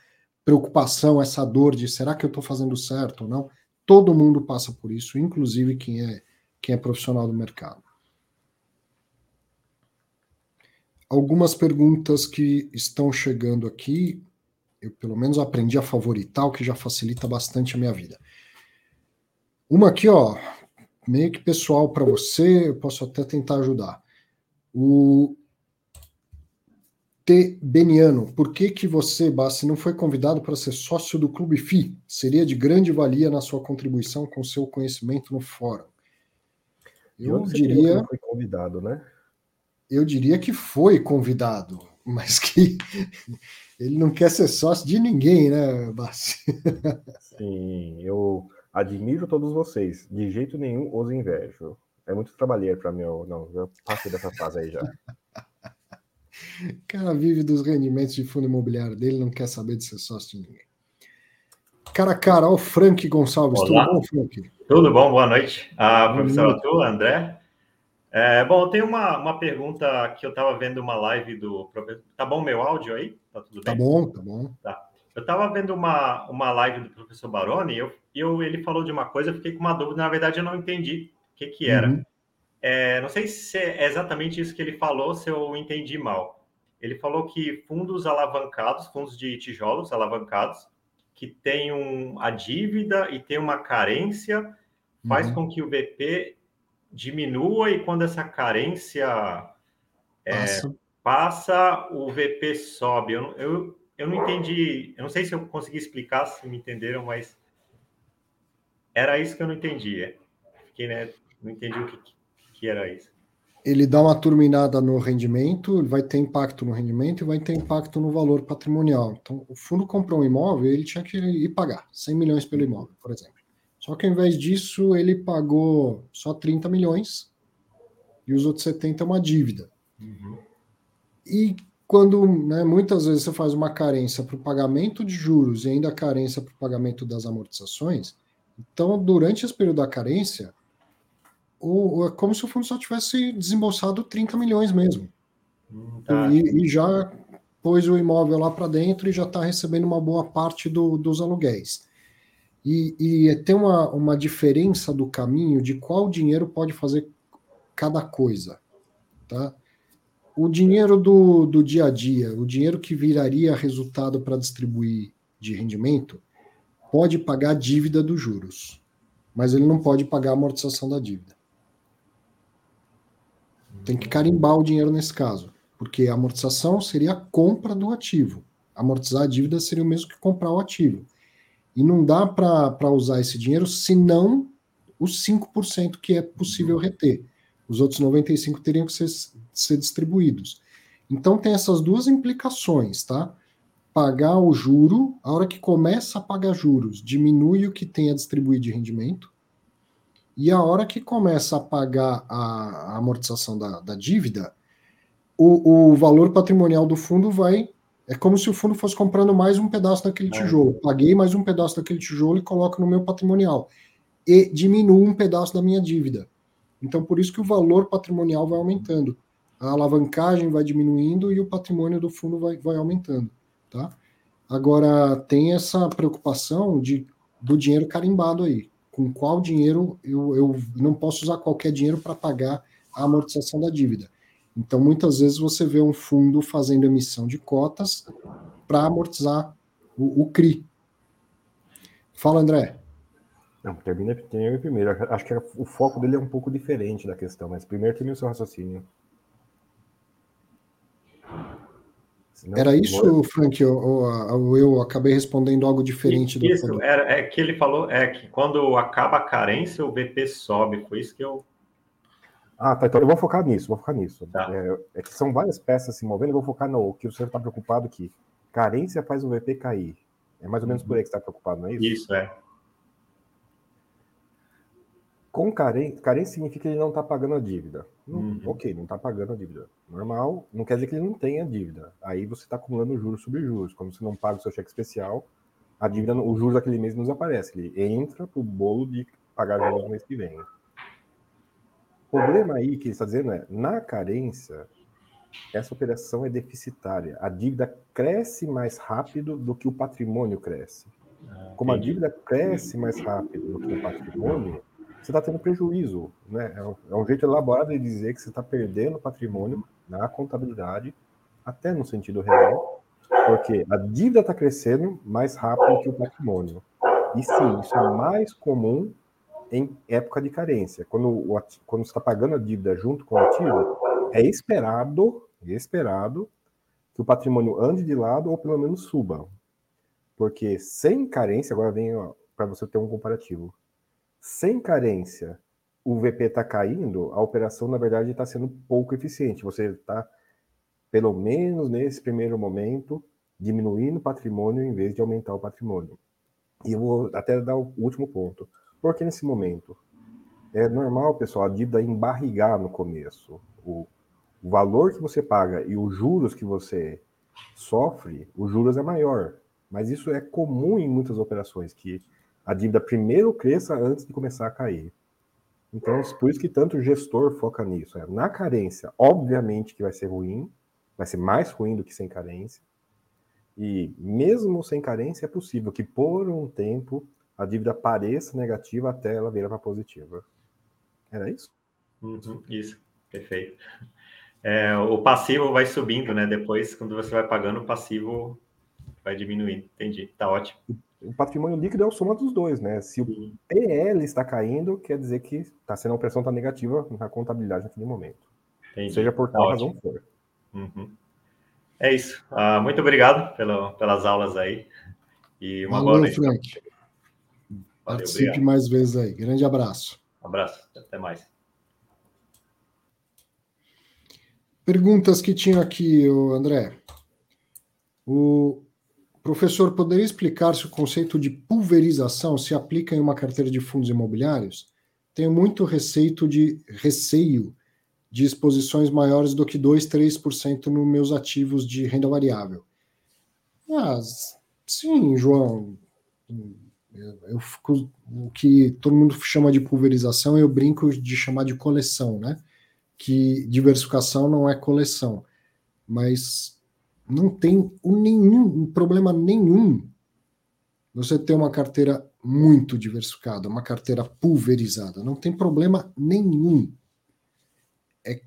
preocupação, essa dor de será que eu estou fazendo certo ou não? Todo mundo passa por isso, inclusive quem é, quem é profissional do mercado. Algumas perguntas que estão chegando aqui, eu pelo menos aprendi a favoritar, o que já facilita bastante a minha vida. Uma aqui, ó, meio que pessoal para você, eu posso até tentar ajudar. O T. Beniano, por que, que você, Bassi, não foi convidado para ser sócio do Clube FI? Seria de grande valia na sua contribuição com seu conhecimento no fórum. Eu diria. Foi convidado, né? Eu diria que foi convidado, mas que ele não quer ser sócio de ninguém, né, Bassi? Sim, eu Admiro todos vocês. De jeito nenhum os invejo. É muito trabalheiro para mim. Eu, não, já passei dessa fase aí já. O cara vive dos rendimentos de fundo imobiliário dele, não quer saber de ser sócio de ninguém. Cara a cara, ó, o Frank Gonçalves. Olá. Tudo bom, Frank? Tudo bom, boa noite. Ah, professor Arthur, André. É, bom, tem uma, uma pergunta que eu estava vendo uma live do professor. Tá bom meu áudio aí? Tá tudo tá bem? Tá bom, tá bom. Tá. Eu estava vendo uma, uma live do professor Baroni e eu, eu, ele falou de uma coisa, eu fiquei com uma dúvida, na verdade eu não entendi o que, que era. Uhum. É, não sei se é exatamente isso que ele falou, se eu entendi mal. Ele falou que fundos alavancados, fundos de tijolos alavancados, que tem um, a dívida e tem uma carência, faz uhum. com que o VP diminua e quando essa carência é, passa. passa. o VP sobe. Eu, eu, eu não entendi, eu não sei se eu consegui explicar, se me entenderam, mas era isso que eu não entendi. Fiquei, né, não entendi o que, que era isso. Ele dá uma turminada no rendimento, vai ter impacto no rendimento e vai ter impacto no valor patrimonial. Então, o fundo comprou um imóvel, ele tinha que ir pagar 100 milhões pelo imóvel, por exemplo. Só que ao invés disso, ele pagou só 30 milhões e os outros 70 é uma dívida. Uhum. E quando né, muitas vezes você faz uma carência para o pagamento de juros e ainda carência para o pagamento das amortizações, então durante esse período da carência, o, é como se o fundo só tivesse desembolsado 30 milhões mesmo. Tá. E, e, já pôs o imóvel lá para dentro e já está recebendo uma boa parte do, dos aluguéis. E, e tem uma, uma diferença do caminho de qual dinheiro pode fazer cada coisa. Tá? o dinheiro do, do dia a dia, o dinheiro que viraria resultado para distribuir de rendimento, pode pagar a dívida dos juros, mas ele não pode pagar a amortização da dívida. Tem que carimbar o dinheiro nesse caso, porque a amortização seria a compra do ativo. Amortizar a dívida seria o mesmo que comprar o ativo. E não dá para usar esse dinheiro senão os 5% que é possível reter. Os outros 95 teriam que ser, ser distribuídos. Então tem essas duas implicações, tá? Pagar o juro, a hora que começa a pagar juros, diminui o que tem a distribuir de rendimento, e a hora que começa a pagar a, a amortização da, da dívida, o, o, valor patrimonial do fundo vai. É como se o fundo fosse comprando mais um pedaço daquele tijolo. Paguei mais um pedaço daquele tijolo e coloco no meu patrimonial e diminuo um pedaço da minha dívida. Então, por isso que o valor patrimonial vai aumentando. A alavancagem vai diminuindo e o patrimônio do fundo vai, vai aumentando. Tá? Agora, tem essa preocupação de, do dinheiro carimbado aí. Com qual dinheiro eu, eu não posso usar qualquer dinheiro para pagar a amortização da dívida. Então, muitas vezes você vê um fundo fazendo emissão de cotas para amortizar o, o, CRI. Fala, André. Não, termina, termina primeiro. Acho que o foco dele é um pouco diferente da questão, mas primeiro termina o seu raciocínio. Senão, era isso, vou... Frank, ou, ou, eu acabei respondendo algo diferente do Isso, era, é que ele falou, é que quando acaba a carência, o VP sobe, foi isso que eu... Ah, tá, então eu vou focar nisso, vou focar nisso. Tá. É, é, que são várias peças se movendo, eu vou focar no que você está preocupado aqui. Carência faz o VP cair. É mais ou menos por aí que você está preocupado, não é isso? Isso, é. Com carência, carência significa que ele não está pagando a dívida. Uhum. Ok, não está pagando a dívida. Normal, não quer dizer que ele não tenha dívida. Aí você está acumulando juros sobre juros. Quando você não paga o seu cheque especial, a dívida, o juros daquele mês não desaparece. Ele entra para o bolo de pagar juros no mês que vem. O problema aí que ele está dizendo é, na carência, essa operação é deficitária. A dívida cresce mais rápido do que o patrimônio cresce. Ah, Como a dívida cresce mais rápido do que o patrimônio, você está tendo prejuízo. Né? É, um, é um jeito elaborado de dizer que você está perdendo patrimônio na contabilidade, até no sentido real, porque a dívida está crescendo mais rápido que o patrimônio. E sim, isso é mais comum em época de carência. Quando, o, quando você está pagando a dívida junto com o ativo, é esperado, é esperado que o patrimônio ande de lado ou pelo menos suba. Porque sem carência, agora vem para você ter um comparativo sem carência, o VP está caindo, a operação, na verdade, está sendo pouco eficiente. Você está, pelo menos nesse primeiro momento, diminuindo o patrimônio em vez de aumentar o patrimônio. E eu vou até dar o último ponto. Porque nesse momento, é normal, pessoal, a dívida embarrigar no começo. O, o valor que você paga e os juros que você sofre, os juros é maior. Mas isso é comum em muitas operações, que a dívida primeiro cresça antes de começar a cair. Então, por isso que tanto gestor foca nisso. É, na carência, obviamente que vai ser ruim, vai ser mais ruim do que sem carência. E mesmo sem carência, é possível que por um tempo a dívida pareça negativa até ela virar para positiva. Era isso? Uhum, isso, perfeito. É, o passivo vai subindo, né? Depois, quando você vai pagando, o passivo vai diminuindo. Entendi, tá ótimo o patrimônio líquido é a soma dos dois, né? Se o PL está caindo, quer dizer que está sendo uma pressão tá negativa na contabilidade naquele momento. Entendi. Seja por qual razão for. Uhum. É isso. Uh, muito obrigado pelo, pelas aulas aí. E uma Valeu, boa noite. Frank. Valeu, Participe obrigado. mais vezes aí. Grande abraço. Um abraço. Até mais. Perguntas que tinha aqui, André. O Professor, poderia explicar se o conceito de pulverização se aplica em uma carteira de fundos imobiliários? Tenho muito receio de receio de exposições maiores do que 2, 3% nos meus ativos de renda variável. Mas, sim, João. Eu, fico, o que todo mundo chama de pulverização, eu brinco de chamar de coleção, né? Que diversificação não é coleção. Mas não tem nenhum problema nenhum você ter uma carteira muito diversificada, uma carteira pulverizada. Não tem problema nenhum. É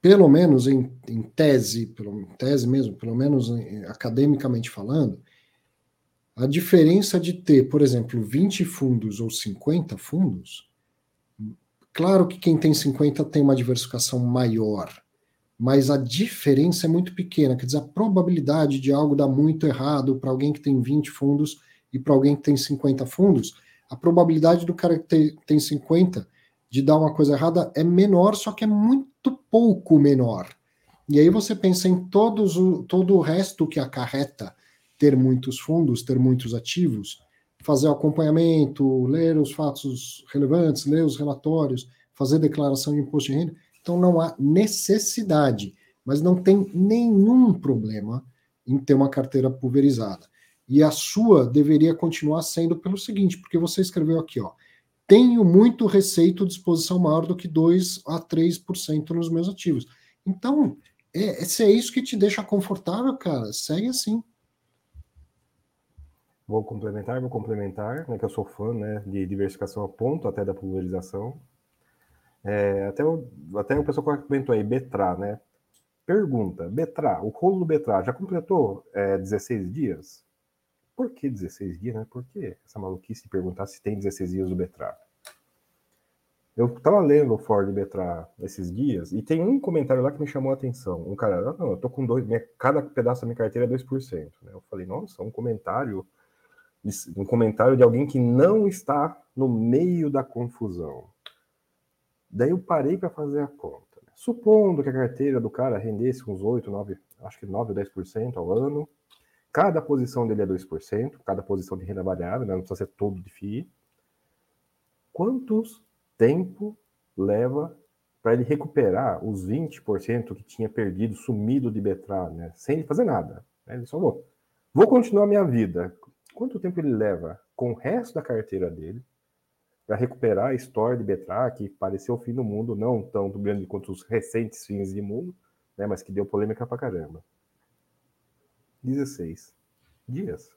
pelo menos em, em tese, pelo, em tese mesmo, pelo menos em, academicamente falando, a diferença de ter, por exemplo, 20 fundos ou 50 fundos, claro que quem tem 50 tem uma diversificação maior mas a diferença é muito pequena. Quer dizer, a probabilidade de algo dar muito errado para alguém que tem 20 fundos e para alguém que tem 50 fundos, a probabilidade do cara que tem 50 de dar uma coisa errada é menor, só que é muito pouco menor. E aí você pensa em todos o, todo o resto que acarreta ter muitos fundos, ter muitos ativos, fazer acompanhamento, ler os fatos relevantes, ler os relatórios, fazer declaração de imposto de renda então não há necessidade, mas não tem nenhum problema em ter uma carteira pulverizada. E a sua deveria continuar sendo pelo seguinte, porque você escreveu aqui, ó, tenho muito receito de exposição maior do que 2 a 3% nos meus ativos. Então, é, se é isso que te deixa confortável, cara, segue assim. Vou complementar, vou complementar, né, que eu sou fã né, de diversificação a ponto até da pulverização. É, até, o, até o pessoal comentou aí, Betra, né? Pergunta, Betra, o rolo do Betra já completou é, 16 dias? Por que 16 dias, né? Por que essa maluquice de perguntar se tem 16 dias do Betra? Eu estava lendo o Ford Betra esses dias e tem um comentário lá que me chamou a atenção. Um cara, ah, não, eu tô com dois, minha, cada pedaço da minha carteira é 2%. Né? Eu falei, nossa, um comentário, um comentário de alguém que não está no meio da confusão. Daí eu parei para fazer a conta. Né? Supondo que a carteira do cara rendesse uns 8, 9, acho que 9 ou 10% ao ano, cada posição dele é 2%, cada posição de renda variável, né? não precisa ser todo de FII. Quantos tempo leva para ele recuperar os 20% que tinha perdido, sumido de Betrar, né? sem fazer nada? Né? Ele só vou, vou continuar a minha vida. Quanto tempo ele leva com o resto da carteira dele para recuperar a história de Betrar, que pareceu o fim do mundo, não tão grande quanto os recentes fins de mundo, né, mas que deu polêmica pra caramba. 16 dias.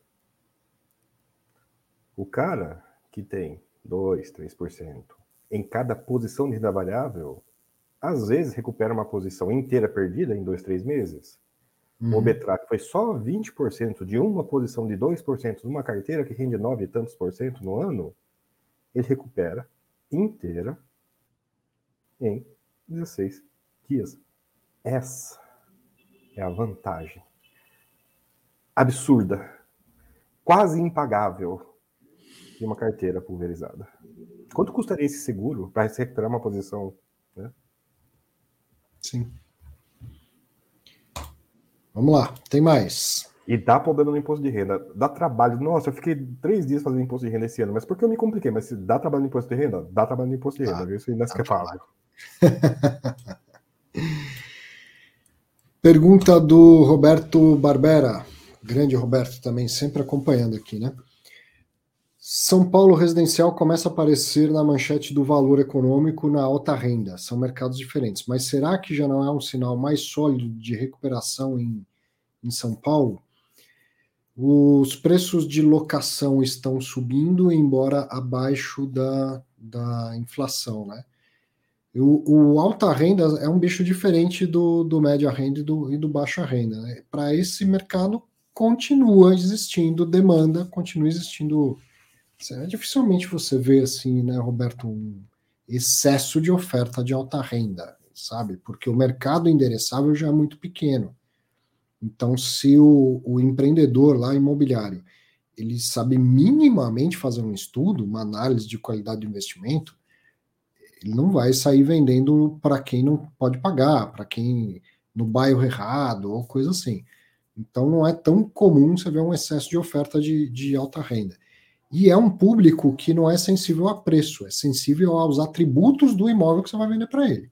O cara que tem 2, 3% em cada posição de renda variável, às vezes recupera uma posição inteira perdida em 2, 3 meses. Uhum. O Betrar foi só 20% de uma posição de 2% numa carteira que rende 9 e tantos por cento no ano, ele recupera inteira em 16 dias. Essa é a vantagem absurda, quase impagável de uma carteira pulverizada. Quanto custaria esse seguro para recuperar uma posição? Né? Sim. Vamos lá, tem mais. E dá problema no imposto de renda. Dá trabalho. Nossa, eu fiquei três dias fazendo imposto de renda esse ano, mas por que eu me compliquei? Mas se dá trabalho no imposto de renda, dá trabalho no imposto de renda, viu? Isso ainda é fácil. Pergunta do Roberto Barbera. Grande Roberto também, sempre acompanhando aqui, né? São Paulo residencial começa a aparecer na manchete do valor econômico na alta renda. São mercados diferentes. Mas será que já não é um sinal mais sólido de recuperação em, em São Paulo? Os preços de locação estão subindo, embora abaixo da, da inflação, né? O, o, alta renda é um bicho diferente do, do média renda e do, e do baixa renda. Né? Para esse mercado, continua existindo demanda, continua existindo. Dificilmente você vê assim, né, Roberto, um excesso de oferta de alta renda, sabe? Porque o mercado endereçável já é muito pequeno. Então, se o, o empreendedor lá imobiliário ele sabe minimamente fazer um estudo, uma análise de qualidade do investimento, ele não vai sair vendendo para quem não pode pagar, para quem no bairro errado ou coisa assim. Então não é tão comum você ver um excesso de oferta de, de alta renda. E é um público que não é sensível a preço, é sensível aos atributos do imóvel que você vai vender para ele.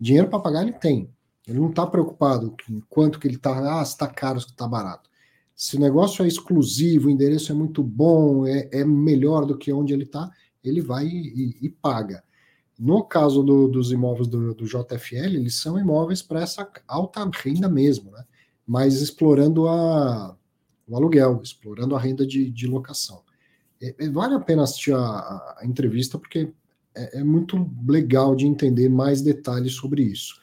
Dinheiro para pagar ele tem. Ele não está preocupado com quanto que ele está, ah, está caro, está barato. Se o negócio é exclusivo, o endereço é muito bom, é, é melhor do que onde ele está, ele vai e, e, e paga. No caso do, dos imóveis do, do, JFL, eles são imóveis para essa alta renda mesmo, né? mas explorando a, o aluguel, explorando a renda de, de locação. É, é, vale a pena assistir a, a entrevista, porque é, é muito legal de entender mais detalhes sobre isso.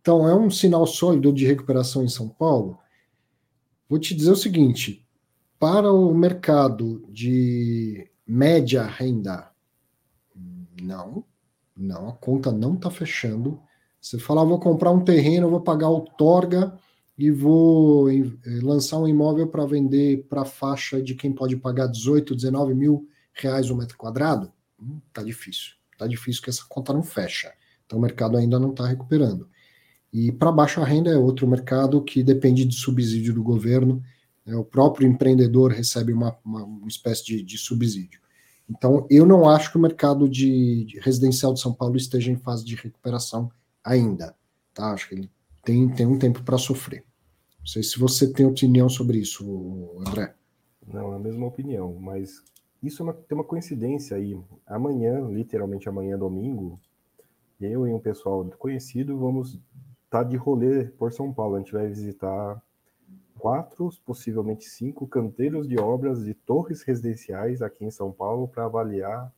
Então, é um sinal sólido de recuperação em São Paulo? Vou te dizer o seguinte: para o mercado de média renda, não, não, a conta não está fechando. Você fala, ah, vou comprar um terreno, vou pagar outorga e vou eh, lançar um imóvel para vender para faixa de quem pode pagar 18, 19 mil reais o um metro quadrado. Hum, tá difícil. Tá difícil que essa conta não fecha. Então o mercado ainda não está recuperando. E para baixa renda é outro mercado que depende de subsídio do governo. Né? O próprio empreendedor recebe uma, uma, uma espécie de, de, subsídio. Então, eu não acho que o mercado de, de, residencial de São Paulo esteja em fase de recuperação ainda. Tá? Acho que ele tem, tem um tempo para sofrer. Não sei se você tem opinião sobre isso, André. Não, é a mesma opinião, mas isso é uma, tem uma coincidência aí. Amanhã, literalmente amanhã, domingo, eu e um pessoal conhecido vamos tá de rolê por São Paulo. A gente vai visitar quatro, possivelmente cinco canteiros de obras de torres residenciais aqui em São Paulo para avaliar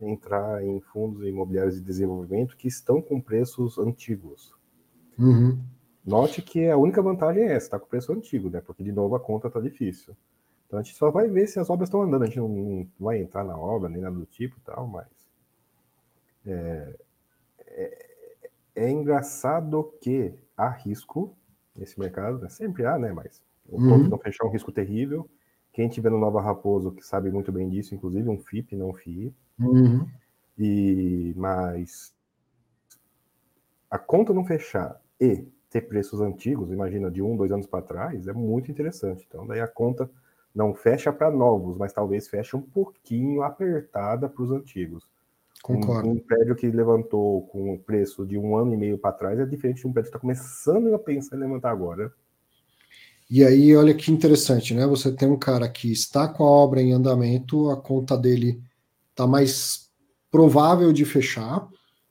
entrar em fundos imobiliários de desenvolvimento que estão com preços antigos. Uhum. Note que a única vantagem é essa, está com preço antigo, né? Porque de novo a conta está difícil. Então a gente só vai ver se as obras estão andando, a gente não, não vai entrar na obra nem nada do tipo tal, mas é, é, é, engraçado que há risco nesse mercado, né? sempre há, né? Mas o uhum. não fechar é um risco terrível. Quem tiver no Nova Raposo, que sabe muito bem disso, inclusive um FIP, não FII. Uhum. E, mas a conta não fechar e ter preços antigos, imagina de um, dois anos para trás, é muito interessante. Então, daí a conta não fecha para novos, mas talvez feche um pouquinho apertada para os antigos. Concordo. Um, um, prédio que levantou com o preço de um ano e meio para trás é diferente de um prédio que está começando a pensar em levantar agora. E aí, olha que interessante, né? Você tem um cara que está com a obra em andamento, a conta dele está mais provável de fechar,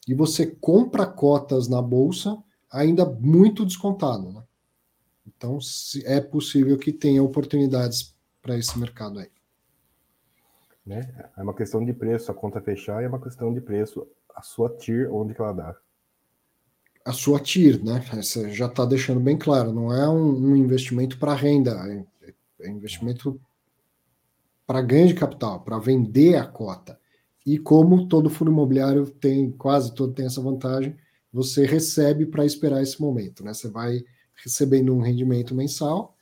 e você compra cotas na bolsa ainda muito descontado, né? Então, é possível que tenha oportunidades para esse mercado aí. Né? É uma questão de preço, a conta fechar, e é uma questão de preço, a sua TIR, onde que ela dá. A sua TIR, né? Você já está deixando bem claro, não é um, um investimento para renda, é, é investimento para ganho de capital, para vender a cota. E como todo fundo imobiliário tem, quase todo tem essa vantagem, você recebe para esperar esse momento, né? Você vai recebendo um rendimento mensal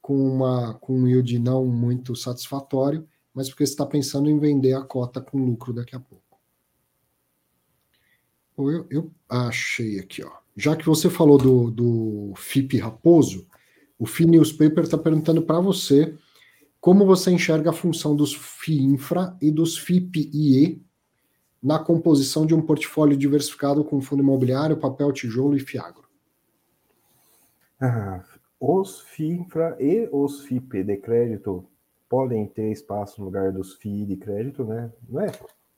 com, uma, com um yield não muito satisfatório, mas porque você está pensando em vender a cota com lucro daqui a pouco. Eu, eu achei aqui, ó. Já que você falou do, do FIP Raposo, o FI Newspaper está perguntando para você como você enxerga a função dos FI Infra e dos FIP IE na composição de um portfólio diversificado com fundo imobiliário, papel, tijolo e fiagro. Ah, os FINFRA e os FIP de crédito podem ter espaço no lugar dos FII de crédito, né? Não é?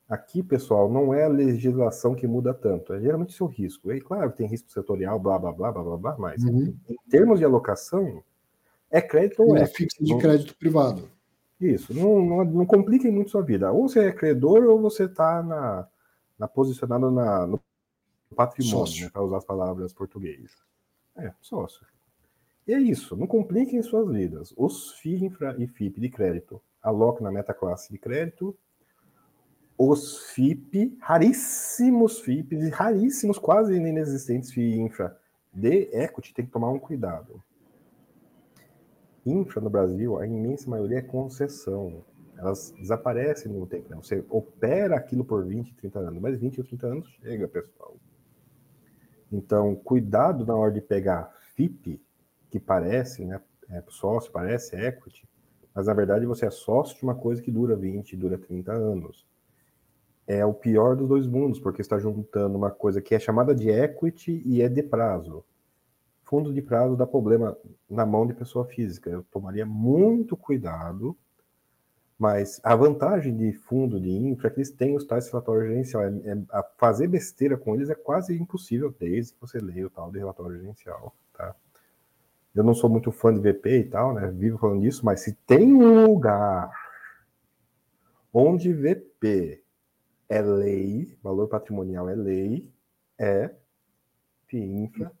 Aqui, pessoal, não é a legislação que muda tanto, é geralmente seu risco. E claro, tem risco setorial, blá, blá, blá, blá, blá, blá mas uhum. em termos de alocação, é crédito ou é? É fixo de crédito privado. Isso, não, não, não compliquem muito sua vida. Ou você é credor ou você está na, na, posicionado na, no patrimônio, né, para usar as palavras portuguesas. É, sócio. E é isso, não compliquem suas vidas. Os FII e FIP de crédito, aloque na meta classe de crédito. Os FIP, raríssimos FIPs raríssimos, quase inexistentes FII infra de equity, tem que tomar um cuidado. Infra no Brasil, a imensa maioria é concessão. Elas desaparecem no tempo. Né? Você opera aquilo por 20, 30 anos, mas 20 ou 30 anos chega, pessoal. Então, cuidado na hora de pegar FIP, que parece, né, é sócio, parece equity, mas na verdade você é sócio de uma coisa que dura 20, dura 30 anos. É o pior dos dois mundos, porque está juntando uma coisa que é chamada de equity e é de prazo. Fundo de prazo dá problema na mão de pessoa física. Eu tomaria muito cuidado, mas a vantagem de fundo de infra é que eles têm os tais relatórios gerencial. É, é, fazer besteira com eles é quase impossível desde que você leia o tal de relatório gerencial. Eu não sou muito fã de VP e tal, né? Vivo falando disso, mas se tem um lugar onde VP é lei, valor patrimonial é lei, é FIINFRA,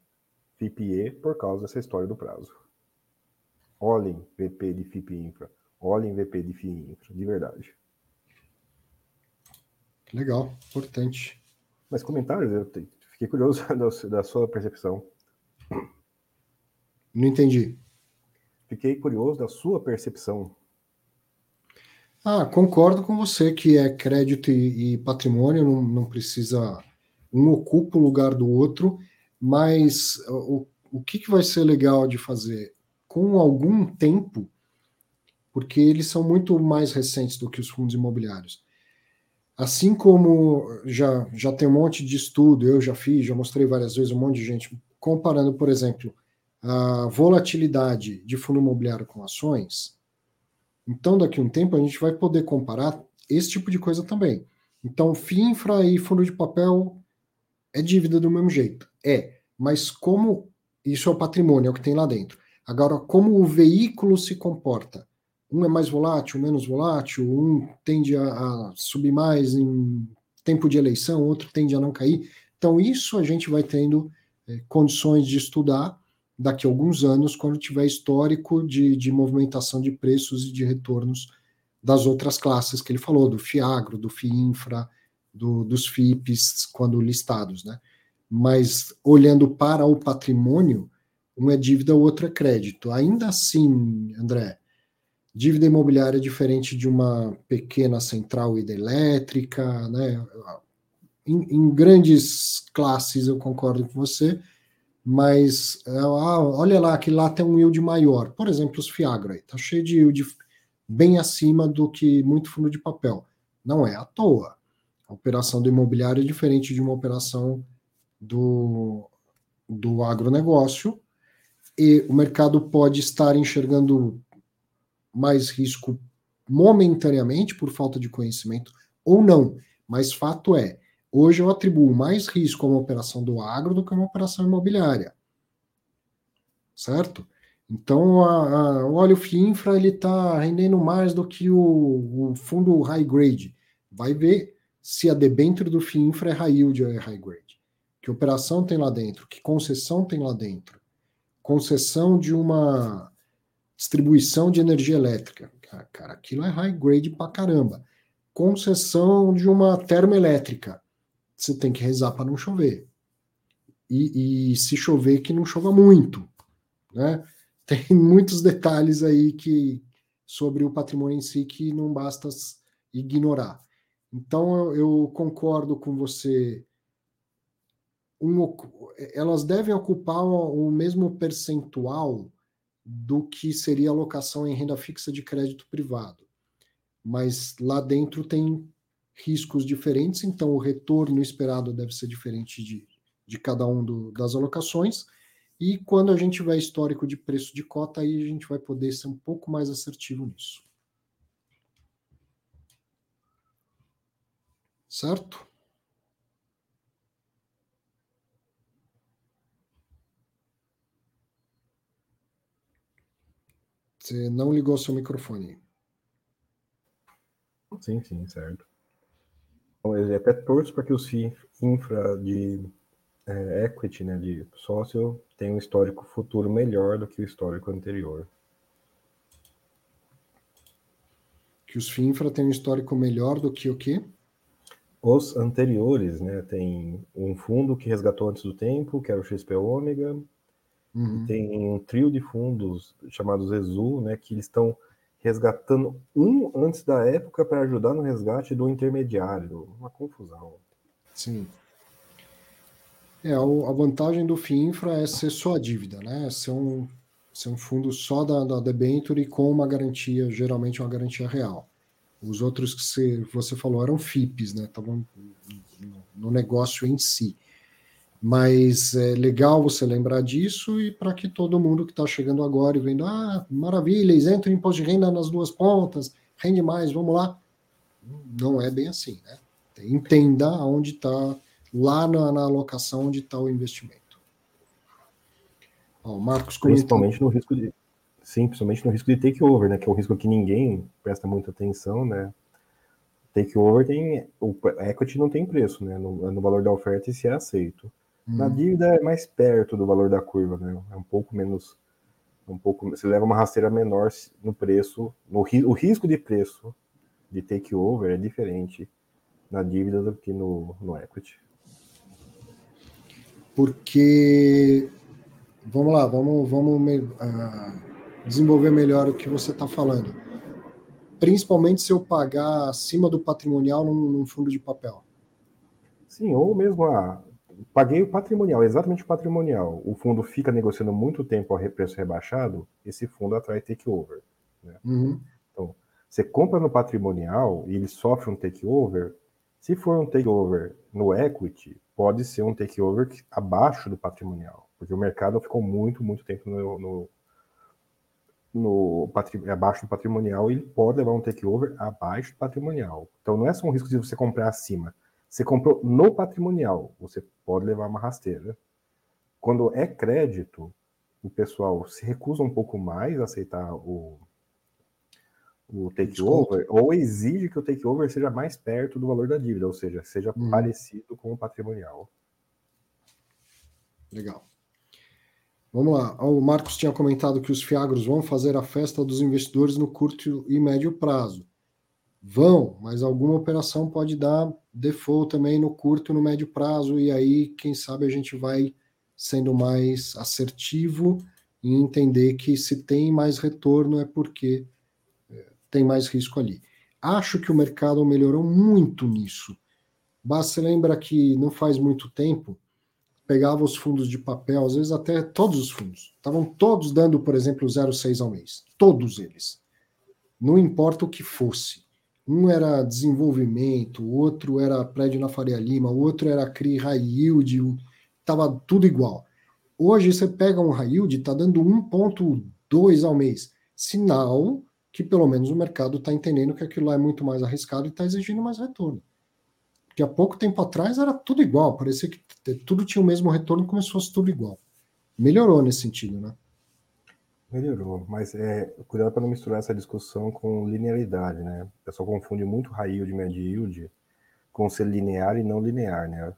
FIPE, por causa dessa história do prazo. Olhem VP de FIPINFRA, olhem VP de FIINFRA, de verdade. Legal, importante. Mas comentários, eu fiquei curioso da sua percepção. Não entendi. Fiquei curioso da sua percepção. Ah, concordo com você que é crédito e, e patrimônio, não, não, precisa. Um ocupa o lugar do outro, mas o, o que, que vai ser legal de fazer? Com algum tempo, porque eles são muito mais recentes do que os fundos imobiliários. Assim como já, já tem um monte de estudo, eu já fiz, já mostrei várias vezes um monte de gente, comparando, por exemplo, a volatilidade de fundo imobiliário com ações, Então, daqui a um tempo, a gente vai poder comparar esse tipo de coisa também. Então, FIINFRA e fundo de papel é dívida do mesmo jeito. É, mas como isso é o patrimônio, é o que tem lá dentro. Agora, como o veículo se comporta? Um é mais volátil, menos volátil, um tende a, a subir mais em tempo de eleição, outro tende a não cair. Então, isso a gente vai tendo é, condições de estudar daqui a alguns anos, quando tiver histórico de, de movimentação de preços e de retornos das outras classes que ele falou, do FIAGRO, do FIINFRA, do, dos FIPs, quando listados, né? Mas olhando para o patrimônio, um é dívida, o outro é crédito. Ainda assim, André, dívida imobiliária é diferente de uma pequena central hidrelétrica, né? Em, em grandes classes eu concordo com você, mas ah, olha lá, que lá tem um yield maior. Por exemplo, os Fiagro aí, tá cheio de yield bem acima do que muito fundo de papel. Não é à toa. A operação do imobiliário é diferente de uma operação do, do agronegócio, e o mercado pode estar enxergando mais risco momentaneamente por falta de conhecimento ou não. Mas fato é, Hoje eu atribuo mais risco a uma operação do agro do que a uma operação imobiliária. Certo? Então, a, a, o óleo FIINFRA está rendendo mais do que o, o, fundo high grade. Vai ver se a debênture do FIINFRA é high yield ou é high grade. Que operação tem lá dentro? Que concessão tem lá dentro? Concessão de uma distribuição de energia elétrica. Cara, aquilo é high grade pra caramba. Concessão de uma termoelétrica você tem que rezar para não chover. E, e, se chover, que não chova muito. Né? Tem muitos detalhes aí que sobre o patrimônio em si que não basta ignorar. Então eu, concordo com você. Um, elas devem ocupar o mesmo percentual do que seria alocação em renda fixa de crédito privado. Mas lá dentro tem riscos diferentes, então o retorno esperado deve ser diferente de, de cada um do, das alocações. E quando a gente tiver histórico de preço de cota, aí a gente vai poder ser um pouco mais assertivo nisso. Certo? Você não ligou seu microfone. Sim, sim, certo. Eu até torço para que os infra de é, equity, né, de sócio, tenham um histórico futuro melhor do que o histórico anterior. Que os FIINFRA tenham um histórico melhor do que o quê? Os anteriores, né? Tem um fundo que resgatou antes do tempo, que era o XP Ômega, uhum. tem um trio de fundos chamados EZU, né? Que eles estão resgatando um antes da época para ajudar no resgate do intermediário. Uma confusão. Sim. É, a vantagem do FIINFRA é ser só a dívida, né? Ser um, ser um fundo só da, da debenture com uma garantia, geralmente uma garantia real. Os outros que você, você falou eram FIPs, né? Estavam no negócio em si. Mas é legal você lembrar disso e para que todo mundo que está chegando agora e vendo, ah, maravilha, isento imposto de renda nas duas pontas, rende mais, vamos lá. Não é bem assim, né? Entenda onde está, lá na, na, alocação, onde está o investimento. Ó, Marcos Principalmente no risco de. Sim, principalmente no risco de takeover, né? Que é o risco que ninguém presta muita atenção, né? Takeover tem. O equity não tem preço, né? No, no valor da oferta e se é aceito. Na uhum. dívida é mais perto do valor da curva, né? É um pouco menos. Um pouco, você leva uma rasteira menor no preço. No, o risco de preço de takeover é diferente na dívida do que no, no equity. Porque. Vamos lá, vamos, vamos uh, desenvolver melhor o que você está falando. Principalmente se eu pagar acima do patrimonial num, num fundo de papel. Sim, ou mesmo a, paguei o patrimonial, exatamente o patrimonial. O fundo fica negociando muito tempo a preço rebaixado, esse fundo atrai takeover. Né? Uhum. Então, você compra no patrimonial e ele sofre um takeover. Se for um takeover no equity, pode ser um takeover abaixo do patrimonial, porque o mercado ficou muito, muito tempo no, no, no abaixo do patrimonial, ele pode levar um takeover abaixo do patrimonial. Então não é só um risco de você comprar acima. Você comprou no patrimonial, você pode levar uma rasteira. Quando é crédito, o pessoal se recusa um pouco mais a aceitar o, o takeover, ou exige que o takeover seja mais perto do valor da dívida, ou seja, seja uhum. parecido com o patrimonial. Legal. Vamos lá. O Marcos tinha comentado que os fiagros vão fazer a festa dos investidores no curto e médio prazo. Vão, mas alguma operação pode dar default também no curto e no médio prazo, e aí, quem sabe, a gente vai sendo mais assertivo e entender que se tem mais retorno é porque é, tem mais risco ali. Acho que o mercado melhorou muito nisso. Basta lembrar que não faz muito tempo pegava os fundos de papel, às vezes até todos os fundos, estavam todos dando, por exemplo, 0,6 ao mês. Todos eles. Não importa o que fosse. Um era desenvolvimento, outro era prédio na Faria Lima, outro era CRI High Yield, estava tudo igual. Hoje você pega um High Yield, está dando 1,2 ao mês. Sinal que pelo menos o mercado está entendendo que aquilo lá é muito mais arriscado e está exigindo mais retorno. Porque há pouco tempo atrás era tudo igual, parecia que tudo tinha o mesmo retorno como se fosse tudo igual. Melhorou nesse sentido, né? Melhorou, mas é, cuidado para não misturar essa discussão com linearidade, né? O pessoal confunde muito high yield e médio yield com ser linear e não linear, né?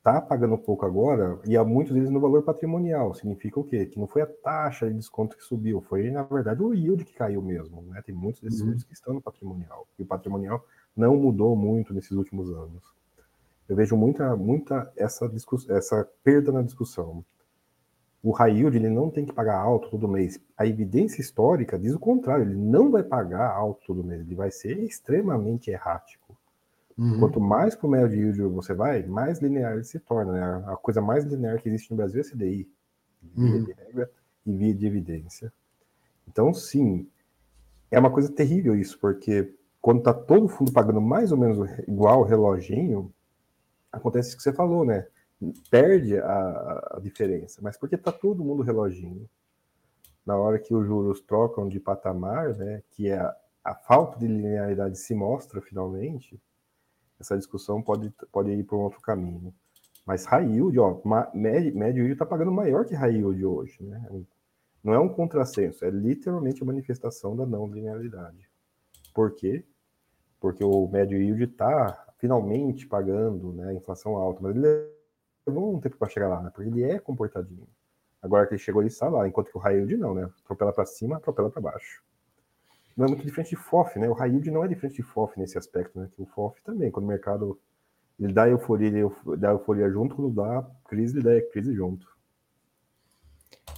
Tá pagando pouco agora e há muitos deles no valor patrimonial. Significa o quê? Que não foi a taxa de desconto que subiu, foi na verdade o yield que caiu mesmo, né? Tem muitos desses uhum. que estão no patrimonial. E o patrimonial não mudou muito nesses últimos anos. Eu vejo muita, muita essa, essa perda na discussão. O high yield ele não tem que pagar alto todo mês. A evidência histórica diz o contrário, ele não vai pagar alto todo mês, ele vai ser extremamente errático. Uhum. Quanto mais para o médio yield você vai, mais linear ele se torna. Né? A coisa mais linear que existe no Brasil é CDI, via uhum. de regra e via de evidência. Então, sim, é uma coisa terrível isso, porque quando está todo fundo pagando mais ou menos igual o reloginho, acontece isso que você falou, né? Perde a, a diferença. Mas porque está todo mundo reloginho. Na hora que os juros trocam de patamar, né? Que é a, a falta de linearidade se mostra finalmente, essa discussão pode, pode ir para um outro caminho. Mas high yield, ó, médio, médio yield está pagando maior que high yield hoje, né? Não é um contrassenso, é literalmente a manifestação da não linearidade. Por quê? Porque o médio yield está finalmente pagando né, a inflação alta, mas ele levou um tempo para chegar lá, né, porque ele é comportadinho. Agora que ele chegou, ele está lá, enquanto que o yield não, né? Atropela para cima, atropela para baixo. Não é muito diferente de FOF, né? O yield não é diferente de FOF nesse aspecto, né? Que o FOF também, quando o mercado ele dá euforia, ele dá euforia junto, quando dá crise, ele dá crise junto.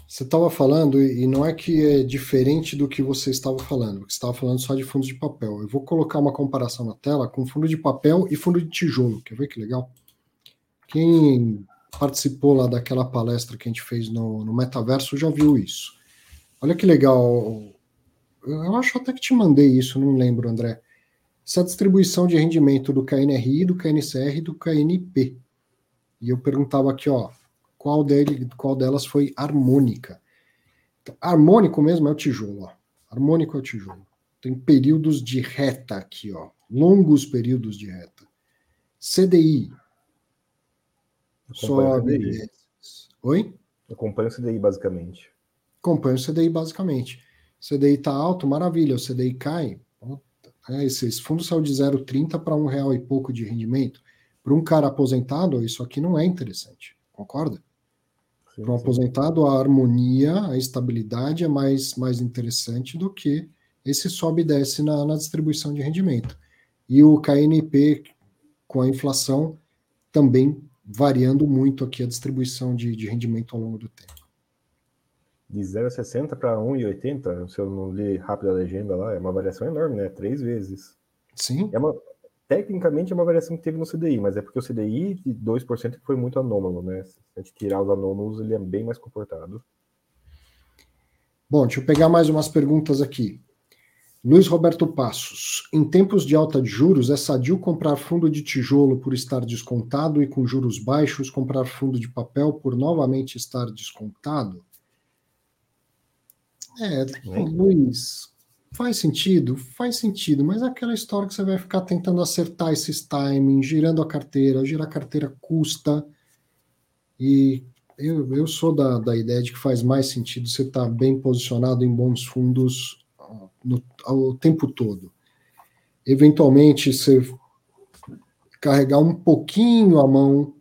Você estava falando, e não é que é diferente do que você estava falando, você estava falando só de fundos de papel. Eu vou colocar uma comparação na tela com fundo de papel e fundo de tijolo. Quer ver que legal? Quem participou lá daquela palestra que a gente fez no, no Metaverso já viu isso. Olha que legal. Eu acho até que te mandei isso, não lembro, André. Essa distribuição de rendimento do KNRI, do KNCR e do KNP. E eu perguntava aqui, ó, qual, dele, qual delas foi harmônica. Então, harmônico mesmo é o tijolo. Ó. Harmônico é o tijolo. Tem períodos de reta aqui, ó. Longos períodos de reta. CDI. Sobe. CDI. Oi? Acompanha o CDI, basicamente. Acompanha o CDI, basicamente. CDI está alto, maravilha. O CDI cai. É, esse, esse fundo saiu de 0,30 para um real e pouco de rendimento. Para um cara aposentado, isso aqui não é interessante. Concorda? Para um aposentado, a harmonia, a estabilidade é mais, mais interessante do que esse sobe e desce na, na distribuição de rendimento. E o KNP, com a inflação, também variando muito aqui a distribuição de, de rendimento ao longo do tempo. De 0,60 para 1,80, se eu não li rápido a legenda lá, é uma variação enorme, né? Três vezes. Sim. É uma, tecnicamente é uma variação que teve no CDI, mas é porque o CDI de 2% foi muito anômalo, né? Se a gente tirar os anômalos, ele é bem mais comportado. Bom, deixa eu pegar mais umas perguntas aqui. Luiz Roberto Passos. Em tempos de alta de juros, é sadio comprar fundo de tijolo por estar descontado e com juros baixos comprar fundo de papel por novamente estar descontado? É, Luiz, faz sentido? Faz sentido, mas é aquela história que você vai ficar tentando acertar esses timings, girando a carteira, girar a carteira custa. E eu, eu sou da, da ideia de que faz mais sentido você estar tá bem posicionado em bons fundos no, ao tempo todo. Eventualmente, você carregar um pouquinho a mão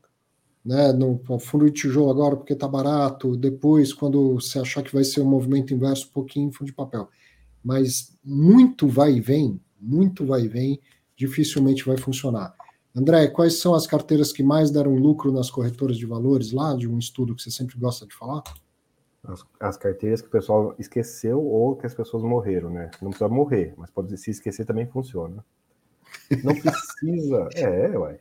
né, no, no fundo de tijolo agora porque está barato, depois, quando você achar que vai ser um movimento inverso, um pouquinho em fundo de papel. Mas muito vai e vem, muito vai e vem, dificilmente vai funcionar. André, quais são as carteiras que mais deram lucro nas corretoras de valores lá, de um estudo que você sempre gosta de falar? As, as, carteiras que o pessoal esqueceu ou que as pessoas morreram, né? Não precisa morrer, mas pode se esquecer também funciona. Não precisa. é, uai.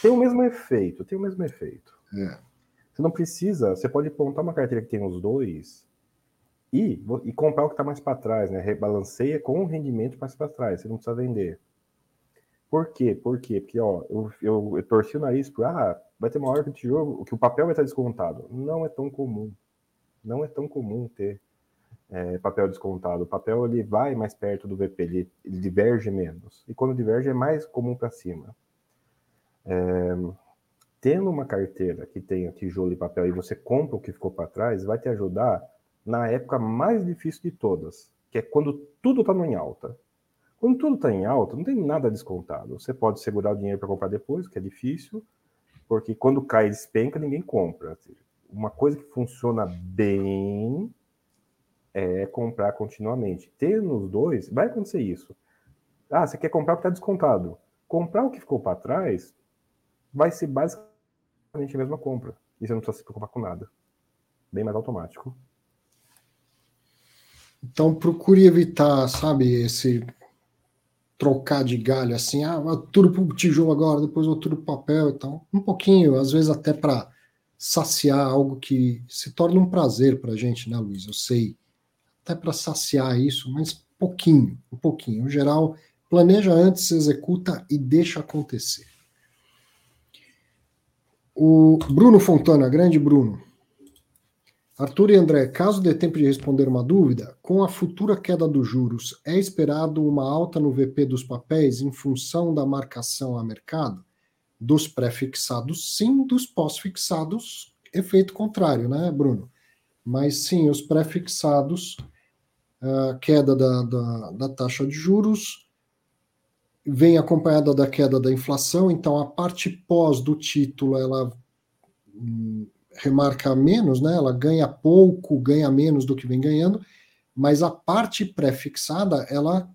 Tem o mesmo efeito, tem o mesmo efeito. É. Você não precisa, você pode montar uma carteira que tem os dois e, e comprar o que está mais para trás, né? Rebalanceia com o rendimento mais para trás, você não precisa vender. Por quê? Por quê? Porque ó, eu, eu, eu torci o nariz para ah, vai ter uma hora que o tijolo, que o papel vai estar descontado. Não é tão comum. Não é tão comum ter é, papel descontado. O papel ele vai mais perto do VP, ele, ele diverge menos. E quando diverge é mais comum para cima. É, tendo uma carteira que tenha tijolo e papel e você compra o que ficou para trás, vai te ajudar na época mais difícil de todas, que é quando tudo está em alta. Quando tudo está em alta, não tem nada descontado. Você pode segurar o dinheiro para comprar depois, que é difícil, porque quando cai e despenca, ninguém compra. Uma coisa que funciona bem é comprar continuamente. Tendo os dois, vai acontecer isso. Ah, você quer comprar porque está descontado. Comprar o que ficou para trás vai ser basicamente a mesma compra. E você não precisa se preocupar com nada. Bem mais automático. Então procure evitar, sabe, esse trocar de galho assim, ah, tudo pro tijolo agora, depois vou tudo pro papel e tal. Um pouquinho, às vezes até para saciar algo que se torna um prazer para a gente, né, Luiz? Eu sei, até para saciar isso, mas pouquinho, um pouquinho. Em geral, planeja antes, executa e deixa acontecer. O Bruno Fontana, grande Bruno. Arthur e André, caso dê tempo de responder uma dúvida, com a futura queda dos juros, é esperado uma alta no VP dos papéis em função da marcação a mercado? Dos pré-fixados, sim, dos pós-fixados, efeito contrário, né, Bruno? Mas sim, os pré-fixados, a queda da, da, da taxa de juros vem acompanhada da queda da inflação, então a parte pós do título ela hum, remarca menos, né? Ela ganha pouco, ganha menos do que vem ganhando, mas a parte pré-fixada ela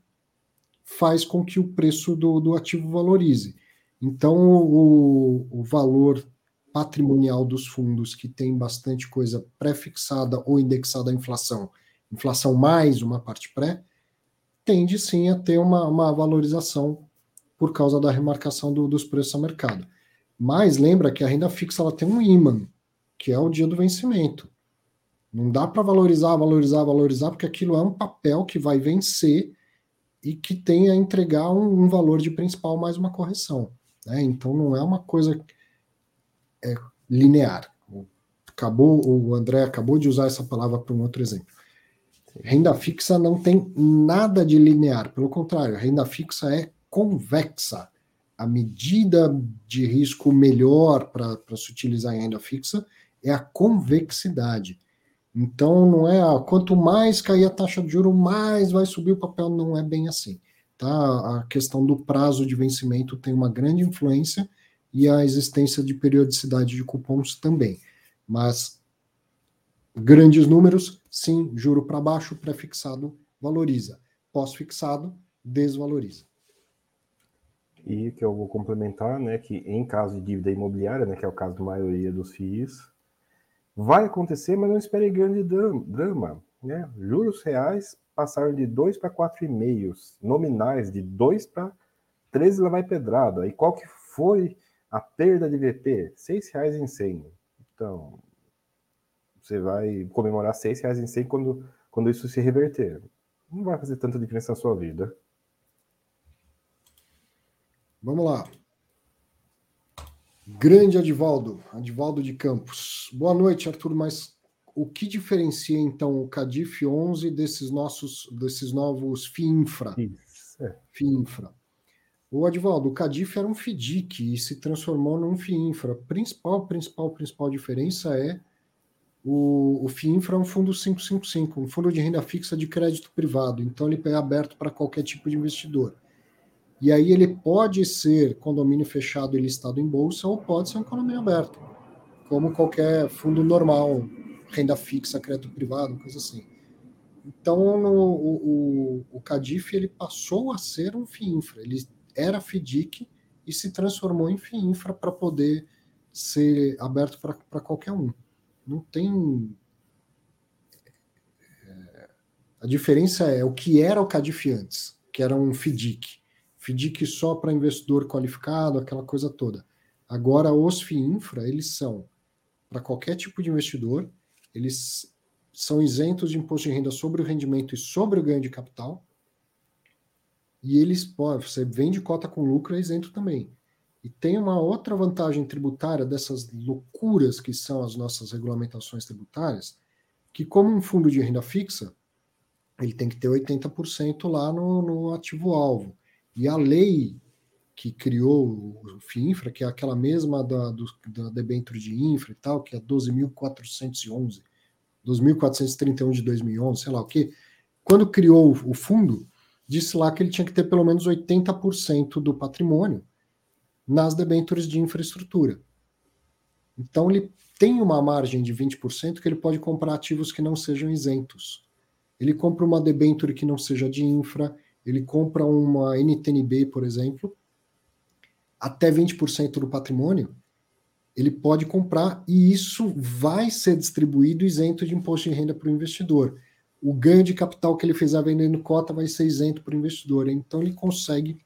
faz com que o preço do, do ativo valorize. Então o, o valor patrimonial dos fundos que tem bastante coisa pré-fixada ou indexada à inflação, inflação mais uma parte pré, tende sim a ter uma, uma valorização por causa da remarcação do, dos preços a mercado. Mas lembra que a renda fixa ela tem um imã, que é o dia do vencimento. Não dá para valorizar, valorizar, valorizar, porque aquilo é um papel que vai vencer e que tem a entregar um, um valor de principal mais uma correção. Né? Então não é uma coisa é, linear. Acabou, o André acabou de usar essa palavra para um outro exemplo. Renda fixa não tem nada de linear, pelo contrário, renda fixa é convexa. A medida de risco melhor para se utilizar em renda fixa é a convexidade. Então, não é ah, quanto mais cair a taxa de juro, mais vai subir o papel. Não é bem assim. Tá? A questão do prazo de vencimento tem uma grande influência e a existência de periodicidade de cupons também. Mas grandes números, sim, juro para baixo, pré-fixado valoriza. Pós-fixado desvaloriza. E que eu vou complementar, né, que em caso de dívida imobiliária, né, que é o caso da maioria dos FIIs, vai acontecer, mas não espere grande drama, né? Juros reais passaram de 2 para 4,5, nominais de 2 para 13 lá vai pedrada. E qual que foi a perda de VP? R$ 6,00 em 100. Então, você vai comemorar R$ 6,00 em 100 quando, quando isso se reverter. Não vai fazer tanta diferença na sua vida. Vamos lá. Grande Adivaldo, Adivaldo de Campos. Boa noite, Arthur. Mas o que diferencia então o Cadif 11 desses nossos desses novos FIINFRA? Isso, é. O Advaldo, o Cadif era um FDIC e se transformou num FIINFRA. Principal, principal, principal diferença é o, o FIINFRA é um fundo 555, um fundo de renda fixa de crédito privado. Então ele é aberto para qualquer tipo de investidor. E aí ele pode ser condomínio fechado e listado em bolsa ou pode ser um condomínio aberto, como qualquer fundo normal, renda fixa, crédito privado, coisa assim. Então, no, o, o, o Cadif ele passou a ser um FIINFRA. Ele era FDIC e se transformou em FIINFRA para poder ser aberto para qualquer um. Não tem. É, a diferença é o que era o Cadif antes, que era um FDIC. FDIC só para investidor qualificado, aquela coisa toda. Agora, os FIINFRA, eles são para qualquer tipo de investidor, eles são isentos de imposto de renda sobre o rendimento e sobre o ganho de capital. E eles podem, você vende cota com lucro, é isento também. E tem uma outra vantagem tributária dessas loucuras que são as nossas regulamentações tributárias, que como um fundo de renda fixa, ele tem que ter 80% lá no, no ativo-alvo. E a lei que criou o FIINFRA, que é aquela mesma da, do, da debênture de infra e tal, que é 12.411, 12.431 de 2011, sei lá o quê, quando criou o fundo, disse lá que ele tinha que ter pelo menos 80% do patrimônio nas debêntures de infraestrutura. Então ele tem uma margem de 20% que ele pode comprar ativos que não sejam isentos. Ele compra uma debênture que não seja de infra, ele compra uma NTNB, por exemplo, até 20% do patrimônio, ele pode comprar e isso vai ser distribuído isento de imposto de renda para o investidor. O ganho de capital que ele fizer vendendo cota vai ser isento para o investidor. Então ele consegue,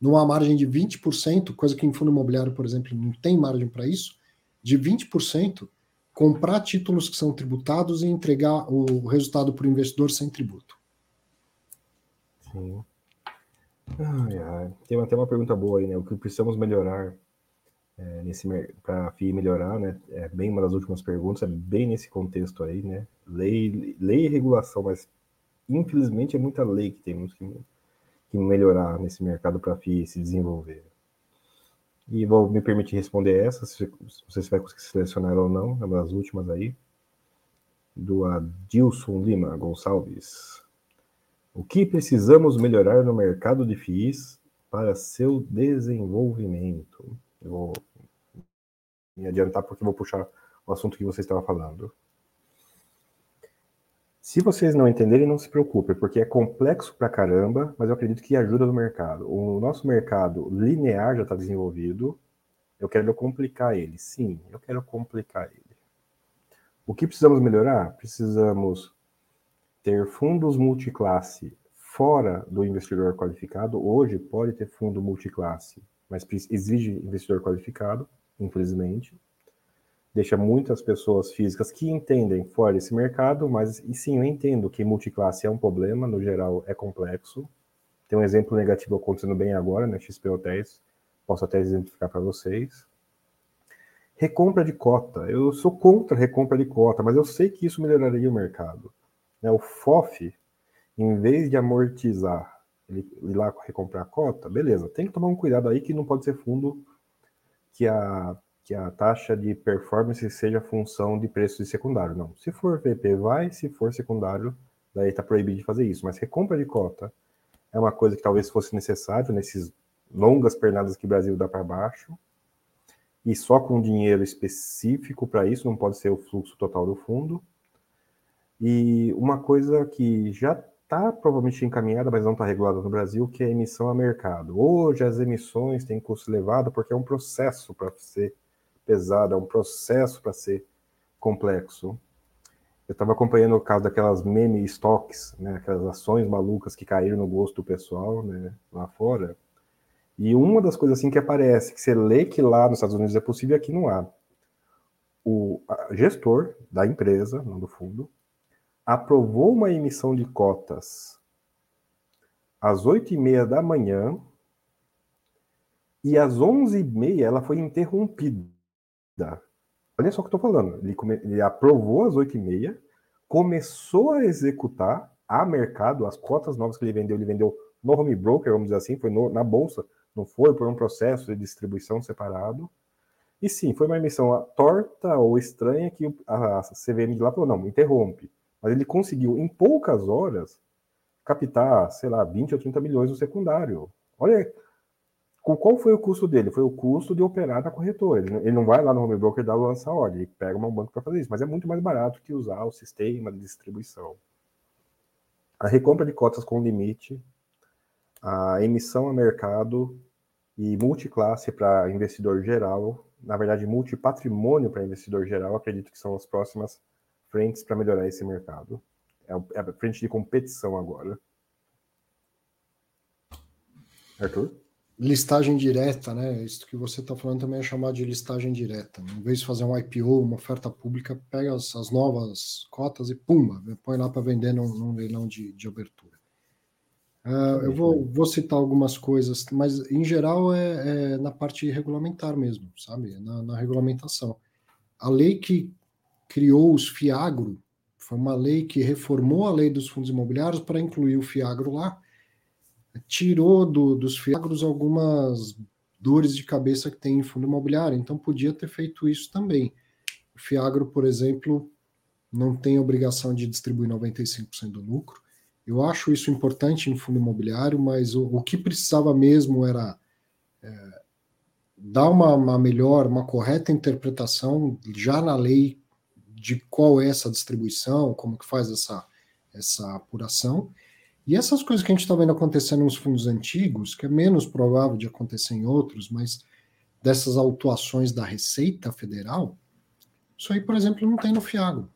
numa margem de 20%, coisa que em fundo imobiliário, por exemplo, não tem margem para isso, de 20%, comprar títulos que são tributados e entregar o resultado para o investidor sem tributo. Sim. Ai, ai. Tem até uma pergunta boa aí, né? O que precisamos melhorar é, nesse para a FII melhorar, né? É bem uma das últimas perguntas, é bem nesse contexto aí, né? Lei, lei e regulação, mas infelizmente é muita lei que temos que, que melhorar nesse mercado para a FII se desenvolver. E vou me permitir responder essa, se você vai conseguir selecionar ou não, é uma das últimas aí, do Adilson Lima Gonçalves. O que precisamos melhorar no mercado de FIIs para seu desenvolvimento? Eu vou me adiantar porque vou puxar o assunto que você estava falando. Se vocês não entenderem, não se preocupem, porque é complexo pra caramba, mas eu acredito que ajuda no mercado. O nosso mercado linear já está desenvolvido. Eu quero complicar ele. Sim, eu quero complicar ele. O que precisamos melhorar? Precisamos ter fundos multiclasse fora do investidor qualificado. Hoje pode ter fundo multiclasse, mas exige investidor qualificado, infelizmente. Deixa muitas pessoas físicas que entendem fora desse mercado, mas e sim, eu entendo que multiclasse é um problema, no geral é complexo. Tem um exemplo negativo acontecendo bem agora, né? XP Hotéis, posso até exemplificar para vocês. Recompra de cota. Eu sou contra recompra de cota, mas eu sei que isso melhoraria o mercado. Né? O FOF, em vez de amortizar, ele ir lá recomprar a cota, beleza, tem que tomar um cuidado aí que não pode ser fundo que a, que a taxa de performance seja função de preço de secundário. Não. Se for VP, vai, se for secundário, daí está proibido de fazer isso. Mas recompra de cota é uma coisa que talvez fosse necessário nesses longas pernadas que o Brasil dá para baixo. E só com dinheiro específico para isso, não pode ser o fluxo total do fundo. E uma coisa que já está provavelmente encaminhada, mas não está regulada no Brasil, que é a emissão a mercado. Hoje as emissões têm custo elevado porque é um processo para ser pesado, é um processo para ser complexo. Eu estava acompanhando o caso daquelas meme stocks, né, aquelas ações malucas que caíram no gosto do pessoal né, lá fora. E uma das coisas assim que aparece, que você lê que lá nos Estados Unidos é possível, aqui não há. O gestor da empresa, não do fundo, aprovou uma emissão de cotas às oito e meia da manhã e às onze e meia ela foi interrompida. Olha só o que eu estou falando. Ele, come, ele aprovou às 8h30, começou a executar a mercado as cotas novas que ele vendeu. Ele vendeu no home broker, vamos dizer assim, foi no, na bolsa, não foi por um processo de distribuição separado. E sim, foi uma emissão torta ou estranha que a CVM de lá falou: não, interrompe. Mas ele conseguiu, em poucas horas, captar, sei lá, 20 ou 30 milhões no secundário. Olha, qual foi o custo dele? Foi o custo de operar na corretora. Ele não vai lá no home broker dar lança ordem, ele pega um banco para fazer isso, mas é muito mais barato que usar o sistema de distribuição. A recompra de cotas com limite, a emissão a mercado e multiclasse para investidor geral, na verdade, multipatrimônio para investidor geral, acredito que são as próximas frentes para melhorar esse mercado. É, é a frente de competição agora. Arthur? Listagem direta, né? Isso que você está falando também é chamado de listagem direta. Em vez de fazer um IPO, uma oferta pública, pega as, as novas cotas e pumba, põe lá para vender num, num, leilão de, de abertura. Uh, eu vou, vou, citar algumas coisas, mas em geral é, é na parte regulamentar mesmo, sabe? Na, na regulamentação. A lei que criou os FIAGRO foi uma lei que reformou a lei dos fundos imobiliários para incluir o FIAGRO lá, tirou do, dos FIAGROS algumas dores de cabeça que tem em fundo imobiliário, então podia ter feito isso também. O FIAGRO, por exemplo, não tem obrigação de distribuir 95% do lucro. Eu acho isso importante em fundo imobiliário, mas o, o que precisava mesmo era é, dar uma, uma melhor, uma correta interpretação já na lei de qual é essa distribuição, como que faz essa, essa apuração. E essas coisas que a gente está vendo acontecendo nos fundos antigos, que é menos provável de acontecer em outros, mas dessas autuações da Receita Federal, isso aí, por exemplo, não tem no Fiago.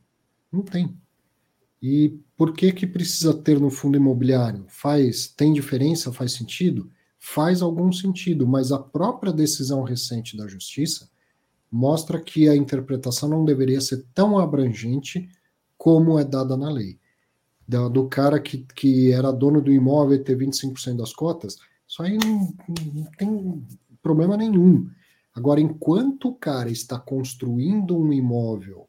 Não tem. E por que que precisa ter no fundo imobiliário? Faz, tem diferença, faz sentido? Faz algum sentido, mas a própria decisão recente da Justiça mostra que a interpretação não deveria ser tão abrangente como é dada na lei. Do, do cara que, que era dono do imóvel e ter 25% das cotas, isso aí não, não tem problema nenhum. Agora, enquanto o cara está construindo um imóvel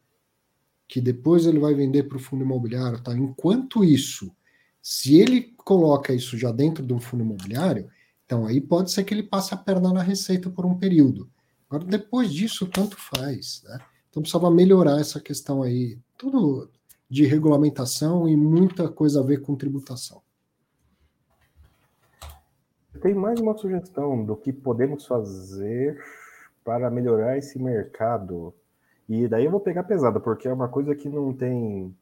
que depois ele vai vender para o fundo imobiliário, tá? Enquanto isso, se ele coloca isso já dentro de um fundo imobiliário, então aí pode ser que ele passe a perna na receita por um período. Agora, depois disso, tanto faz. Né? Então, precisava melhorar essa questão aí, tudo de regulamentação e muita coisa a ver com tributação. Tem mais uma sugestão do que podemos fazer para melhorar esse mercado. E daí eu vou pegar pesado, porque é uma coisa que não tem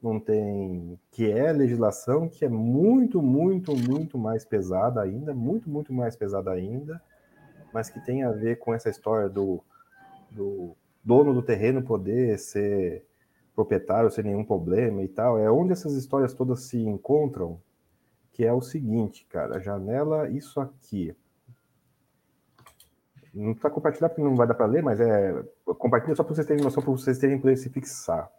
não tem que é legislação que é muito, muito, muito mais pesada ainda, muito, muito mais pesada ainda, mas que tem a ver com essa história do, do dono do terreno poder ser proprietário sem nenhum problema e tal. É onde essas histórias todas se encontram, que é o seguinte, cara, janela, isso aqui. Não está compartilhado porque não vai dar para ler, mas é compartilha só para vocês terem noção, para vocês terem poder se fixar.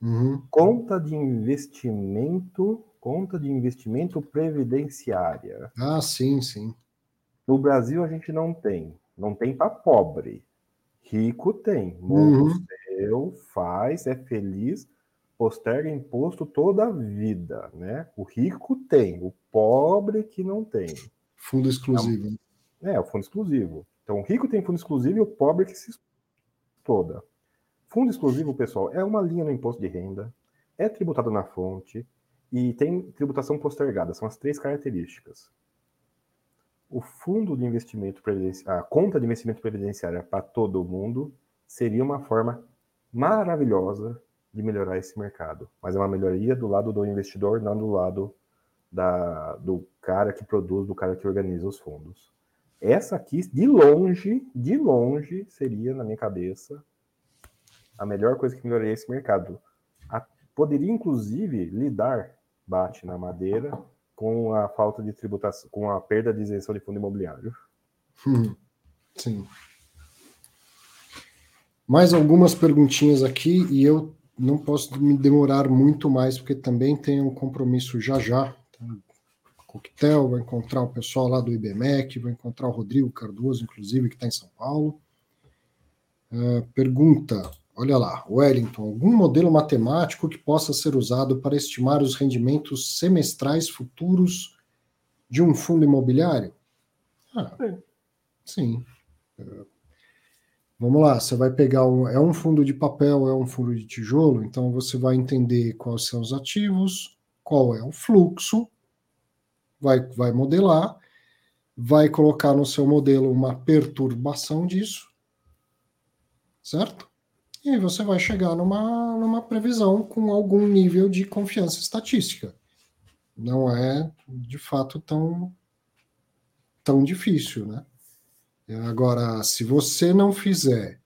Uhum. Conta de investimento, conta de investimento previdenciária. Ah, sim, sim. No Brasil a gente não tem. Não tem para pobre. Rico tem. Monta uhum. seu, faz, é feliz, posterga imposto toda a vida, né? O rico tem, o pobre que não tem. Fundo exclusivo. É, é o fundo exclusivo. Então o rico tem fundo exclusivo e o pobre que se toda. Fundo exclusivo, pessoal, é uma linha no imposto de renda, é tributado na fonte e tem tributação postergada. São as três características o fundo de investimento previdenciário, a conta de investimento previdenciária para todo mundo seria uma forma maravilhosa de melhorar esse mercado. Mas é uma melhoria do lado do investidor, não do lado da, do cara que produz, do cara que organiza os fundos. Essa aqui, de longe, de longe, seria, na minha cabeça, a melhor coisa que melhoraria esse mercado. A, poderia, inclusive, lidar, bate na madeira, com a falta de tributação, com a perda de isenção de fundo imobiliário. Hum, sim. Mais algumas perguntinhas aqui e eu não posso me demorar muito mais porque também tenho um compromisso já já. Coquetel, vou encontrar o pessoal lá do IBMEC, vou encontrar o Rodrigo Cardoso, inclusive, que está em São Paulo. Uh, pergunta, olha lá, Wellington, algum modelo matemático que possa ser usado para estimar os rendimentos semestrais futuros de um fundo imobiliário? Ah, sim. Uh, vamos lá, você vai pegar um, é um fundo de papel, é um fundo de tijolo, então você vai entender quais são os ativos, qual é o fluxo, vai, vai modelar, vai colocar no seu modelo uma perturbação disso, certo? E você vai chegar numa, numa previsão com algum nível de confiança estatística. Não é, de fato, tão, tão difícil, né? Agora, se você não fizer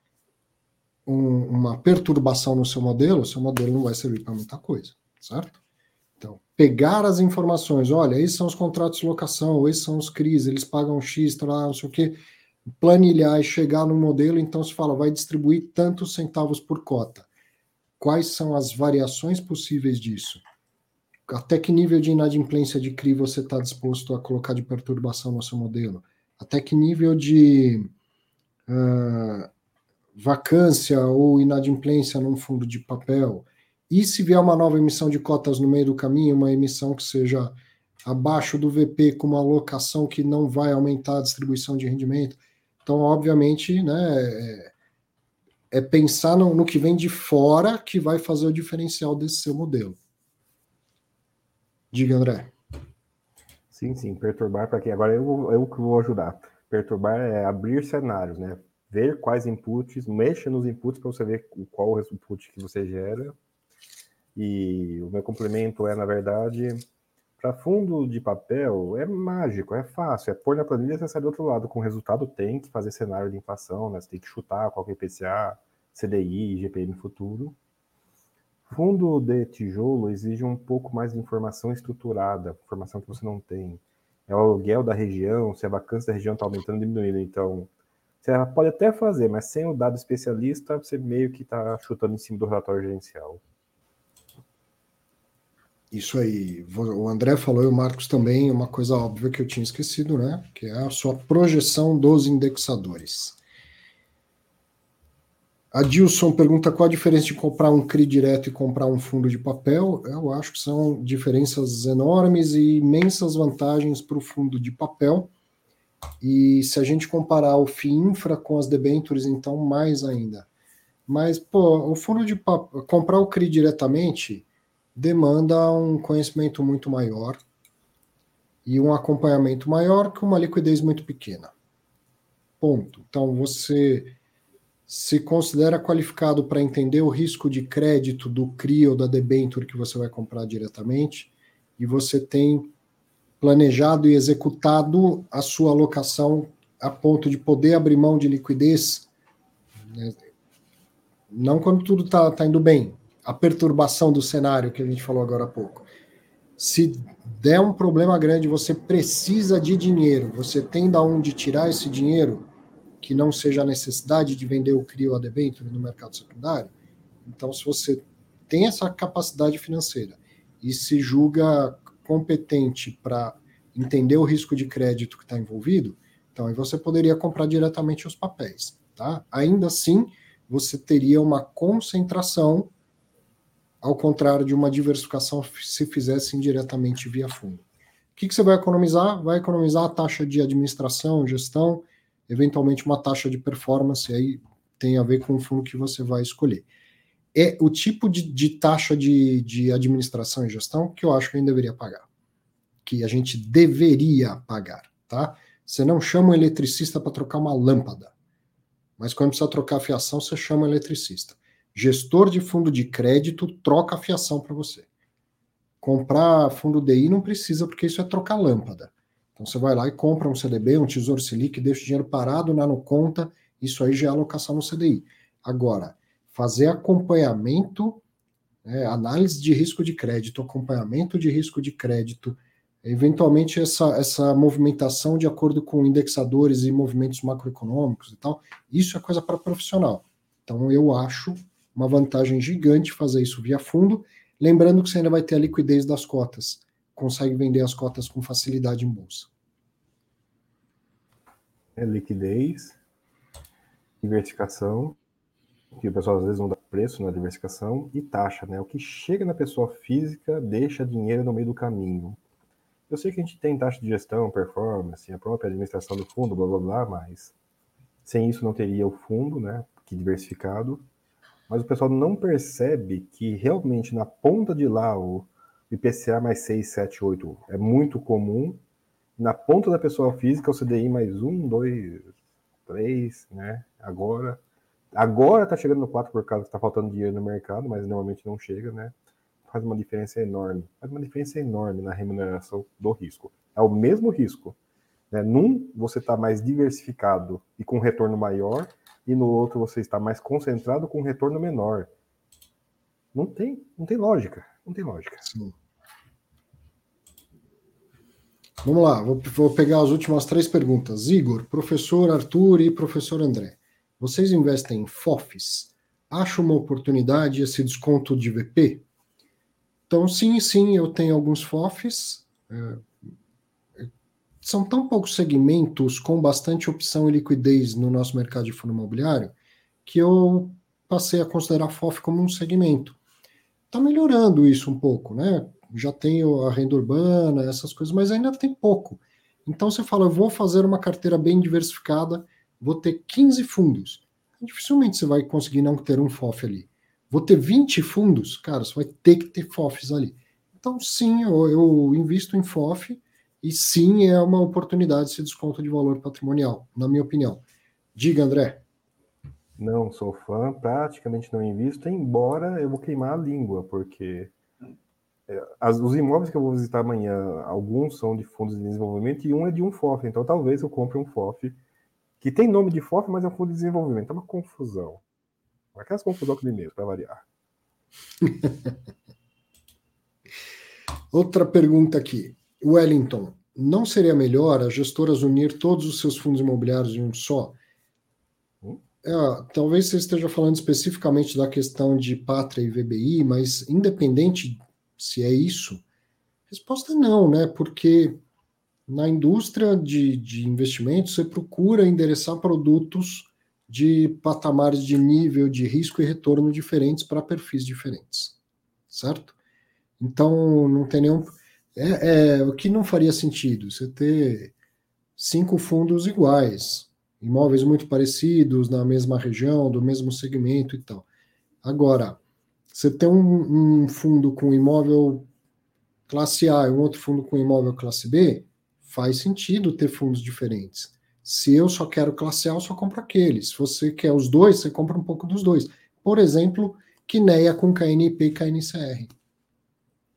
um, uma perturbação no seu modelo, seu modelo não vai servir para muita coisa, certo? Então, pegar as informações, olha, esses são os contratos de locação, esses são os CRIs, eles pagam X, lá, não sei o quê, planilhar e chegar no modelo, então se fala, vai distribuir tantos centavos por cota. Quais são as variações possíveis disso? Até que nível de inadimplência de CRI você está disposto a colocar de perturbação no seu modelo? Até que nível de uh, vacância ou inadimplência num fundo de papel? E se vier uma nova emissão de cotas no meio do caminho, uma emissão que seja abaixo do VP com uma alocação que não vai aumentar a distribuição de rendimento. Então, obviamente, né, é, é pensar no, no, que vem de fora que vai fazer o diferencial desse seu modelo. Diga, André. Sim, sim, perturbar para quê? Agora eu, eu que vou ajudar. Perturbar é abrir cenários, né? Ver quais inputs, mexa nos inputs para você ver qual o input que você gera e o meu complemento é, na verdade, para fundo de papel, é mágico, é fácil. É pôr na planilha e você sai do outro lado. Com resultado, tem que fazer cenário de inflação, né? Você tem que chutar qualquer é IPCA, CDI, GPM futuro. Fundo de tijolo exige um pouco mais de informação estruturada, informação que você não tem. É o aluguel da região, se a vacância da região está aumentando ou diminuindo. Então, você pode até fazer, mas sem o dado especialista, você meio que está chutando em cima do relatório gerencial. Isso aí. O André falou e o Marcos também, uma coisa óbvia que eu tinha esquecido, né? Que é a sua projeção dos indexadores. A Dilson pergunta qual a diferença de comprar um CRI direto e comprar um fundo de papel. Eu acho que são diferenças enormes e imensas vantagens para o fundo de papel. E se a gente comparar o FII infra com as debentures, então mais ainda. Mas, pô, o fundo de papel, comprar o CRI diretamente demanda um conhecimento muito maior e um acompanhamento maior que uma liquidez muito pequena. Ponto. Então, você se considera qualificado para entender o risco de crédito do CRI ou da debenture que você vai comprar diretamente e você tem planejado e executado a sua alocação a ponto de poder abrir mão de liquidez, né? não quando tudo está tá indo bem, a perturbação do cenário que a gente falou agora há pouco. Se der um problema grande, você precisa de dinheiro, você tem da onde tirar esse dinheiro, que não seja a necessidade de vender o CRI ou a debênture no mercado secundário. Então, se você tem essa capacidade financeira e se julga competente para entender o risco de crédito que está envolvido, então aí você poderia comprar diretamente os papéis. Tá? Ainda assim, você teria uma concentração ao contrário de uma diversificação se fizesse indiretamente via fundo. O que, que você vai economizar? Vai economizar a taxa de administração, gestão, eventualmente uma taxa de performance, aí tem a ver com o fundo que você vai escolher. É o tipo de, de taxa de, de administração e gestão que eu acho que a gente deveria pagar. Que a gente deveria pagar, tá? Você não chama um eletricista para trocar uma lâmpada. Mas quando precisa trocar a fiação, você chama um eletricista. Gestor de fundo de crédito troca a fiação para você. Comprar fundo DI não precisa, porque isso é trocar lâmpada. Então você vai lá e compra um CDB, um Tesouro Selic, deixa o dinheiro parado na no conta, isso aí já é alocação no CDI. Agora, fazer acompanhamento, né, análise de risco de crédito, acompanhamento de risco de crédito, eventualmente essa, essa movimentação de acordo com indexadores e movimentos macroeconômicos e tal, isso é coisa para profissional. Então eu acho uma vantagem gigante fazer isso via fundo, lembrando que você ainda vai ter a liquidez das cotas, consegue vender as cotas com facilidade em bolsa. É liquidez, diversificação. que o pessoal às vezes não dá preço na diversificação, e taxa, né? O que chega na pessoa física deixa dinheiro no meio do caminho. Eu sei que a gente tem taxa de gestão, performance, a própria administração do fundo, blá blá blá, mas sem isso não teria o fundo, né? Que diversificado. Mas o pessoal não percebe que realmente na ponta de lá o IPCA mais 6, 7, 8 é muito comum. Na ponta da pessoa física, o CDI mais 1, 2, 3, né? Agora. Agora tá chegando no 4 por causa que tá faltando dinheiro no mercado, mas normalmente não chega, né? Faz uma diferença enorme. Faz uma diferença enorme na remuneração do risco. É o mesmo risco. Né? Num, você está mais diversificado e com retorno maior, e no outro você está mais concentrado com retorno menor. Não tem, não tem lógica. Não tem lógica. Sim. Vamos lá, vou, vou, pegar as últimas três perguntas. Igor, professor Arthur e professor André. Vocês investem em FOFs? Acho uma oportunidade esse desconto de VP? Então, sim, sim, eu tenho alguns FOFs. É, são tão poucos segmentos com bastante opção e liquidez no nosso mercado de fundo imobiliário que eu passei a considerar FOF como um segmento. Está melhorando isso um pouco, né? Já tenho a renda urbana, essas coisas, mas ainda tem pouco. Então você fala, eu vou fazer uma carteira bem diversificada, vou ter 15 fundos. Dificilmente você vai conseguir não ter um FOF ali. Vou ter 20 fundos, cara, você vai ter que ter FOFs ali. Então, sim, eu, eu invisto em FOF e sim é uma oportunidade esse desconto de valor patrimonial, na minha opinião. Diga, André. Não sou fã, praticamente não invisto, embora eu vou queimar a língua, porque é, as, os imóveis que eu vou visitar amanhã, alguns são de fundos de desenvolvimento e um é de um FOF, então talvez eu compre um FOF que tem nome de FOF, mas é um fundo de desenvolvimento. É uma confusão. Aquelas confusão que mesmo, para variar. Outra pergunta aqui. Wellington, não seria melhor as gestoras unir todos os seus fundos imobiliários em um só? É, talvez você esteja falando especificamente da questão de pátria e VBI, mas independente se é isso, resposta é não, né? Porque na indústria de, de investimentos você procura endereçar produtos de patamares de nível de risco e retorno diferentes para perfis diferentes, certo? Então não tem nenhum. É, é o que não faria sentido você ter cinco fundos iguais imóveis muito parecidos, na mesma região, do mesmo segmento e tal. Agora, você tem um, um fundo com imóvel classe A e um outro fundo com imóvel classe B, faz sentido ter fundos diferentes. Se eu só quero classe A, eu só compro aquele. Se você quer os dois, você compra um pouco dos dois. Por exemplo, Quineia com KNP e KNCR.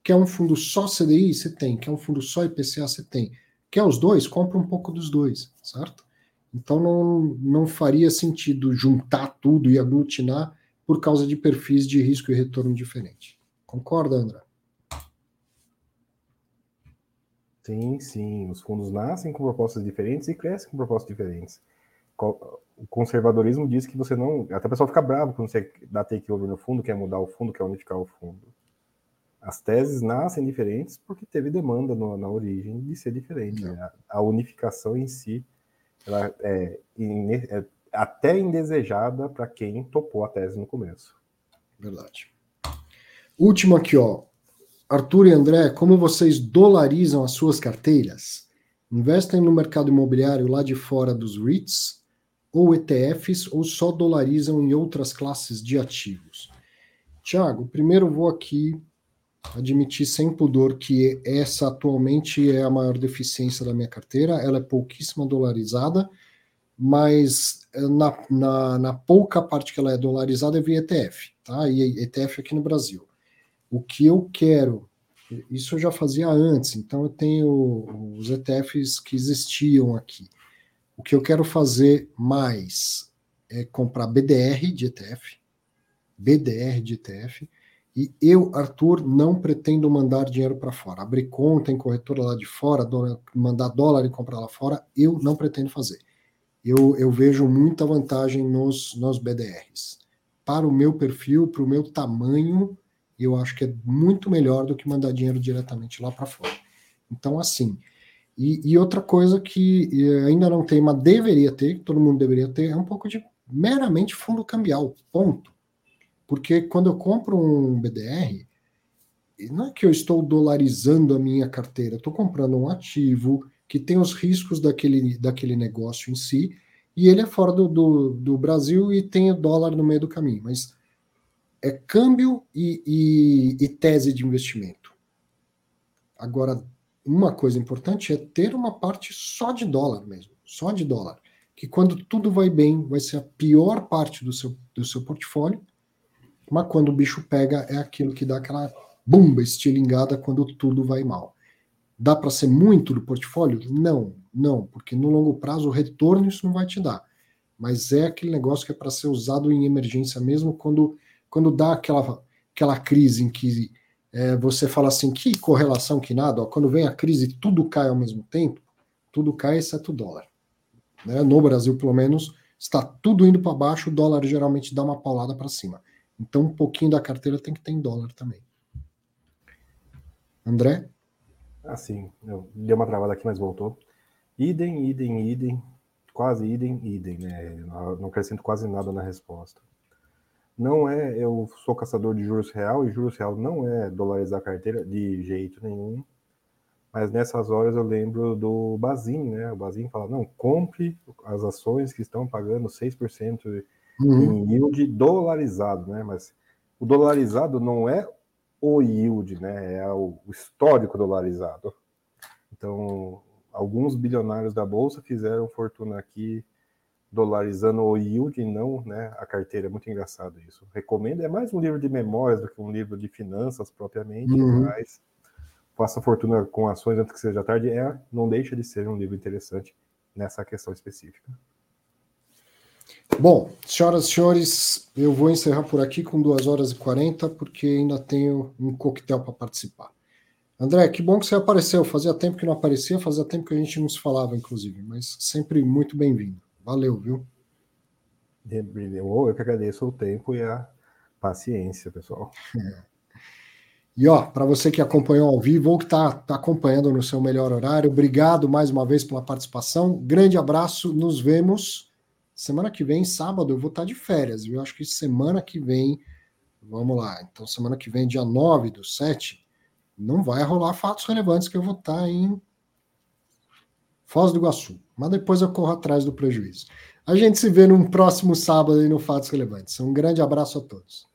Quer um fundo só CDI? Você tem. Quer um fundo só IPCA? Você tem. Quer os dois? Compra um pouco dos dois, certo? Então não, não faria sentido juntar tudo e aglutinar por causa de perfis de risco e retorno diferente. Concorda, André? Sim, sim. Os fundos nascem com propostas diferentes e crescem com propostas diferentes. O conservadorismo diz que você não. Até o pessoal fica bravo quando você dá takeover no fundo, quer mudar o fundo, quer unificar o fundo. As teses nascem diferentes porque teve demanda no, na origem de ser diferente. Né? A unificação em si ela é, é até indesejada para quem topou a tese no começo. Verdade. Último aqui, ó. Arthur e André, como vocês dolarizam as suas carteiras? Investem no mercado imobiliário lá de fora dos REITs ou ETFs ou só dolarizam em outras classes de ativos? Tiago, primeiro vou aqui admitir sem pudor que essa atualmente é a maior deficiência da minha carteira, ela é pouquíssima dolarizada, mas eh, na, na, na pouca parte que ela é dolarizada é via ETF, tá? E ETF aqui no Brasil. O que eu quero, isso eu já fazia antes, então eu tenho os ETFs que existiam aqui. O que eu quero fazer mais é comprar BDR de ETF, BDR de ETF, e eu, Arthur, não pretendo mandar dinheiro para fora. Abrir conta em corretora lá de fora, mandar dólar e comprar lá fora, eu não pretendo fazer. Eu, eu vejo muita vantagem nos, nos BDRs. Para o meu perfil, para o meu tamanho, eu acho que é muito melhor do que mandar dinheiro diretamente lá para fora. Então, assim. E, e, outra coisa que ainda não tem, mas deveria ter, que todo mundo deveria ter, é um pouco de meramente fundo cambial, ponto. Porque quando eu compro um BDR, não é que eu estou dolarizando a minha carteira, estou comprando um ativo que tem os riscos daquele, daquele negócio em si, e ele é fora do, do, do Brasil e tem o dólar no meio do caminho. Mas é câmbio e, e, e tese de investimento. Agora, uma coisa importante é ter uma parte só de dólar mesmo, só de dólar. Que quando tudo vai bem, vai ser a pior parte do seu, do seu portfólio, mas quando o bicho pega, é aquilo que dá aquela bumba estilingada quando tudo vai mal. Dá para ser muito do portfólio? Não, não, porque no longo prazo o retorno isso não vai te dar. Mas é aquele negócio que é para ser usado em emergência mesmo quando, quando dá aquela, aquela crise em que é, você fala assim, que correlação que nada, ó, quando vem a crise tudo cai ao mesmo tempo, tudo cai exceto o dólar. Né? No Brasil, pelo menos, está tudo indo para baixo, o dólar geralmente dá uma paulada para cima. Então, um pouquinho da carteira tem que ter em dólar também. André? Assim, eu dei uma travada aqui, mas voltou. Idem, idem, idem, quase idem, idem, né? Não acrescento quase nada na resposta. Não é, eu sou caçador de juros real e juros real não é dolarizar a carteira de jeito nenhum. Mas nessas horas eu lembro do Bazin, né? O Bazin fala: não, compre as ações que estão pagando 6% uhum. em yield dolarizado, né? Mas o dolarizado não é o yield, né? É o histórico dolarizado. Então, alguns bilionários da bolsa fizeram fortuna aqui dolarizando o yield e não né, a carteira. É muito engraçado isso. Recomendo, é mais um livro de memórias do que um livro de finanças propriamente, uhum. mas Faça Fortuna com Ações antes que seja tarde é, não deixa de ser um livro interessante nessa questão específica. Bom, senhoras e senhores, eu vou encerrar por aqui com 2 horas e 40, porque ainda tenho um coquetel para participar. André, que bom que você apareceu. Fazia tempo que não aparecia, fazia tempo que a gente não se falava, inclusive, mas sempre muito bem-vindo. Valeu, viu? Eu que agradeço o tempo e a paciência, pessoal. É. E ó, para você que acompanhou ao vivo ou que está tá acompanhando no seu melhor horário, obrigado mais uma vez pela participação. Grande abraço, nos vemos semana que vem, sábado, eu vou estar tá de férias, viu? Acho que semana que vem, vamos lá. Então, semana que vem, dia 9 do 7, não vai rolar fatos relevantes que eu vou estar tá em Foz do Iguaçu mas depois eu corro atrás do prejuízo. A gente se vê num próximo sábado aí no Fatos Relevantes. Um grande abraço a todos.